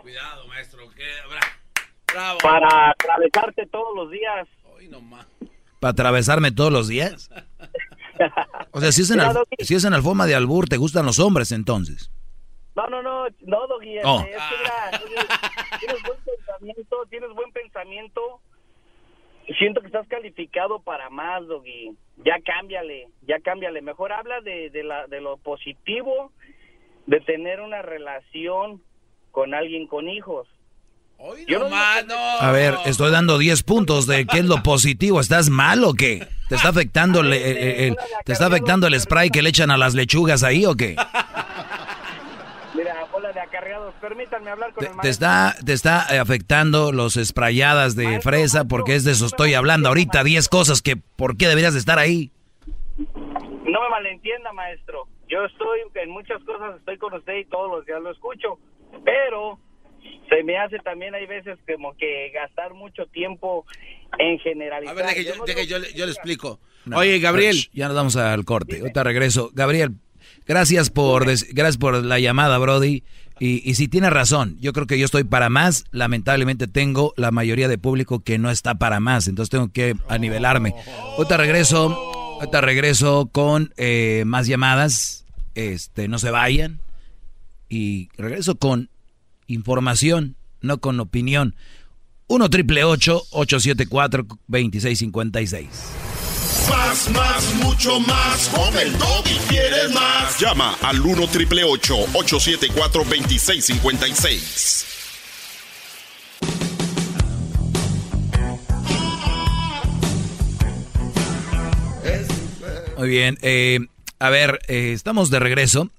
Speaker 2: Cuidado, maestro. ¿qué?
Speaker 24: Bravo. para atravesarte todos los días.
Speaker 3: ¿Para atravesarme todos los días? O sea, si es, en si es en la forma de albur, ¿te gustan los hombres entonces?
Speaker 24: No, no, no, no, Doggy, este,
Speaker 3: Oh.
Speaker 24: es que mira, Doggy, tienes buen pensamiento, tienes buen pensamiento. Siento que estás calificado para más, Doggy. Ya cámbiale, ya cámbiale. Mejor habla de, de, la, de lo positivo de tener una relación con alguien con hijos. Yo no
Speaker 3: A ver, estoy dando 10 puntos de qué es lo positivo. ¿Estás mal o qué? ¿Te está afectando el, el- el- te está afectando el spray que le echan a las lechugas ahí o qué?
Speaker 24: Permítanme hablar con
Speaker 3: ¿Te,
Speaker 24: el
Speaker 3: te
Speaker 24: maestro.
Speaker 3: está, ¿Te está afectando los sprayadas de fresa? Porque es de eso estoy hablando ahorita. 10 cosas que, ¿por qué deberías de estar ahí?
Speaker 24: No me malentienda, maestro. Yo estoy en muchas cosas, estoy con usted y todos los días lo escucho, pero se me hace también hay veces como que gastar mucho tiempo en generalizar.
Speaker 2: A ver, deje,
Speaker 24: Yo
Speaker 2: yo,
Speaker 24: no
Speaker 2: deje, yo, le- yo le explico.
Speaker 3: No,
Speaker 2: Oye, Gabriel.
Speaker 3: Ya nos vamos al corte. Ahorita regreso. Gabriel, gracias por, des- gracias por la llamada, Brody. Y, y si tiene razón, yo creo que yo estoy para más. Lamentablemente tengo la mayoría de público que no está para más. Entonces tengo que anivelarme. Ahorita regreso. Ahorita regreso con eh, más llamadas. Este, no se vayan. Y regreso con información, no con opinión. 1 triple 874 2656.
Speaker 8: Más, más, mucho más. Con el y quieres más.
Speaker 25: Llama al 1 triple 874 2656.
Speaker 3: Muy bien. Eh, a ver, eh, estamos de regreso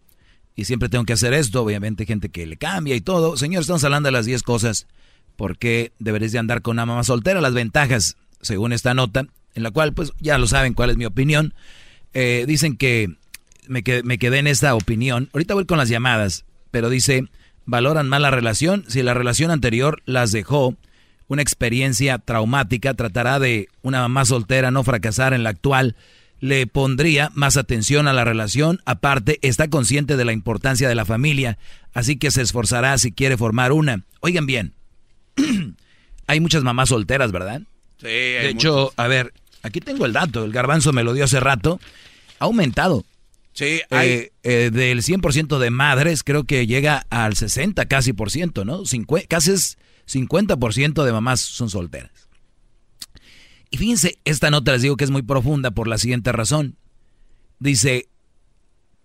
Speaker 3: y siempre tengo que hacer esto. Obviamente, gente que le cambia y todo. Señor, estamos hablando de las 10 cosas por qué deberías de andar con una mamá soltera. Las ventajas, según esta nota, en la cual, pues ya lo saben cuál es mi opinión. Eh, dicen que me quedé, me quedé en esta opinión. Ahorita voy con las llamadas, pero dice, valoran más la relación. Si la relación anterior las dejó una experiencia traumática, tratará de una mamá soltera no fracasar en la actual le pondría más atención a la relación. Aparte, está consciente de la importancia de la familia, así que se esforzará si quiere formar una. Oigan bien, hay muchas mamás solteras, ¿verdad?
Speaker 2: Sí.
Speaker 3: de hecho, a ver, aquí tengo el dato, el garbanzo me lo dio hace rato, ha aumentado.
Speaker 2: Sí, hay...
Speaker 3: Eh, eh, del 100% de madres creo que llega al 60 casi por ciento, ¿no? casi es 50% de mamás son solteras. Y fíjense, esta nota les digo que es muy profunda por la siguiente razón. Dice,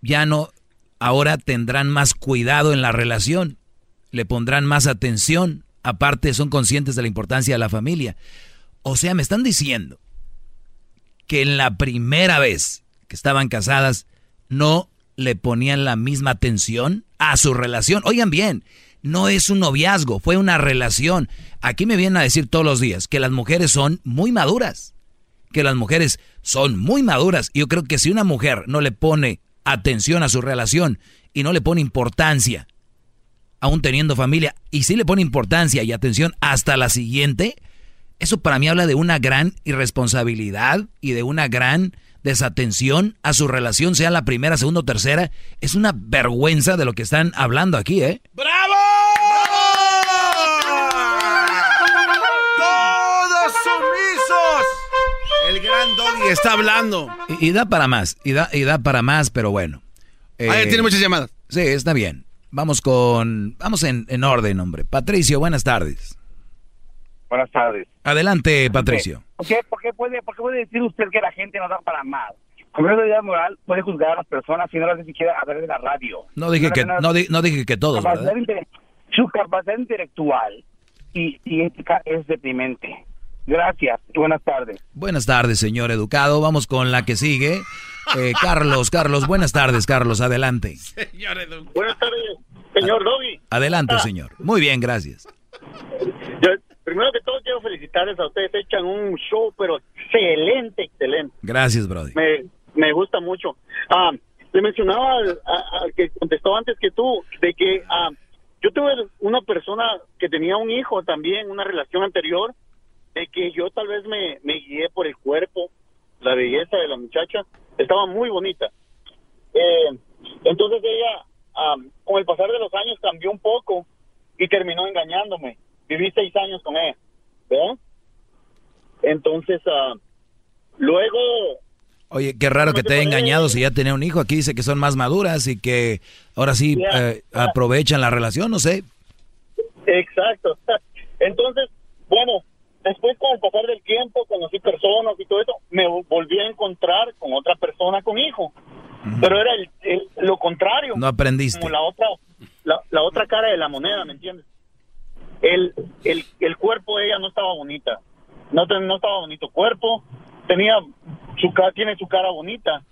Speaker 3: ya no, ahora tendrán más cuidado en la relación, le pondrán más atención, aparte son conscientes de la importancia de la familia. O sea, me están diciendo que en la primera vez que estaban casadas no le ponían la misma atención a su relación. Oigan bien, no es un noviazgo, fue una relación. Aquí me vienen a decir todos los días que las mujeres son muy maduras, que las mujeres son muy maduras. Yo creo que si una mujer no le pone atención a su relación y no le pone importancia, aún teniendo familia, y si le pone importancia y atención hasta la siguiente, eso para mí habla de una gran irresponsabilidad y de una gran desatención a su relación, sea la primera, segunda o tercera. Es una vergüenza de lo que están hablando aquí, ¿eh?
Speaker 2: ¡Bravo! ¡Todos sumisos! El gran Doggy está hablando.
Speaker 3: Y, y da para más, y da, y da para más, pero bueno.
Speaker 2: Ah, tiene muchas llamadas.
Speaker 3: Sí, está bien. Vamos con. Vamos en, en orden, hombre. Patricio, buenas tardes.
Speaker 26: Buenas tardes.
Speaker 3: Adelante, Patricio.
Speaker 26: ¿Por qué, por, qué puede, ¿Por qué puede decir usted que la gente no da para más? Con autoridad moral puede juzgar a las personas si no las ni siquiera a través de la radio.
Speaker 3: No dije que, no, di- no dije que todos,
Speaker 26: Capacidad
Speaker 3: ¿verdad?
Speaker 26: su capacidad intelectual y, y ética es deprimente. Gracias y buenas tardes.
Speaker 3: Buenas tardes, señor educado. Vamos con la que sigue. Eh, Carlos, Carlos, buenas tardes, Carlos. Adelante.
Speaker 27: Buenas tardes, señor Doggy.
Speaker 3: Adelante, señor. Muy bien, gracias.
Speaker 27: Primero que todo quiero felicitarles a ustedes, echan un show, pero excelente, excelente.
Speaker 3: Gracias, Brody.
Speaker 27: Me, me gusta mucho. Ah, le mencionaba al, a- al que contestó antes que tú, de que ah, yo tuve una persona que tenía un hijo también, una relación anterior, de que yo tal vez me, me guié por el cuerpo, la belleza de la muchacha, estaba muy bonita. Eh, entonces ella, ah, con el pasar de los años, cambió un poco y terminó engañándome. Viví seis años con ella, ¿verdad? Entonces, ah, luego
Speaker 3: Oye, qué raro que te haya engañado si ya tenía un hijo. Aquí dice que son más maduras y que ahora sí eh, aprovechan la relación, no sé.
Speaker 27: Exacto. Entonces, bueno, después con el pasar del tiempo, conocí personas y todo eso, me vo- volví a encontrar con otra persona con hijo. Pero era el, el- lo contrario.
Speaker 3: No aprendiste.
Speaker 27: Como la otra, la, la otra cara de la moneda, ¿me entiendes? El, el, el cuerpo de ella no estaba bonita. No, te- no estaba bonito cuerpo. Tenía su cara, tiene su cara bonita,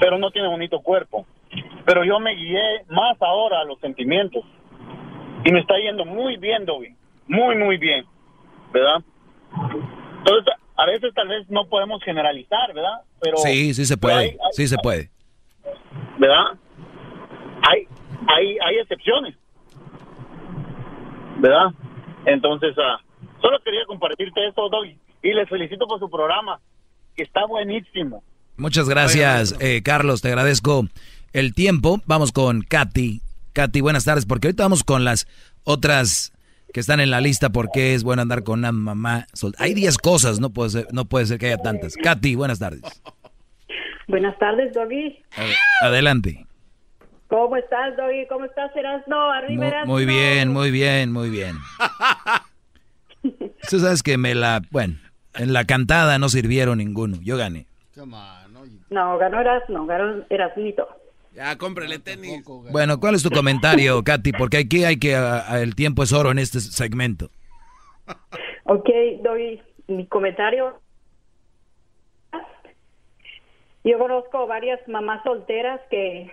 Speaker 27: pero no tiene bonito cuerpo. Pero yo me guié más ahora a los sentimientos y me está yendo muy bien, Dobby. Muy, muy bien, ¿verdad? Entonces, a veces tal vez no podemos generalizar, ¿verdad? Pero
Speaker 3: Sí, sí se puede.
Speaker 27: hay- hay-
Speaker 3: Sí se puede.
Speaker 27: ¿verdad? Hay, hay, hay excepciones, ¿verdad? Entonces, ah, solo quería compartirte esto, Dobby, y les felicito por su programa, que está buenísimo.
Speaker 3: Muchas gracias, eh, Carlos. Te agradezco el tiempo. Vamos con Katy. Katy, buenas tardes, porque ahorita vamos con las otras que están en la lista porque es bueno andar con una mamá. Hay 10 cosas, no puede ser, no puede ser que haya tantas. Katy, buenas tardes.
Speaker 28: Buenas tardes, Doggy.
Speaker 3: Adelante.
Speaker 28: ¿Cómo estás, Doggy? ¿Cómo estás, Erasno? Arriba,
Speaker 3: Muy,
Speaker 28: Erasno.
Speaker 3: muy bien, muy bien, muy bien. Tú sabes que me la, bueno, en la cantada no sirvieron ninguno. Yo gané.
Speaker 28: No, ganó Erasno, ganó Erasnito.
Speaker 2: Ya, cómprele tenis.
Speaker 3: Bueno, ¿cuál es tu comentario, Katy? Porque aquí hay que, a- a- el tiempo es oro en este segmento.
Speaker 28: Ok, Doggy, mi comentario. Yo conozco varias mamás solteras que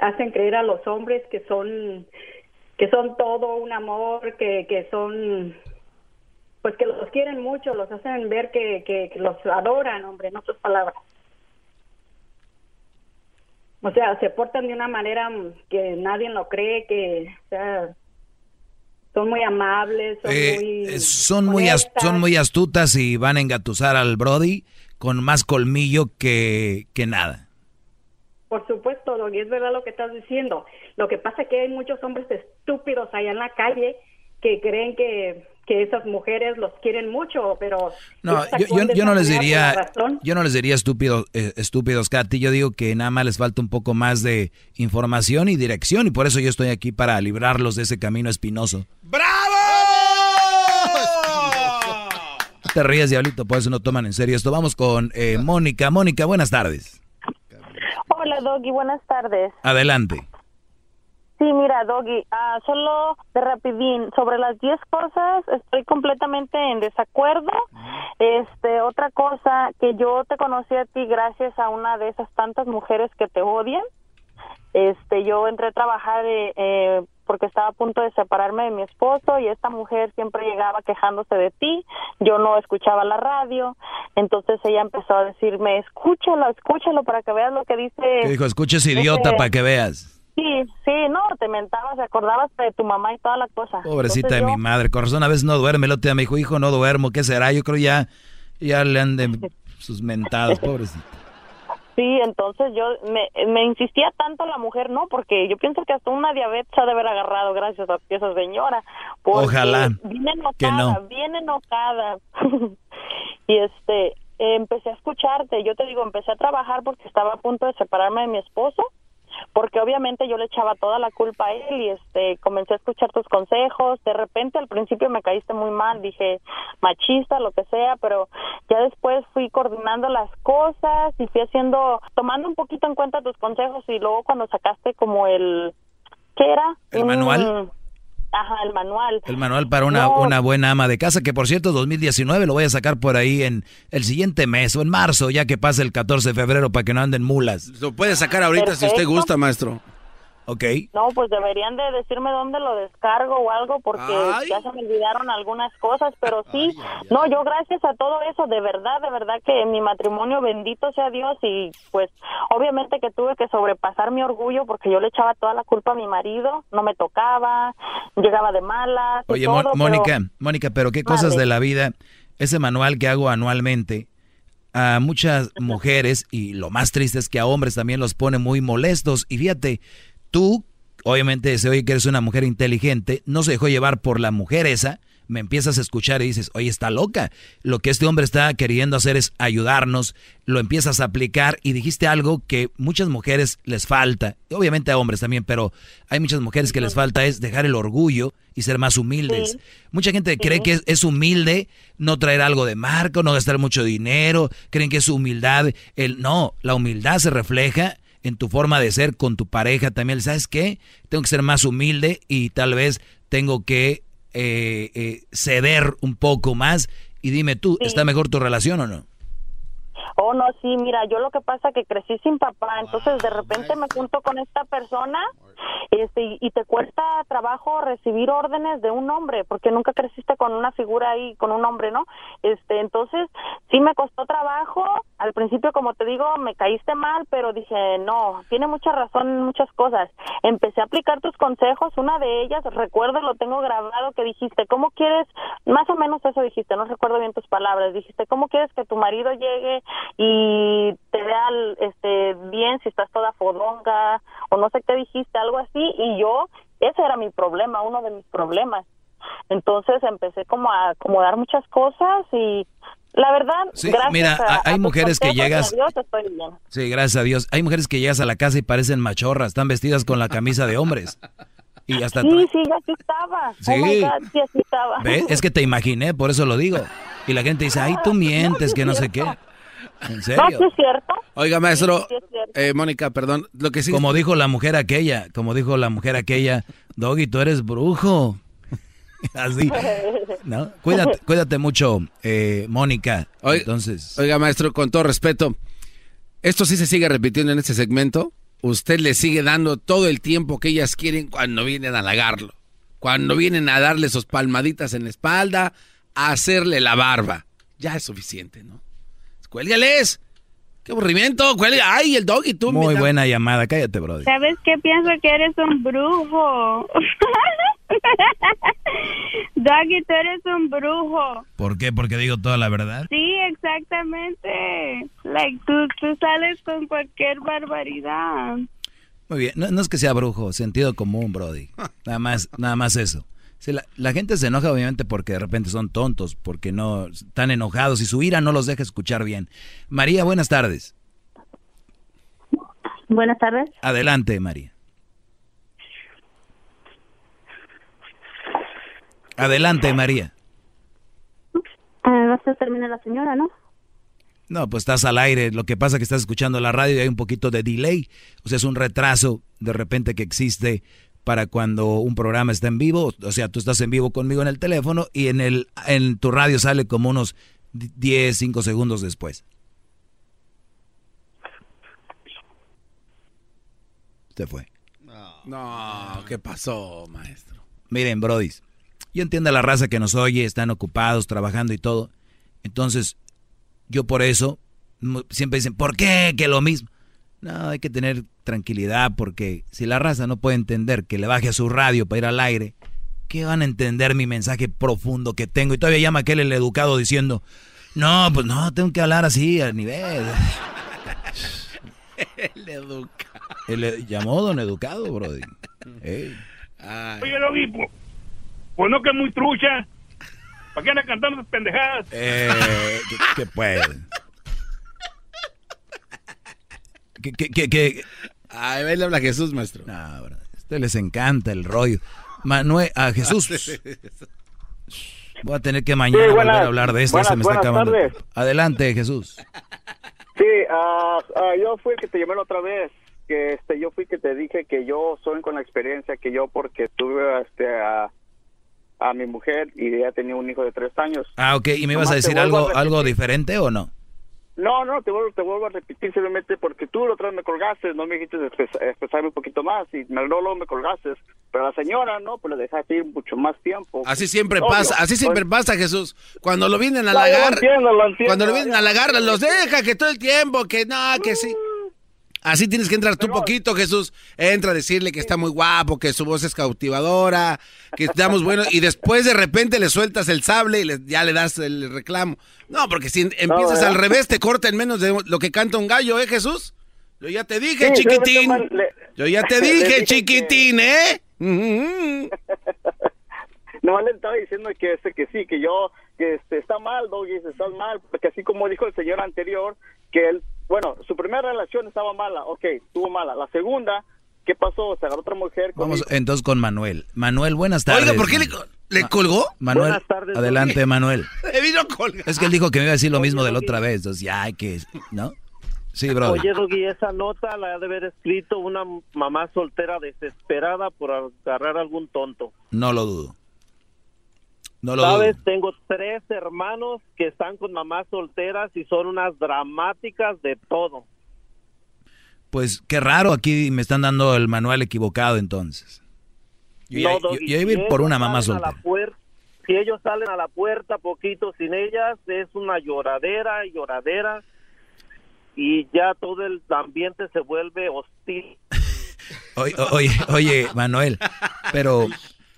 Speaker 28: hacen creer a los hombres que son que son todo un amor, que, que son pues que los quieren mucho, los hacen ver que, que, que los adoran, hombre, en otras palabras. O sea, se portan de una manera que nadie lo cree, que o sea, son muy amables, son
Speaker 3: Eh,
Speaker 28: muy...
Speaker 3: son, muy son muy astutas y van a engatusar al Brody con más colmillo que, que nada.
Speaker 28: Por supuesto, Doggy, es verdad lo que estás diciendo. Lo que pasa es que hay muchos hombres estúpidos allá en la calle que creen que, que esas mujeres los quieren mucho, pero...
Speaker 3: No, yo, no les diría, yo no les diría estúpidos, eh, estúpidos, Katy. Yo digo que nada más les falta un poco más de información y dirección y por eso yo estoy aquí para librarlos de ese camino espinoso. No te rías, diablito, por eso no toman en serio esto. Vamos con eh, Mónica. Mónica, buenas tardes.
Speaker 29: Doggy, buenas tardes.
Speaker 3: Adelante.
Speaker 29: Sí, mira Doggy, ah, solo de rapidín, sobre las 10 cosas estoy completamente en desacuerdo. Este, otra cosa, que yo te conocí a ti gracias a una de esas tantas mujeres que te odian. Este, yo entré a trabajar eh, eh, porque estaba a punto de separarme de mi esposo y esta mujer siempre llegaba quejándose de ti. Yo no escuchaba la radio, entonces ella empezó a decirme, escúchalo, escúchalo para que veas lo que dice.
Speaker 3: Dijo, escuches idiota
Speaker 29: ese-
Speaker 3: para que veas.
Speaker 29: Sí, sí, no, te mentabas, te acordabas de tu mamá y toda la cosa.
Speaker 3: Pobrecita
Speaker 29: Entonces
Speaker 3: de mi madre, con razón a veces no duerme. El otro día me dijo, hijo, no duermo, ¿qué será? Yo creo ya, ya le han de sus mentadas, pobrecita.
Speaker 29: Sí, entonces yo me, me insistía tanto la mujer, no, porque yo pienso que hasta una diabetes ha de haber agarrado gracias a esa señora.
Speaker 3: Ojalá
Speaker 29: Viene enojada,
Speaker 3: que no.
Speaker 29: bien enojada. y este, empecé a escucharte, yo te digo, empecé a trabajar porque estaba a punto de separarme de mi esposo porque obviamente yo le echaba toda la culpa a él y este comencé a escuchar tus consejos de repente al principio me caíste muy mal dije machista lo que sea pero ya después fui coordinando las cosas y fui haciendo tomando un poquito en cuenta tus consejos y luego cuando sacaste como el qué era
Speaker 3: ¿El
Speaker 29: Un-
Speaker 3: manual?
Speaker 29: Ajá el manual
Speaker 3: El manual para una,
Speaker 29: No.
Speaker 3: una buena ama de casa, que por cierto 2019 lo voy a sacar por ahí en el siguiente mes o en marzo, ya que pase el 14 de febrero para que no anden mulas.
Speaker 2: Lo puede sacar ahorita si usted gusta, maestro.
Speaker 3: Ok.
Speaker 29: No, pues deberían de decirme dónde lo descargo o algo porque
Speaker 2: Ay.
Speaker 29: ya se me olvidaron algunas cosas, pero sí, no, yo gracias a todo eso, de verdad, de verdad que mi matrimonio, bendito sea Dios y pues obviamente que tuve que sobrepasar mi orgullo porque yo le echaba toda la culpa a mi marido, no me tocaba, llegaba de malas.
Speaker 3: Oye,
Speaker 29: todo,
Speaker 3: Mon-
Speaker 29: pero-
Speaker 3: Mónica, Mónica, pero qué cosas
Speaker 29: Vale.
Speaker 3: de la vida, ese manual que hago anualmente, a muchas mujeres, y lo más triste es que a hombres también los pone muy molestos. Y fíjate, tú, obviamente se oye que eres una mujer inteligente, no se dejó llevar por la mujer esa, me empiezas a escuchar y dices, oye, está loca. Lo que este hombre está queriendo hacer es ayudarnos, lo empiezas a aplicar y dijiste algo que muchas mujeres les falta, obviamente a hombres también, pero hay muchas mujeres que les falta es dejar el orgullo y ser más humildes. Mucha gente cree que es, es humilde no traer algo de marco, no gastar mucho dinero, creen que es humildad. El, no, la humildad se refleja en tu forma de ser con tu pareja también. ¿Sabes qué? Tengo que ser más humilde y tal vez tengo que eh, eh, ceder un poco más. Y dime tú, ¿está mejor tu relación o no?
Speaker 29: Oh, no, sí, mira, yo lo que pasa que crecí sin papá, entonces de repente me junto con esta persona este, y, y te cuesta trabajo recibir órdenes de un hombre, porque nunca creciste con una figura ahí, con un hombre, ¿no? Este, entonces sí me costó trabajo, al principio, como te digo, me caíste mal, pero dije, no, tiene mucha razón en muchas cosas. Empecé a aplicar tus consejos, una de ellas, recuerdo, lo tengo grabado, que dijiste, ¿cómo quieres? Más o menos eso dijiste, no recuerdo bien tus palabras, dijiste, ¿cómo quieres que tu marido llegue y te vea este bien si estás toda fodonga o no sé qué dijiste algo así y yo ese era mi problema uno de mis problemas entonces empecé como a acomodar muchas cosas y la verdad
Speaker 3: Sí,
Speaker 29: gracias
Speaker 3: mira,
Speaker 29: a-
Speaker 3: hay
Speaker 29: a
Speaker 3: mujeres que
Speaker 29: consejos
Speaker 3: llegas-
Speaker 29: Dios estoy bien
Speaker 3: Sí, gracias a Dios. Hay mujeres que llegas a la casa y parecen machorras, están vestidas con la camisa de hombres. Y hasta...
Speaker 29: sí sí así estaba
Speaker 3: Sí.
Speaker 29: oh my God, sí así estaba
Speaker 3: ¿Ve? Es que te imaginé, por eso lo digo. Y la gente dice, ay, tú mientes, que no sé qué. ¿En
Speaker 29: no
Speaker 3: serio?
Speaker 29: sí es cierto
Speaker 2: Oiga, maestro,
Speaker 29: Sí, sí es cierto.
Speaker 2: eh, Mónica, perdón, lo que sí...
Speaker 3: Como dijo la mujer aquella, como dijo la mujer aquella, Doggy, tú eres brujo. Así, ¿no? Cuídate, cuídate mucho, eh, Mónica.
Speaker 2: Oiga,
Speaker 3: Entonces,
Speaker 2: Oiga, maestro, con todo respeto, esto sí se sigue repitiendo en este segmento. Usted le sigue dando todo el tiempo que ellas quieren cuando vienen a halagarlo. Cuando vienen a darle sus palmaditas en la espalda, a hacerle la barba. Ya es suficiente, ¿no? Cuélgales. ¡Qué aburrimiento! Cuelga. ¡Ay, el dog y tú!
Speaker 3: Muy
Speaker 2: mira.
Speaker 3: buena llamada, cállate, brody.
Speaker 30: ¿Sabes qué? Pienso que eres un brujo. Doggy, tú eres un brujo.
Speaker 3: ¿Por qué? Porque digo toda la verdad.
Speaker 30: Sí, exactamente. Like, tú, tú sales con cualquier barbaridad.
Speaker 3: Muy bien, no, no es que sea brujo, sentido común, Brody. Nada más, nada más eso. Sí, la, la gente se enoja obviamente porque de repente son tontos, porque no están enojados y su ira no los deja escuchar bien. María, buenas tardes.
Speaker 30: Buenas tardes.
Speaker 3: Adelante, María. Adelante, María.
Speaker 30: Ah, vas a terminar la señora, ¿no?
Speaker 3: No, pues estás al aire. Lo que pasa es que estás escuchando la radio y hay un poquito de delay. O sea, es un retraso de repente que existe para cuando un programa está en vivo. O sea, tú estás en vivo conmigo en el teléfono y en, el, en tu radio sale como unos 10, 5 segundos después. Se fue.
Speaker 2: No, ¿qué pasó, maestro?
Speaker 3: Miren, brodis, yo entiendo a la raza que nos oye, están ocupados, trabajando y todo. Entonces, yo por eso, siempre dicen, ¿por qué? Que lo mismo. No, hay que tener tranquilidad porque si la raza no puede entender que le baje a su radio para ir al aire, ¿qué van a entender mi mensaje profundo que tengo? Y todavía llama aquel el educado diciendo, no, pues no, tengo que hablar así, al nivel.
Speaker 2: El educa.
Speaker 3: El e- llamó don educado, brody. Ey.
Speaker 4: Oye, Doggy, pues, pues no que es muy trucha. ¿Para qué anda cantando esas pendejadas?
Speaker 3: Eh, que, que puede. Que, que, que, que-
Speaker 2: Ay, habla Jesús, maestro.
Speaker 3: No, bro, a ustedes les encanta el rollo. Manuel, a Jesús. Voy a tener que mañana
Speaker 31: Sí, buenas-
Speaker 3: volver a hablar de esto. se me está acabando.
Speaker 31: tardes.
Speaker 3: Adelante, Jesús.
Speaker 31: Sí, ah, ah, yo fui el que te llamé la otra vez, que este, yo fui que te dije que yo soy con la experiencia que yo porque tuve este, a, a mi mujer y ella tenía un hijo de tres años.
Speaker 3: Ah, ok. ¿Y me ibas a decir algo,
Speaker 31: a
Speaker 3: algo diferente o no?
Speaker 31: No, no, te vuelvo, te vuelvo a repetir simplemente porque tú la otra vez me colgaste, no me dijiste expresa- expresarme un poquito más y me, no, luego me colgaste. Pero la señora, no, pues le dejaste ir mucho más tiempo.
Speaker 2: Así siempre
Speaker 31: Obvio.
Speaker 2: pasa, así siempre
Speaker 31: Pues,
Speaker 2: pasa, Jesús. Cuando lo vienen a
Speaker 31: No, lo
Speaker 2: halagar,
Speaker 31: lo
Speaker 2: cuando lo vienen a halagar, los deja que todo el tiempo, que no, que sí. Así tienes que entrar tú poquito, Jesús. Entra a decirle que está muy guapo, que su voz es cautivadora, que estamos buenos, y después de repente le sueltas el sable y le- ya le das el reclamo. No, porque si empiezas al revés, te corta en menos de lo que canta un gallo, ¿eh, Jesús? Yo ya te dije,
Speaker 31: Sí,
Speaker 2: chiquitín.
Speaker 31: le-
Speaker 2: Yo ya te dije,
Speaker 31: que-
Speaker 2: chiquitín, ¿eh?
Speaker 31: No, le estaba diciendo que este que sí, que yo, que este, está mal, Doggy, estás mal, porque así como dijo el señor anterior, que él, bueno, su primera relación estaba mala, ok, estuvo mala. La segunda, ¿qué pasó? Se agarró otra mujer. con
Speaker 3: Vamos
Speaker 31: hijos.
Speaker 3: entonces con Manuel. Manuel, buenas tardes.
Speaker 2: Oiga, ¿por qué le, le colgó?
Speaker 3: Manuel,
Speaker 31: Buenas tardes,
Speaker 3: adelante,
Speaker 31: Doggy.
Speaker 3: Manuel.
Speaker 2: Le vino.
Speaker 3: Es que él dijo que me iba a decir lo mismo de la otra vez. Entonces, ya hay que. ¿No? Sí, bro.
Speaker 24: Oye, Doggy, esa nota la ha de haber escrito una mamá soltera desesperada por agarrar a algún tonto.
Speaker 3: No lo dudo. No lo
Speaker 24: ¿Sabes?
Speaker 3: dudo.
Speaker 24: Tengo tres hermanos que están con mamás solteras y son unas dramáticas de todo.
Speaker 3: Pues qué raro, aquí me están dando el manual equivocado entonces. Yo,
Speaker 24: No,
Speaker 3: yo-
Speaker 24: Doggy,
Speaker 3: yo iba a ir
Speaker 24: si
Speaker 3: por
Speaker 24: ellos
Speaker 3: una mamá
Speaker 24: salen a la
Speaker 3: soltera.
Speaker 24: puer- si ellos salen a la puerta poquito sin ellas, es una lloradera, lloradera, y ya todo el ambiente se vuelve hostil.
Speaker 3: Oye, oye, oye, Manuel, pero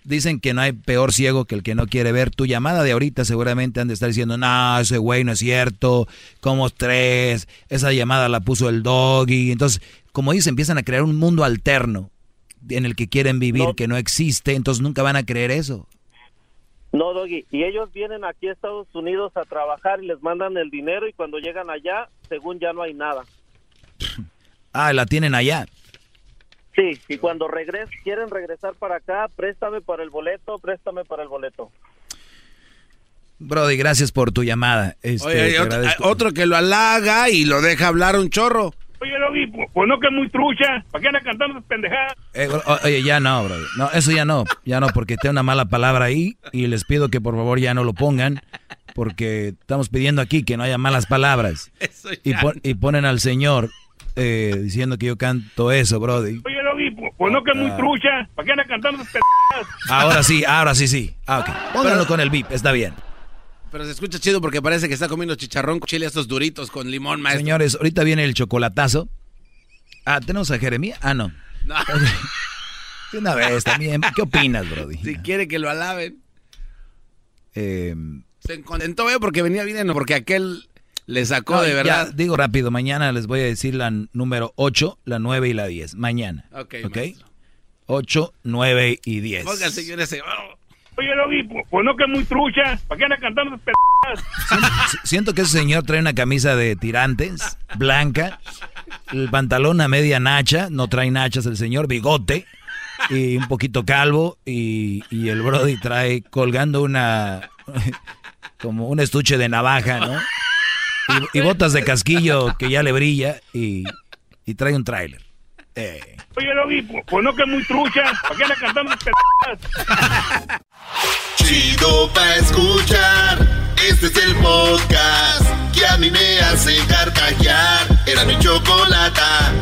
Speaker 3: dicen que no hay peor ciego que el que no quiere ver. Tu llamada de ahorita seguramente han de estar diciendo, no, ese güey no es cierto, como tres, esa llamada la puso el doggy. Entonces, como dicen, empiezan a crear un mundo alterno en el que quieren vivir, que no existe, entonces nunca van a creer eso.
Speaker 24: No, Doggy, y ellos vienen aquí a Estados Unidos a trabajar y les mandan el dinero y cuando llegan allá, según ya no hay nada.
Speaker 3: Ah, la tienen allá.
Speaker 24: Sí, y cuando regres, quieren regresar para acá, préstame para el boleto, préstame para el boleto.
Speaker 3: Brody, gracias por tu llamada. Este,
Speaker 2: Oye, otro,
Speaker 3: agradezco.
Speaker 2: hay otro que lo halaga y lo deja hablar un chorro.
Speaker 4: Oye, Doggy,
Speaker 26: pues, pues no que es muy trucha. ¿Para qué anda cantando esas pendejadas?
Speaker 3: Eh, oye, ya no, bro. No, eso ya no. Ya no, porque tengo una mala palabra ahí. Y les pido que por favor ya no lo pongan. Porque estamos pidiendo aquí que no haya malas palabras. Y, pon- y ponen al señor eh, diciendo que yo canto eso, brody.
Speaker 26: Oye, Doggy, pues, pues no que es muy
Speaker 3: Ah.
Speaker 26: trucha. ¿Para qué anda cantando esas pendejadas?
Speaker 3: Ahora sí, ahora sí, sí. Ah, ok. Pónganlo con el beep, está bien.
Speaker 2: Pero se escucha chido porque parece que está comiendo chicharrón con chile estos duritos con limón, maestro.
Speaker 3: Señores, ahorita viene el chocolatazo. Ah, ¿tenemos a Jeremías? Ah, no.
Speaker 2: No.
Speaker 3: De una vez también. ¿Qué opinas, brody?
Speaker 2: Si quiere que lo alaben.
Speaker 3: Eh,
Speaker 2: Se contentó, ¿eh? Porque venía bien, porque aquel le sacó
Speaker 3: no,
Speaker 2: de
Speaker 3: ya,
Speaker 2: verdad.
Speaker 3: digo rápido, mañana les voy a decir la número 8, la 9 y la 10. Mañana.
Speaker 2: Ok,
Speaker 3: ¿Ok?
Speaker 2: maestro.
Speaker 3: 8, 9 y 10.
Speaker 2: Ponga el señor ese. oh.
Speaker 26: Oye, Doggy, pues, pues no que es muy trucha. ¿Para qué anda cantando esas pendejadas?
Speaker 3: Si- Siento que ese señor trae una camisa de tirantes, blanca, el pantalón a media nacha, no trae nachas el señor, bigote y un poquito calvo y, y el Brody trae colgando una, como un estuche de navaja, ¿no? Y, y botas de casquillo que ya le brilla y, y trae un tráiler. Eh.
Speaker 26: Oye, Doggy, pues, pues no que es muy trucha. ¿Para qué cantando esas pendejadas?
Speaker 8: Chido pa' escuchar. Este es el podcast que a mí me hace carcajear. Era mi chocolata.